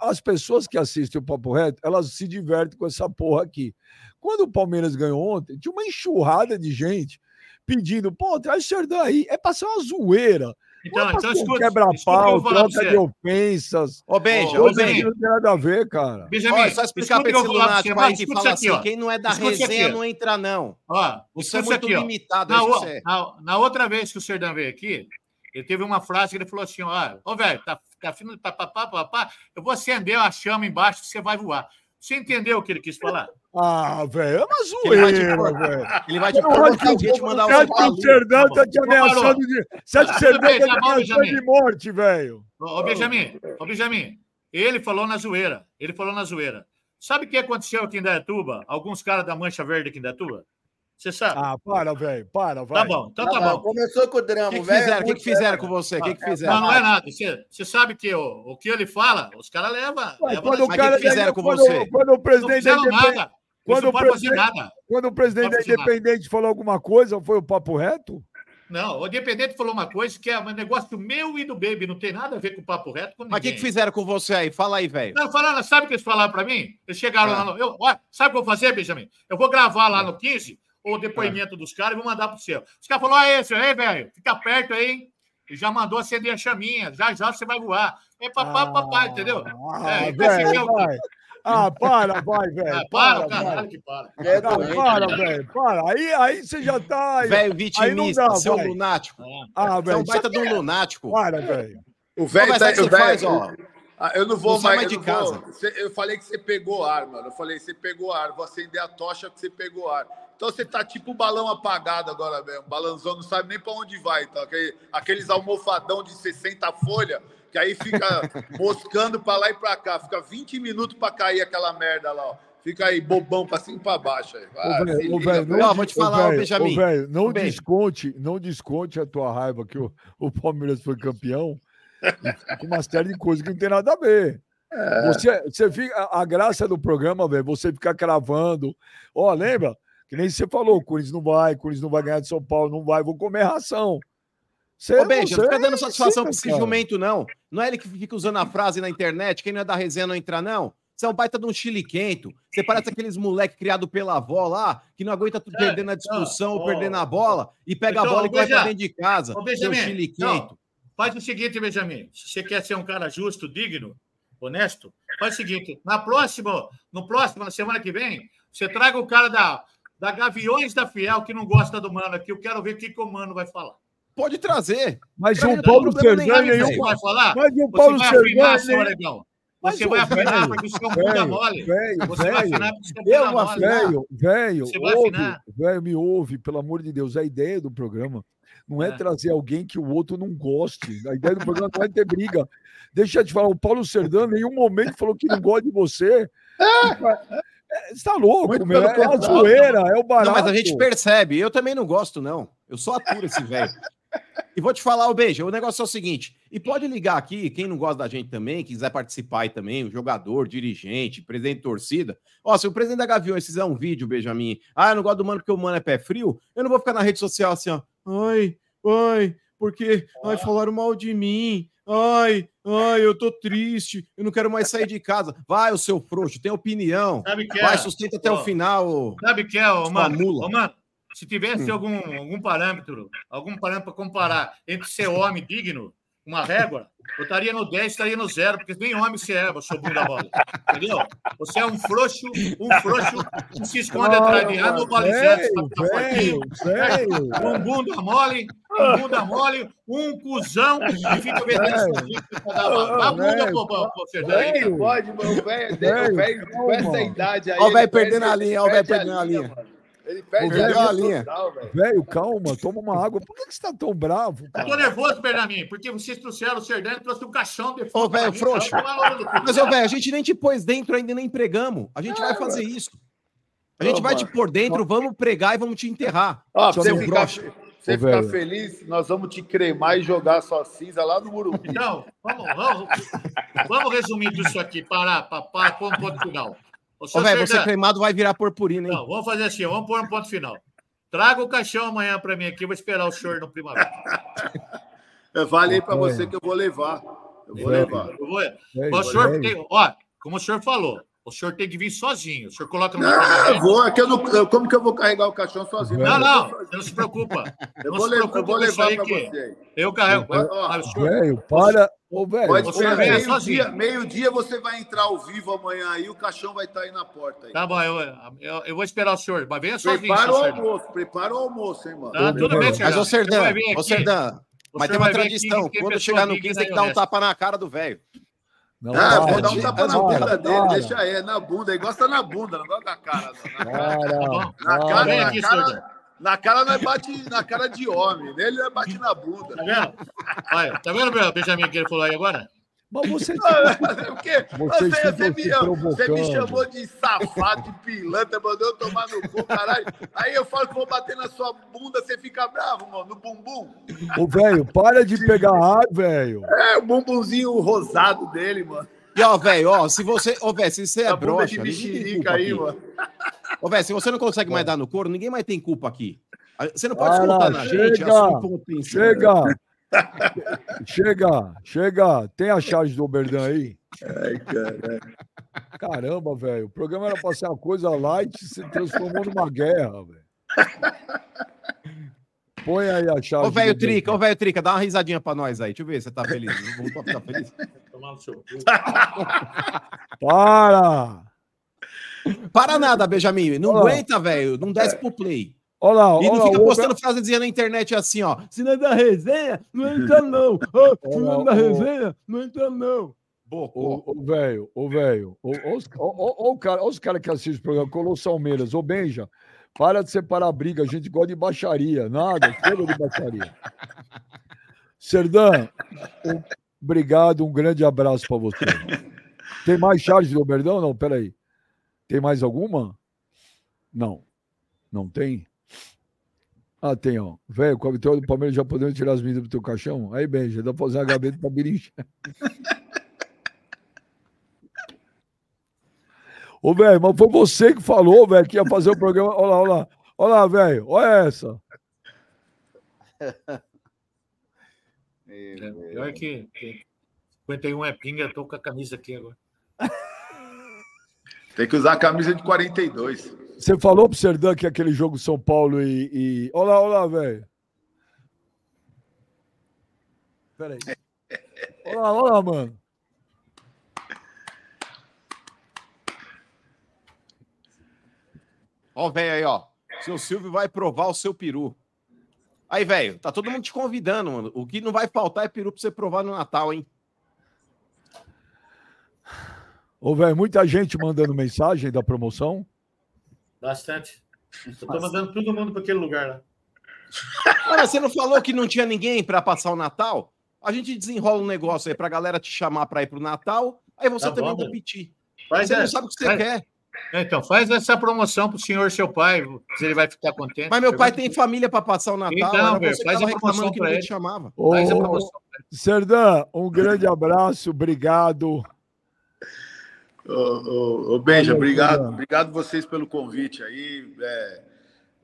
as pessoas que assistem o Papo Reto, elas se divertem com essa porra aqui. Quando o Palmeiras ganhou ontem, tinha uma enxurrada de gente pedindo, pô, traz o Serdã aí. É pra ser uma zoeira. então, Não é então um escuta, que quebra-pau, troca de ofensas. Ô, Benja, Ô, Benja. que não tem nada a ver, cara. Benjamin, Olha, só explicar pra que esse lunático você. aí que fala isso aqui, assim, ó. quem não é da Escuta isso resenha aqui, ó. não entra, não. Ó, Você é muito aqui, ó. limitado, Na, isso o- que na- na outra vez que o Serdão veio aqui, ele teve uma frase que ele falou assim: ó, ô velho, tá, tá fino de papapá, papapá, eu vou acender a chama embaixo você vai voar. Você entendeu o que ele quis falar? Ah, velho, é uma zoeira, velho. Ele vai te provocar o que dia de mandar Você acha você que o Serdã tá te ameaçando de. Você acha que o Ah, Serdã tudo bem, tá te tá ameaçando de morte, velho? Ô, Benjamin, ô, Benjamin, ele falou na zoeira. Ele falou na zoeira. Sabe o que aconteceu aqui em Dayatuba? Alguns caras da Mancha Verde aqui em Dayatuba? Você sabe? Ah, para, velho, para, vai. tá bom, então tá Não, bom. Começou com o O drama, que, que velho. fizeram? O que, que fizeram muito com você? O que, que Não, fizeram? não é nada. Você, você sabe que o, o que ele fala, os caras levam. Ué, levam quando o cara que que fizeram com quando, você? Quando o Não presidente da fizeram Independente, nada. Quando o quando o presidente da fazer nada. Independente falou alguma coisa, foi o papo reto? Não, o Independente falou uma coisa que é um negócio meu e do Baby, não tem nada a ver com o papo reto. Mas o que, que fizeram com você aí? Fala aí, velho. Não, falaram, sabe o que eles falaram para mim? Eles chegaram Ah. lá no. Eu, ó, sabe o que eu vou fazer, Benjamin? Eu vou gravar lá no 15 o depoimento dos caras e vou mandar pro seu. Os caras falaram: ah, esse aí, velho, fica perto aí, hein? E já mandou acender a chaminha, já já você vai voar. É papá, papá, entendeu? Ah, É, e velho. Ah, para, vai, velho. Ah, para, para, caralho, vai. que para. É Ah, para, né? velho, para. Aí, aí você já tá. aí- Velho aí vitimista, não dá, seu vai. lunático. Ah, Você é velho, um baita de um lunático. para, velho. O velho tá, o que o você velho- faz, ó? Ah, eu não vou Não mais. mais eu de vou- casa. Você- Eu falei que você pegou ar, mano. Eu falei, você pegou ar. Vou acender a tocha que você pegou ar. Então você tá tipo um balão apagado agora mesmo. Balãozão não sabe nem pra onde vai. Então, aquele- aqueles almofadão de 60 folhas, que aí fica moscando pra lá e pra cá. Fica 20 minutos pra cair aquela merda lá, ó. Fica aí, bobão pra cima e pra baixo. Aí. Ah, Ô, se ô, velho. Ó, não vou te falar, ô, ô, velho, Benjamin. ô, velho, não desconte, não desconte a tua raiva que o, o Palmeiras foi campeão com uma série de coisas que não tem nada a ver. Você, você fica, a, graça do programa, velho, você ficar cravando. Ó, lembra? Que nem você falou, o Corinthians não vai, o Corinthians não vai ganhar de São Paulo, não vai, vou comer ração. Você, Ô, Benja, não fica dando satisfação pra assim, esse jumento, não. Não é ele que fica usando a frase na internet, quem não é da resenha não entra, não. Você é um baita de um chiliquento. Você parece aqueles moleque criado pela avó lá, que não aguenta tu É, perdendo a discussão ou perdendo a bola e pega Então, a bola e vai pra dentro de casa. Ô, Seu Benjamin, chiliquento. não, faz o seguinte, Benjamin. Se você quer ser um cara justo, digno, honesto, faz o seguinte: na próxima, no próximo, na semana que vem, você traga o cara da, da Gaviões da Fiel que não gosta do Mano aqui. Eu quero ver o que, que o Mano vai falar. Pode trazer. Mas o Paulo nenhum. Você vai falar? Mas o Você Paulo seu Você vai afinar porque é bunda velho, mole. Você vai afinar porque você é Eu bunda mole. Velho, velho, Você vai ouve, afinar. velho, me ouve, pelo amor de Deus. A ideia do programa não é, É. trazer alguém que o outro não goste. A ideia do programa não é ter briga. Deixa eu te falar, o Paulo Serdã em nenhum momento falou que não gosta de você. É, Você tá louco, Muito meu. pelo É a zoeira, é o barato. Não, mas a gente percebe. Eu também não gosto, não. Eu só aturo esse velho. E vou te falar, o beijo. O negócio é o seguinte: e pode ligar aqui, quem não gosta da gente também, quiser participar aí também, o jogador, dirigente, presidente de torcida. Ó, se o presidente da Gaviões fizer um vídeo, Benjamin, ah, eu não gosto do mano porque o mano é pé frio, eu não vou ficar na rede social assim, ó. Ai, ai, porque ai, falaram mal de mim. Ai, ai, eu tô triste, eu não quero mais sair de casa. Vai, o seu frouxo, tem opinião. Sabe que é? Vai, sustenta até o final. Sabe o que é, ô, mano? mula. Ô, mano, se tivesse algum, algum parâmetro, algum parâmetro para comparar entre ser homem digno, uma régua, eu estaria no 10, estaria no zero, porque nem homem você é, seu bunda bola. Entendeu? Você é um frouxo, um frouxo que se esconde atrás de fortinho. velho. Um bunda mole, um bunda mole, um cuzão que fica vendendo Dá a bunda Velho. pro, pro, Fernando. Pode, mano. Velho, essa idade aí. Ó o velho perdendo a linha, ó o velho perde perdendo a linha. Ele perde a a linha. linha. total, velho. Velho, calma, toma uma água. Por que que você tá tão bravo, Eu tô cara? nervoso, Benjamin, porque vocês trouxeram o Serdano e trouxe um caixão de Ô, velho, frouxo. tá. Mas, ô, velho, a gente nem te pôs dentro ainda, nem pregamos. A gente vai fazer isso. A gente Ô, vai te mano. pôr dentro, vamos pregar e vamos te enterrar. Ó, você ficar, você Ô, ficar feliz, nós vamos te cremar e jogar sua cinza lá no Morumbi. Então, vamos, vamos, vamos resumir isso aqui, parar, para, para, pôr um ponto final. Ô, Ô, velho, você cremado vai virar purpurina, hein? não, vamos fazer assim, vamos pôr um ponto final. Traga o caixão amanhã para mim aqui, vou esperar o senhor no primavera. Eu falei pra Ô, você que eu vou levar. Eu vou levar. Eu vou, o senhor tem, ó, como o senhor falou, o senhor tem que vir sozinho. O senhor coloca no Não, eu vou. É que eu não, como que eu vou carregar o caixão sozinho? Não, não, você não se preocupa. [laughs] Eu Não vou, se preocupa eu vou com isso levar aí pra que você. eu carrego. Ah, o senhor- Velho, para. Ô, velho. Pode ser. Meio-dia meio dia você vai entrar ao vivo amanhã aí, o caixão vai estar aí na porta. Aí. Tá bom, eu, eu, eu vou esperar o senhor, mas venha sozinho. Prepara o almoço, prepara o almoço, hein, mano. Tá, tudo bem, Mas, Mas, Serdano. ô, vir ô, o mas senhor tem uma tradição. Quando chegar no digna 15, tem e que dar um tapa na cara do velho. Não, Ah, para, vou dar um tapa na bunda dele, para. deixa aí, é na bunda. Ele gosta na bunda, não gosta na cara. Não. Na cara, bom. na cara, Vem na aqui, cara, Serdão. na cara nós bate na cara de homem, nele nós bate na bunda. Tá vendo? Olha, tá vendo, Benjamin, que ele falou aí agora? Mas você. [laughs] [laughs] O quê? Você, você, ficam me, você me chamou de safado, de pilantra, mandou eu tomar no cu, caralho. Aí eu falo que vou bater na sua bunda, você fica bravo, mano, no bumbum. Ô, velho, para de pegar [laughs] ar, velho. É, o bumbumzinho rosado dele, mano. E, ó, velho, ó, se você. Ô, velho, se você é a broxa. de ninguém tem mexerica culpa aí, aqui. mano. Ô, velho, se você não consegue mais dar no couro, ninguém mais tem culpa aqui. Você não pode Para, descontar na gente chega, a sua impotência. Chega. [laughs] chega, chega. Tem a charge do Oberdan aí? Ai, cara. Caramba, velho. O programa era pra ser uma coisa light, se transformou numa guerra, velho. Põe aí a charge. Ô, velho Trica, ô, velho Trica, dá uma risadinha pra nós aí. Deixa eu ver se você tá feliz. A ficar feliz? Tomar no seu cu. [laughs] Para! Para nada, Benjamin. Não aguenta, velho. Não desce pro play. Olha lá, E olha não fica postando Ober- frase dizendo na internet assim, ó. Se não é da resenha, não entra não. [laughs] Ô, Se não é da resenha, não entra não. Bocó. Ô, velho, ô, velho. Ô, ô, cara- os caras que assistem o programa, Colossal Meiras, ô, Benja, para de separar a briga. A gente gosta de baixaria. Nada, chega de baixaria. [laughs] Serdã, um- obrigado, um grande abraço para você. Tem mais charge do Oberdão? Não, peraí. Tem mais alguma? Não. Não tem? Ah, tem, ó. Velho, com a vitória do Palmeiras já podemos tirar as medidas do teu caixão? Aí, Benja, dá pra fazer uma gaveta pra birincha. [laughs] Ô, velho, mas foi você que falou, velho, que ia fazer o programa. Olha lá, olha lá. Olha lá, velho. Olha essa. [laughs] É, pior que, que 51 é pinga, eu tô com a camisa aqui agora. Tem que usar a camisa de 42. Você falou pro Serdã que aquele jogo São Paulo e. e... Olha lá, olha lá, velho. Peraí. Olha lá, olha lá, mano. Ó, o velho aí, ó. Seu Silvio vai provar o seu peru. Aí, velho, tá todo mundo te convidando, mano. O que não vai faltar é peru pra você provar no Natal, hein? Ô, velho, muita gente mandando mensagem da promoção. Bastante. Eu tô mandando todo mundo para aquele lugar lá. Olha, você não falou que não tinha ninguém para passar o Natal? A gente desenrola um negócio aí pra galera te chamar para ir pro Natal, aí você Tá também bom, repetir. Faz Você não sabe o que você faz- quer. Então, faz essa promoção pro senhor, seu pai, se ele vai ficar contente. Mas meu pai tem família para passar o Natal. Então, velho, faz a promoção que ele. te chamava. Faz a Ô, promoção. Serdã, um grande abraço, obrigado. Ô, ô, ô, Benja, obrigado, obrigado vocês pelo convite aí. É,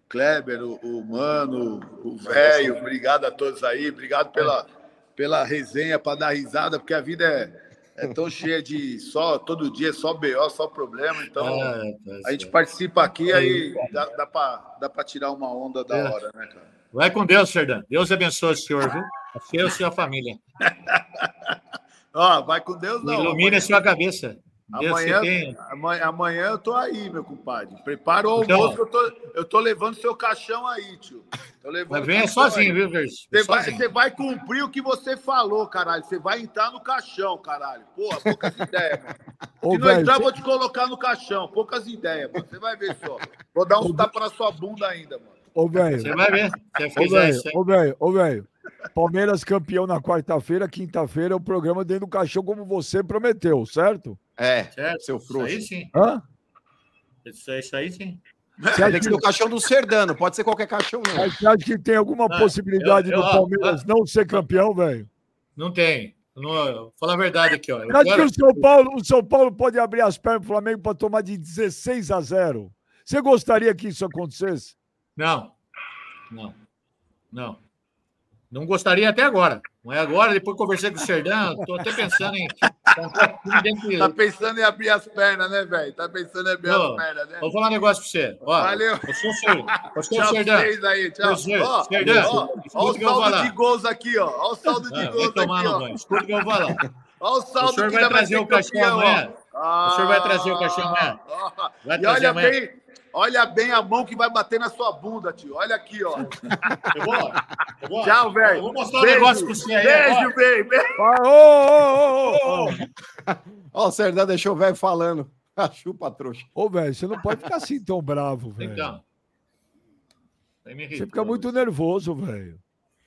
Kleber, o, o Mano, o Velho, obrigado a todos aí, obrigado pela, pela resenha, para dar risada, porque a vida é, é tão cheia de só, todo dia é só BO, só problema, então Ah, tá a gente participa aqui, aí dá, dá para dá pra tirar uma onda da É. hora, né, cara? Vai com Deus, Serdã. Deus abençoe o senhor, viu? A e a sua família. [laughs] Ó, vai com Deus, não. Ilumine a sua cabeça. Amanhã, você amanhã, amanhã eu tô aí, meu compadre. Prepara o Então- almoço que eu tô, eu tô levando seu caixão aí, tio. Tô levando caixão sozinho, aí. viu, Verso? Você vai, você vai cumprir o que você falou, caralho. Você vai entrar no caixão, caralho. Porra, poucas ideias, mano. Ô, Se não velho, entrar, eu cê- vou te colocar no caixão. Poucas ideias, mano. Você vai ver só. Vou dar uns tapas na sua bunda ainda, mano. Ô, velho. Você vai ver. Se Ô, fizer velho, isso aí. ô, velho, ô, velho. Palmeiras campeão na quarta-feira, quinta-feira é o programa dentro do caixão, como você prometeu, certo? É, Certo? seu Isso frouxo. aí sim. Hã? Isso aí, isso aí sim. Você Tem acha, que ser o caixão do Serdano, pode ser qualquer caixão, não. mas você acha que tem alguma Ah, possibilidade eu- eu- do ó, Palmeiras não ser campeão, velho? Não tem. Não, vou falar a verdade aqui, ó. Eu Você acha que quero- o São Paulo, o São Paulo pode abrir as pernas pro Flamengo para tomar de 16 a 0? Você gostaria que isso acontecesse? Não. Não. Não. Não gostaria até agora. Não é agora, depois que conversei com o Serdão, tô até pensando em. Tá pensando em abrir as pernas, né, velho? Tá pensando em abrir Ô, as pernas, né? Vou falar um negócio pra você. Ó, Valeu. Você, Ser- você Tchau, Serdão. vocês aí, tchau. Você, Ó, Serdão, ó, ó o o eu saldo de gols aqui, ó. Ó o saldo de Ah, gols tomar aqui, no ó. banho. Escuta o que eu vou falar. Ó o O saldo senhor que vai trazer o caixão amanhã? O senhor vai trazer o caixão amanhã? Ó, Vai E olha bem, olha bem a mão que vai bater na sua bunda, tio. Olha aqui, ó. Eu vou, eu vou- Tchau, velho. Vou mostrar um Beijo. negócio pra você aí. Beijo. Ah, ô, ô, ô, ô, ô. Ó, o Serdano deixou o velho falando. [laughs] Chupa, trouxa. Ô, velho, você não pode ficar assim tão bravo, velho. Então. Você fica muito nervoso, velho.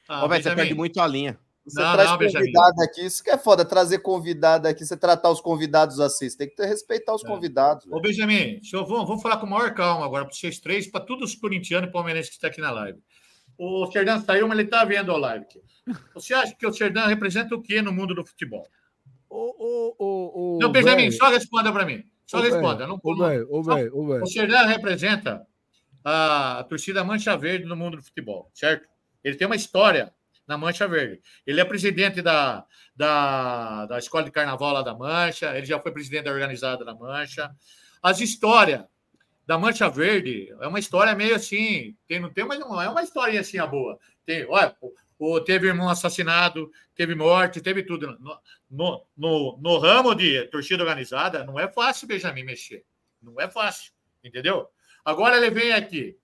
Ah, Ó, velho, você perde muito a linha. Você Não, traz não, Benjamin. convidado aqui. Isso que é foda, trazer convidado aqui, você tratar os convidados assim. Você tem que ter- respeitar os É. convidados. Ô, Benjamin, deixa eu, vou, vamos falar com o maior calma agora para vocês três, para todos os corintianos e palmeirenses que estão aqui na live. O Serdan saiu, mas ele está vendo a live aqui. Você acha que o Serdan representa o quê no mundo do futebol? Ô, ô, ô. não, Benjamin, só responda para mim. Só responda. Não, ô, velho, ô, velho. O Serdan representa a, a torcida Mancha Verde no mundo do futebol, certo? Ele tem uma história na Mancha Verde. Ele é presidente da, da, da Escola de Carnaval lá da Mancha, ele já foi presidente da organizada da Mancha. As histórias da Mancha Verde é uma história meio assim, tem, não tem, mas não é uma história assim a boa. Tem, olha, o- teve irmão assassinado, teve morte, teve tudo. No, no, no, no ramo de torcida organizada, não é fácil, Benjamin, mexer. Não é fácil, entendeu? Agora ele vem aqui,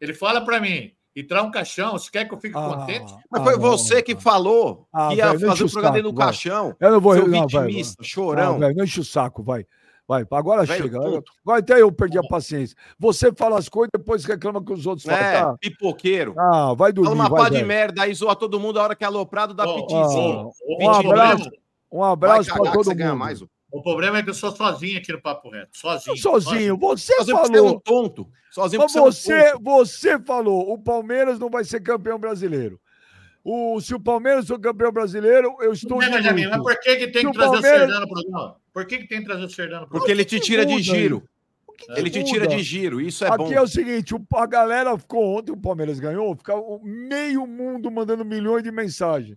ele fala para mim, e traz um caixão, você quer que eu fique contente? Mas ah, foi não, você que falou Ah, que ia não enche fazer o programa dentro saco, do vai. caixão. Eu não vou. Seu Não, vitimista, vai. chorão. Ah, velho, não enche o saco, vai. Vai, agora Velho chega. Agora até eu perdi a paciência. Você fala as coisas, depois reclama que os outros falam. É, Tá? pipoqueiro. Ah, vai dormir. Fala uma vai, pá de merda, aí zoa todo mundo a hora que é aloprado dá Ó, pitizinho. ó, Um abraço, um Vai abraço para que todo mundo. mais. O problema é que eu sou sozinho aqui no Papo Reto. Sozinho. Sozinho, você Sozinho porque você é um falou. tonto. Sozinho Mas porque você é um você, tonto. você falou, o Palmeiras não vai ser campeão brasileiro. O, se o Palmeiras for campeão brasileiro, eu estou Não, Benjamin, mas por que, que tem Se que o trazer Palmeiras- o Serdano no programa? Por que, que tem que trazer o Serdano no Porque programa? ele te tira de giro. que Ele te tira de giro. Isso é Aqui bom. é o seguinte, o- a galera ficou ontem, o Palmeiras ganhou, fica o meio mundo mandando milhões de mensagens.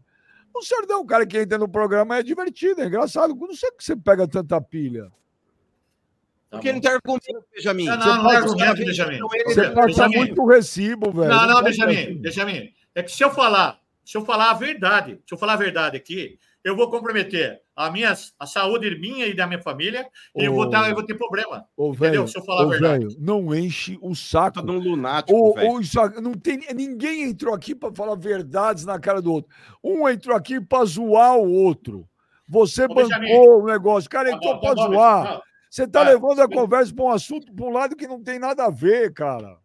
O Serdão, o cara que entra no programa, é divertido, é engraçado. Não sei que você pega tanta pilha. Tá Porque não tem argumento, Benjamin. Não, não, não é argumento, Benjamin. Você passa muito recibo, velho. Não, não, Benjamin, recibo. Benjamin. É que se eu falar, se eu falar a verdade, se eu falar a verdade aqui, eu vou comprometer a minha a saúde minha e da minha família e eu, vou dar, eu vou ter problema. Ô, Entendeu? Se eu falar a verdade. velho, não enche o saco. Tá um lunático, Ô, ô, não tem, ninguém entrou aqui para falar verdades na cara do outro. Um entrou aqui para zoar o outro. Você Ô, Benjamin. bancou o negócio. O cara Tá entrou para tá zoar. Benjamin. Você tá Ah, levando a conversa para um assunto, para um lado que não tem nada a ver, cara.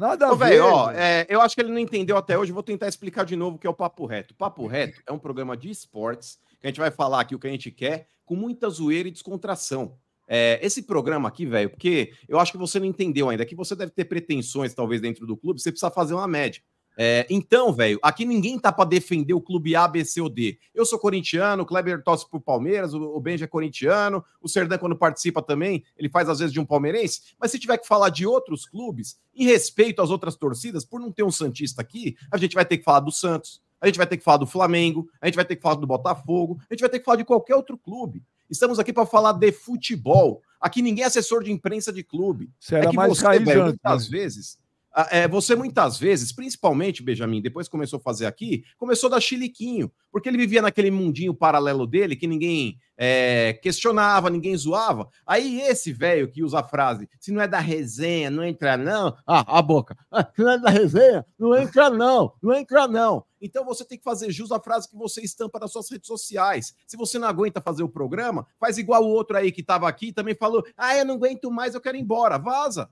Nada a Ô, ver. velho, ó, é, eu acho que ele não entendeu até hoje. Vou tentar explicar de novo o que é o Papo Reto. Papo Reto é um programa de esportes que a gente vai falar aqui o que a gente quer com muita zoeira e descontração. É, esse programa aqui, velho, porque eu acho que você não entendeu ainda, que você deve ter pretensões, talvez, dentro do clube, você precisa fazer uma média. É, então, velho, aqui ninguém tá para defender o clube A, B, C ou D. Eu sou corintiano, o Kleber torce pro Palmeiras, o, o Benja é corintiano, o Serdan, quando participa também, ele faz às vezes de um palmeirense. Mas se tiver que falar de outros clubes, em respeito às outras torcidas, por não ter um Santista aqui, a gente vai ter que falar do Santos, a gente vai ter que falar do Flamengo, a gente vai ter que falar do Botafogo, a gente vai ter que falar de qualquer outro clube. Estamos aqui para falar de futebol. Aqui ninguém é assessor de imprensa de clube. Era é que mais você, velho, muitas né? vezes, é, você muitas vezes, principalmente, Benjamin, depois começou a fazer aqui, começou a dar chiliquinho, porque ele vivia naquele mundinho paralelo dele que ninguém é, questionava, ninguém zoava. Aí esse velho que usa a frase, se não é da resenha, não entra não, ah, a boca, ah, se não é da resenha, não entra não, não entra não. Então você tem que fazer jus à frase que você estampa nas suas redes sociais. Se você não aguenta fazer o programa, faz igual o outro aí que estava aqui e também falou, ah, eu não aguento mais, eu quero ir embora, vaza.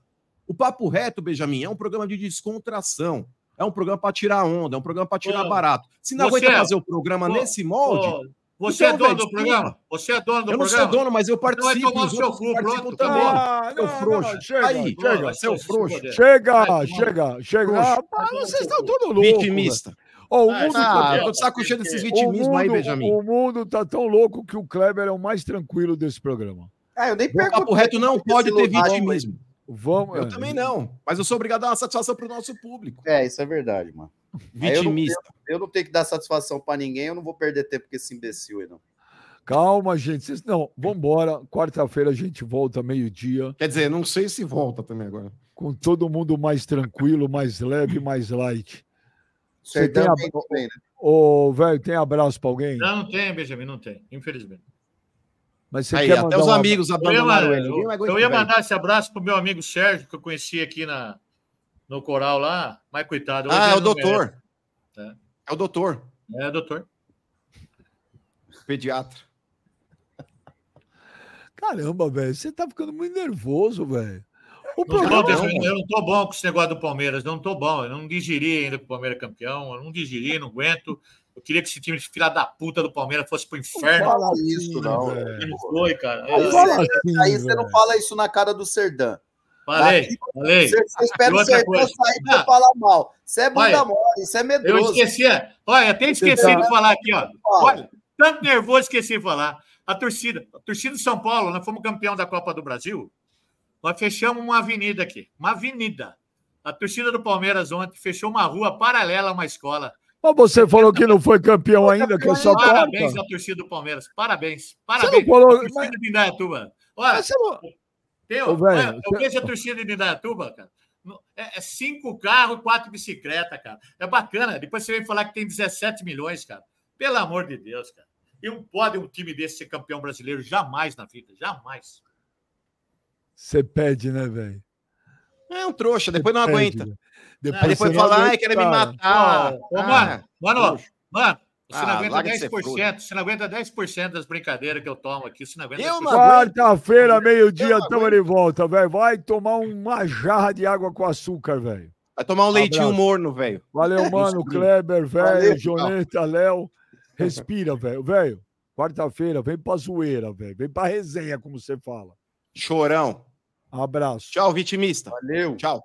O Papo Reto, Benjamin, é um programa de descontração. É um programa para tirar onda, é um programa para tirar Ô, barato. Se não você- aguenta fazer o programa ô, nesse molde, Você Então, é dono velho, do programa? Você é dono do eu não programa? sou dono, mas eu Então vai participo. tomar no seu cu, pronto, também. Ah, Seu não, frouxo. não, chega, Aí, chega. seu se frouxo. Chega, chega, chega. Ah, vocês estão todos loucos. Vitimista. Ó, o Ah, mundo Ah, tá- eu tô de saco cheio desses o vitimismos aí, mundo- Benjamin. O mundo tá tão louco que o Kleber é o mais tranquilo desse programa. Ah, eu nem O pergunto. Papo Reto não pode ter vitimismo. Vamos. Eu é. também não. Mas eu sou obrigado a dar uma satisfação pro nosso público. É, isso é verdade, mano. Aí eu não- Vitimista. Eu não tenho que dar satisfação pra ninguém, eu não vou perder tempo com esse imbecil aí, não. Calma, gente. Vocês... Não, vambora. Quarta-feira a gente volta meio-dia, Quer dizer, não sei se volta também agora. com todo mundo mais tranquilo, mais leve, mais light. Você tem Serdão a... bem também, né? Ô, velho, tem abraço pra alguém? Não, não tem, Benjamin, não tem, infelizmente. Mas você Aí, quer até os um amigos abandonaram ele. Eu, eu ia velho. mandar esse abraço pro meu amigo Sérgio, que eu conheci aqui na, no coral lá, mas coitado. Ah, é o doutor. É. É o doutor. É, doutor. Pediatra. Caramba, velho, você tá ficando muito nervoso, velho. O Não tô, programa. Benjamin, eu não tô bom com esse negócio do Palmeiras, não tô bom. Eu não digeri ainda que o Palmeiras é campeão, eu não digeri, não aguento. Eu queria que esse time de filha da puta do Palmeiras fosse pro Não inferno. fala isso, não. velho. E não foi, cara. Aí, Não Eu fala você, assim, aí você não fala isso na cara do Serdã. falei, falei. Você, você espera o coisa. sair pra Ah. falar mal. Você é bunda mole, isso é Eu medroso. esqueci, olha, até esqueci de falar aqui, ó. Olha, tanto nervoso, esqueci de falar. A torcida, a torcida de São Paulo, nós fomos campeão da Copa do Brasil. Nós fechamos uma avenida aqui, uma avenida. A torcida do Palmeiras ontem fechou uma rua paralela a uma escola. Mas você falou que não foi campeão ainda, que é só Parabéns quarta. à torcida do Palmeiras. Parabéns. Você Parabéns. não falou. à torcida de Indaiatuba. Olha, Mas você não- Ô, velho, olha, eu você- vejo a torcida de Indaiatuba, cara. É, é cinco carros e quatro bicicletas, cara. É bacana. Depois você vem falar que tem 17 milhões, cara. Pelo amor de Deus, cara. E não pode um time desse ser campeão brasileiro jamais na vida. Jamais. Você pede, né, velho? É um trouxa, depois não Pede, aguenta. Velho. Aí Depois, depois você não fala, ai, aguenta, quer me matar. Ô, ô, Ah, mano, mano, trouxa. mano, você Ah, não aguenta larga de ser 10%. Você não aguenta 10% das brincadeiras que eu tomo aqui. Você não aguenta Eu 10%. não aguento. Quarta-feira, meio-dia, estamos de volta, velho. Vai tomar uma jarra de água com açúcar, velho. Vai tomar um leitinho Abraço. morno, velho. Valeu, [laughs] mano. Kleber, velho. Joneta, Léo. Respira, velho. Velho, quarta-feira, vem pra zoeira, velho. Vem pra resenha, como você fala. Chorão. Abraço. Tchau, vitimista. Valeu. Tchau.